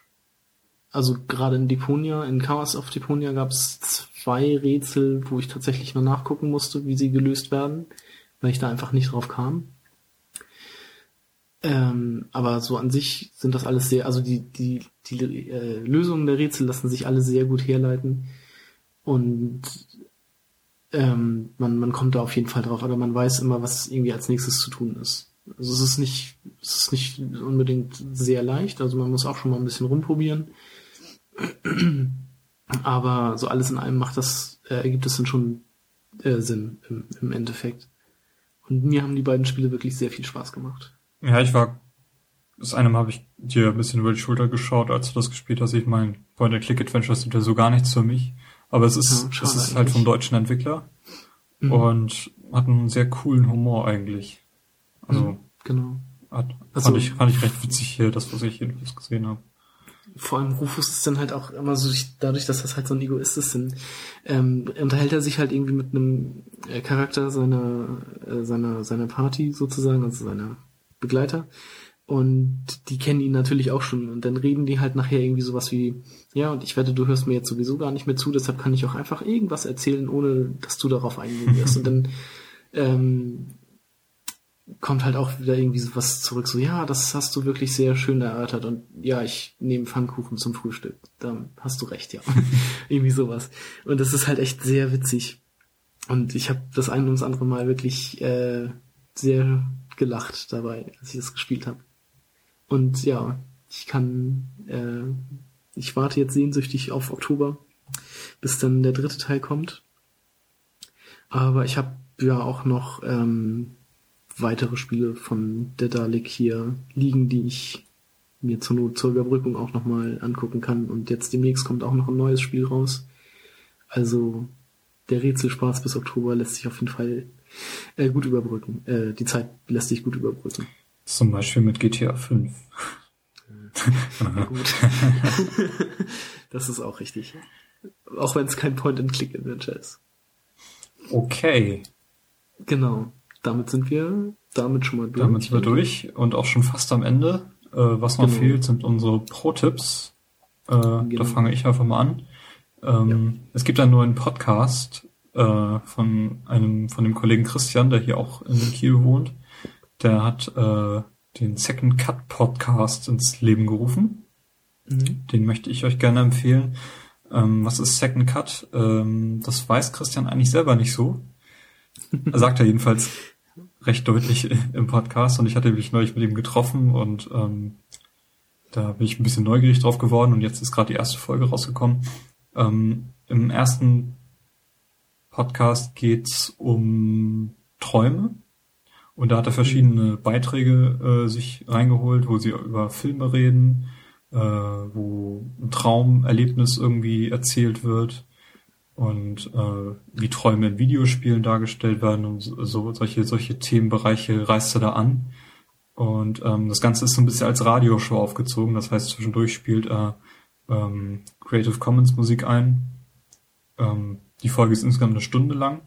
Also gerade in Deponia, in Chaos of Deponia gab es zwei Rätsel, wo ich tatsächlich nur nachgucken musste, wie sie gelöst werden, weil ich da einfach nicht drauf kam. Ähm, aber so an sich sind das alles sehr, also die, die, die äh, Lösungen der Rätsel lassen sich alle sehr gut herleiten. Und ähm, man, man kommt da auf jeden Fall drauf, oder man weiß immer, was irgendwie als nächstes zu tun ist. Also es ist nicht, es ist nicht unbedingt sehr leicht, also man muss auch schon mal ein bisschen rumprobieren. Aber so alles in allem macht das, äh, ergibt es dann schon äh, Sinn im, im Endeffekt. Und mir haben die beiden Spiele wirklich sehr viel Spaß gemacht. Ja, ich war, das eine Mal habe ich dir ein bisschen über die Schulter geschaut, als du das gespielt hast. Ich meine, Point-and-Click-Adventures sind ja so gar nichts für mich. Aber es ist, ja, es ist halt vom deutschen Entwickler. Mhm. Und hat einen sehr coolen Humor eigentlich. Also, mhm, genau. Hat, also, fand, ich, fand ich recht witzig hier, das, was ich jedenfalls gesehen habe vor allem Rufus ist dann halt auch immer so, dadurch, dass das halt so ein Egoist ist, dann, ähm, unterhält er sich halt irgendwie mit einem äh, Charakter seiner, äh, seiner, seiner Party sozusagen, also seiner Begleiter. Und die kennen ihn natürlich auch schon. Und dann reden die halt nachher irgendwie sowas wie, ja, und ich wette, du hörst mir jetzt sowieso gar nicht mehr zu, deshalb kann ich auch einfach irgendwas erzählen, ohne dass du darauf eingehen wirst. und dann ähm, kommt halt auch wieder irgendwie sowas zurück, so, ja, das hast du wirklich sehr schön erörtert und ja, ich nehme Pfannkuchen zum Frühstück. Da hast du recht, ja. irgendwie sowas. Und das ist halt echt sehr witzig. Und ich habe das ein und das andere Mal wirklich äh, sehr gelacht dabei, als ich das gespielt habe. Und ja, ich kann, äh, ich warte jetzt sehnsüchtig auf Oktober, bis dann der dritte Teil kommt. Aber ich habe ja auch noch ähm, weitere Spiele von der Dalek hier liegen, die ich mir zur Not zur Überbrückung auch nochmal angucken kann. Und jetzt demnächst kommt auch noch ein neues Spiel raus. Also der Rätselspaß bis Oktober lässt sich auf jeden Fall äh, gut überbrücken. Äh, die Zeit lässt sich gut überbrücken. Zum Beispiel mit GTA 5. Ja, gut. das ist auch richtig. Auch wenn es kein Point-and-Click-Adventure ist. Okay. Genau. Damit sind wir damit schon mal durch. Damit sind wir durch und auch schon fast am Ende. Äh, was noch Genau. fehlt, sind unsere Pro-Tipps. Äh, Da Genau. fange ich einfach mal an. Ähm, Es gibt einen neuen Podcast äh, von einem von dem Kollegen Christian, der hier auch in Kiel wohnt. Der hat äh, den Second Cut Podcast ins Leben gerufen. Mhm. Den möchte ich euch gerne empfehlen. Ähm, was ist Second Cut? Ähm, das weiß Christian eigentlich selber nicht so. Sagt er jedenfalls recht deutlich im Podcast und ich hatte mich neulich mit ihm getroffen und ähm, da bin ich ein bisschen neugierig drauf geworden und jetzt ist gerade die erste Folge rausgekommen. Ähm, Im ersten Podcast geht's um Träume. Und da hat er verschiedene Beiträge äh, sich reingeholt, wo sie über Filme reden, äh, wo ein Traumerlebnis irgendwie erzählt wird und äh, wie Träume in Videospielen dargestellt werden und so so- solche solche Themenbereiche reißt er da an. Und ähm, das Ganze ist so ein bisschen als Radioshow aufgezogen, das heißt zwischendurch spielt er ähm, Creative Commons Musik ein. Ähm, die Folge ist insgesamt eine Stunde lang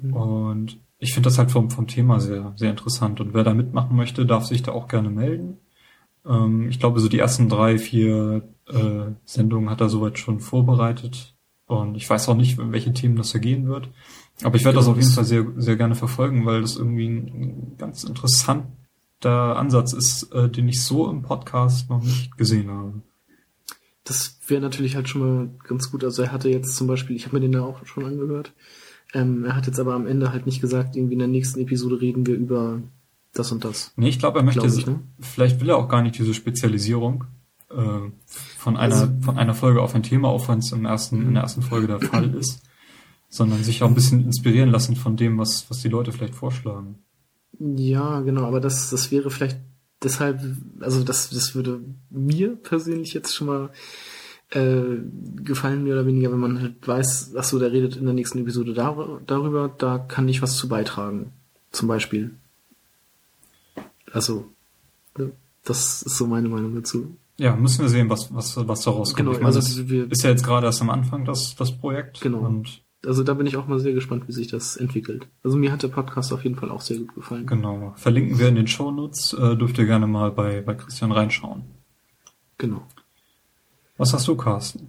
und ich finde das halt vom, vom Thema sehr, sehr interessant. Und wer da mitmachen möchte, darf sich da auch gerne melden. Ähm, ich glaube, so die ersten drei, vier äh, Sendungen hat er soweit schon vorbereitet. Und ich weiß auch nicht, welche Themen das da gehen wird. Aber ich werde das auf jeden Fall sehr, sehr gerne verfolgen, weil das irgendwie ein ganz interessanter Ansatz ist, äh, den ich so im Podcast noch nicht gesehen habe. Das wäre natürlich halt schon mal ganz gut. Also er hatte jetzt zum Beispiel, ich habe mir den ja auch schon angehört, ähm, er hat jetzt aber am Ende halt nicht gesagt, irgendwie in der nächsten Episode reden wir über das und das. Nee, ich glaube, er möchte, Glaub ich, ne? vielleicht will er auch gar nicht diese Spezialisierung äh, von einer Also- von einer Folge auf ein Thema, auch wenn es im ersten in der ersten Folge der Fall ist, sondern sich auch ein bisschen inspirieren lassen von dem, was was die Leute vielleicht vorschlagen. Ja, genau, aber das, das wäre vielleicht deshalb, also das, das würde mir persönlich jetzt schon mal äh, gefallen, mehr oder weniger, wenn man halt weiß, ach so, der redet in der nächsten Episode dar darüber, da kann ich was zu beitragen. Zum Beispiel. Also, äh, das ist so meine Meinung dazu. Ja, müssen wir sehen, was was was da rauskommt. Genau, ich meine, also das wir- ist ja jetzt gerade erst am Anfang das das Projekt Genau. und Also da bin ich auch mal sehr gespannt, wie sich das entwickelt. Also mir hat der Podcast auf jeden Fall auch sehr gut gefallen. genau verlinken wir in den Shownotes. Äh, dürft ihr gerne mal bei bei Christian reinschauen. Genau. Was hast du, Carsten?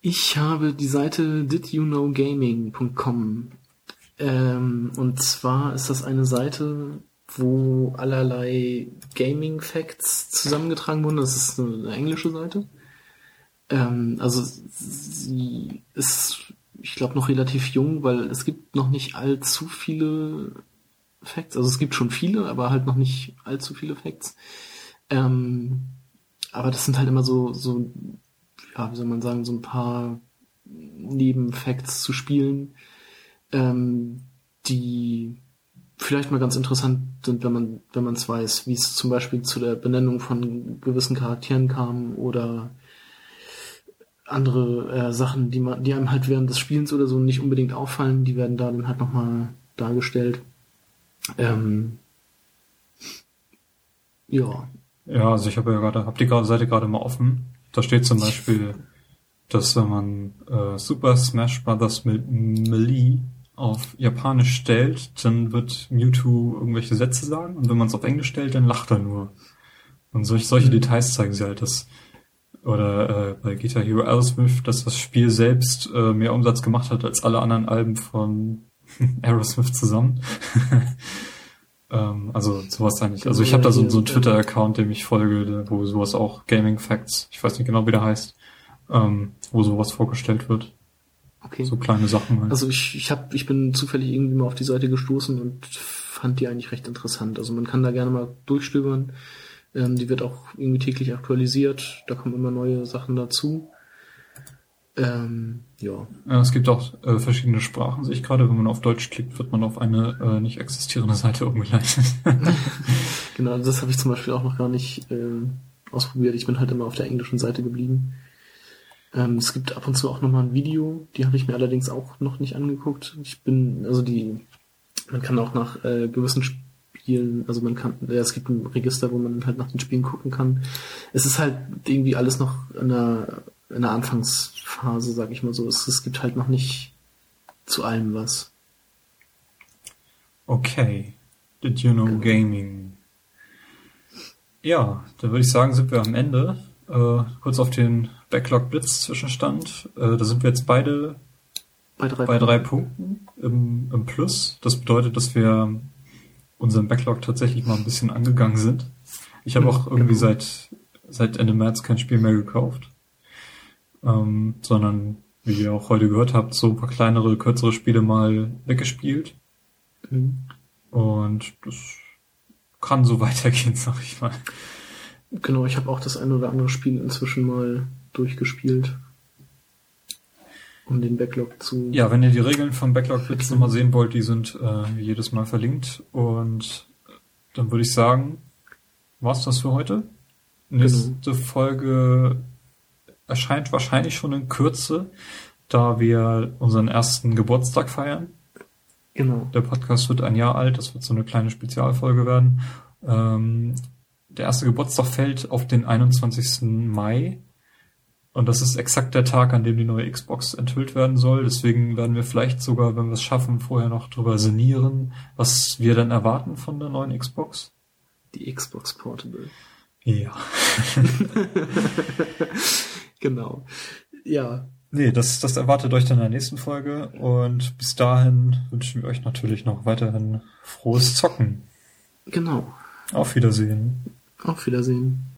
Ich habe die Seite didyouknowgaming.com. Ähm, und zwar ist das eine Seite, wo allerlei Gaming Facts zusammengetragen wurden. Das ist eine englische Seite. Ähm, also sie ist, ich glaube, noch relativ jung, weil es gibt noch nicht allzu viele Facts. Also es gibt schon viele, aber halt noch nicht allzu viele Facts. Ähm, aber das sind halt immer so, so, ja, wie soll man sagen, so ein paar Nebenfacts zu spielen, ähm, die vielleicht mal ganz interessant sind, wenn man, wenn man es weiß, wie es zum Beispiel zu der Benennung von gewissen Charakteren kam oder andere äh, Sachen, die man, die einem halt während des Spielens oder so nicht unbedingt auffallen, die werden da dann halt nochmal dargestellt. Ähm, ja, Ja, also ich habe ja gerade, hab die Seite gerade mal offen. Da steht zum Beispiel, dass wenn man äh, Super Smash Bros. mit Melee auf Japanisch stellt, dann wird Mewtwo irgendwelche Sätze sagen und wenn man es auf Englisch stellt, dann lacht er nur. Und solch, solche Details zeigen sie halt, dass oder äh, bei Guitar Hero Aerosmith, dass das Spiel selbst äh, mehr Umsatz gemacht hat als alle anderen Alben von Aerosmith zusammen. ähm, also sowas eigentlich. Also ich habe da so, so einen Twitter-Account, dem ich folge, wo sowas auch Gaming Facts, ich weiß nicht genau, wie der heißt, ähm, wo sowas vorgestellt wird. okay. So kleine Sachen halt. Also ich, ich hab, ich bin zufällig irgendwie mal auf die Seite gestoßen und fand die eigentlich recht interessant. Also man kann da gerne mal durchstöbern. Ähm, die wird auch irgendwie täglich aktualisiert. Da kommen immer neue Sachen dazu. Ähm, ja. Es gibt auch äh, verschiedene Sprachen, sehe ich gerade. Wenn man auf Deutsch klickt, wird man auf eine äh, nicht existierende Seite umgeleitet. genau, das habe ich zum Beispiel auch noch gar nicht äh, ausprobiert. Ich bin halt immer auf der englischen Seite geblieben. Ähm, es gibt ab und zu auch nochmal ein Video, die habe ich mir allerdings auch noch nicht angeguckt. Ich bin, also die, man kann auch nach äh, gewissen Spielen, also man kann, ja, es gibt ein Register, wo man halt nach den Spielen gucken kann. Es ist halt irgendwie alles noch in der, in der Anfangsphase, sag ich mal so. Es, es gibt halt noch nicht zu allem was. Okay. Did you know genau. gaming? Ja, dann würde ich sagen, sind wir am Ende. Äh, kurz auf den Backlog Blitz Zwischenstand. Äh, da sind wir jetzt beide bei drei, bei drei Punkten im, im Plus. Das bedeutet, dass wir unseren Backlog tatsächlich mal ein bisschen angegangen sind. Ich habe auch irgendwie genau. seit, seit Ende März kein Spiel mehr gekauft. Ähm, sondern, wie ihr auch heute gehört habt, so ein paar kleinere, kürzere Spiele mal weggespielt. Mhm. Und das kann so weitergehen, sag ich mal. Genau, ich habe auch das ein oder andere Spiel inzwischen mal durchgespielt. Um den Backlog zu. Ja, wenn ihr die Regeln vom Backlog Blitz nochmal sehen wollt, die sind äh, jedes Mal verlinkt. Und dann würde ich sagen, war's das für heute. Nächste genau. Folge erscheint wahrscheinlich schon in Kürze, da wir unseren ersten Geburtstag feiern. Genau. Der Podcast wird ein Jahr alt, das wird so eine kleine Spezialfolge werden. Ähm, der erste Geburtstag fällt auf den 21. Mai. Und das ist exakt der Tag, an dem die neue Xbox enthüllt werden soll. Deswegen werden wir vielleicht sogar, wenn wir es schaffen, vorher noch drüber sinnieren, was wir dann erwarten von der neuen Xbox. Die Xbox Portable. Ja. genau. Ja. Nee, das, das erwartet euch dann in der nächsten Folge. Und bis dahin wünschen wir euch natürlich noch weiterhin frohes Zocken. Genau. Auf Wiedersehen. Auf Wiedersehen.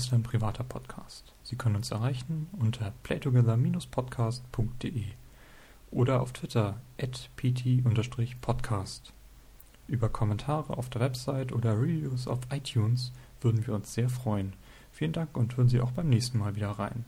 Ist ein privater Podcast. Sie können uns erreichen unter playtogether-podcast.de oder auf Twitter at pt-podcast. Über Kommentare auf der Website oder Reviews auf iTunes würden wir uns sehr freuen. Vielen Dank und hören Sie auch beim nächsten Mal wieder rein.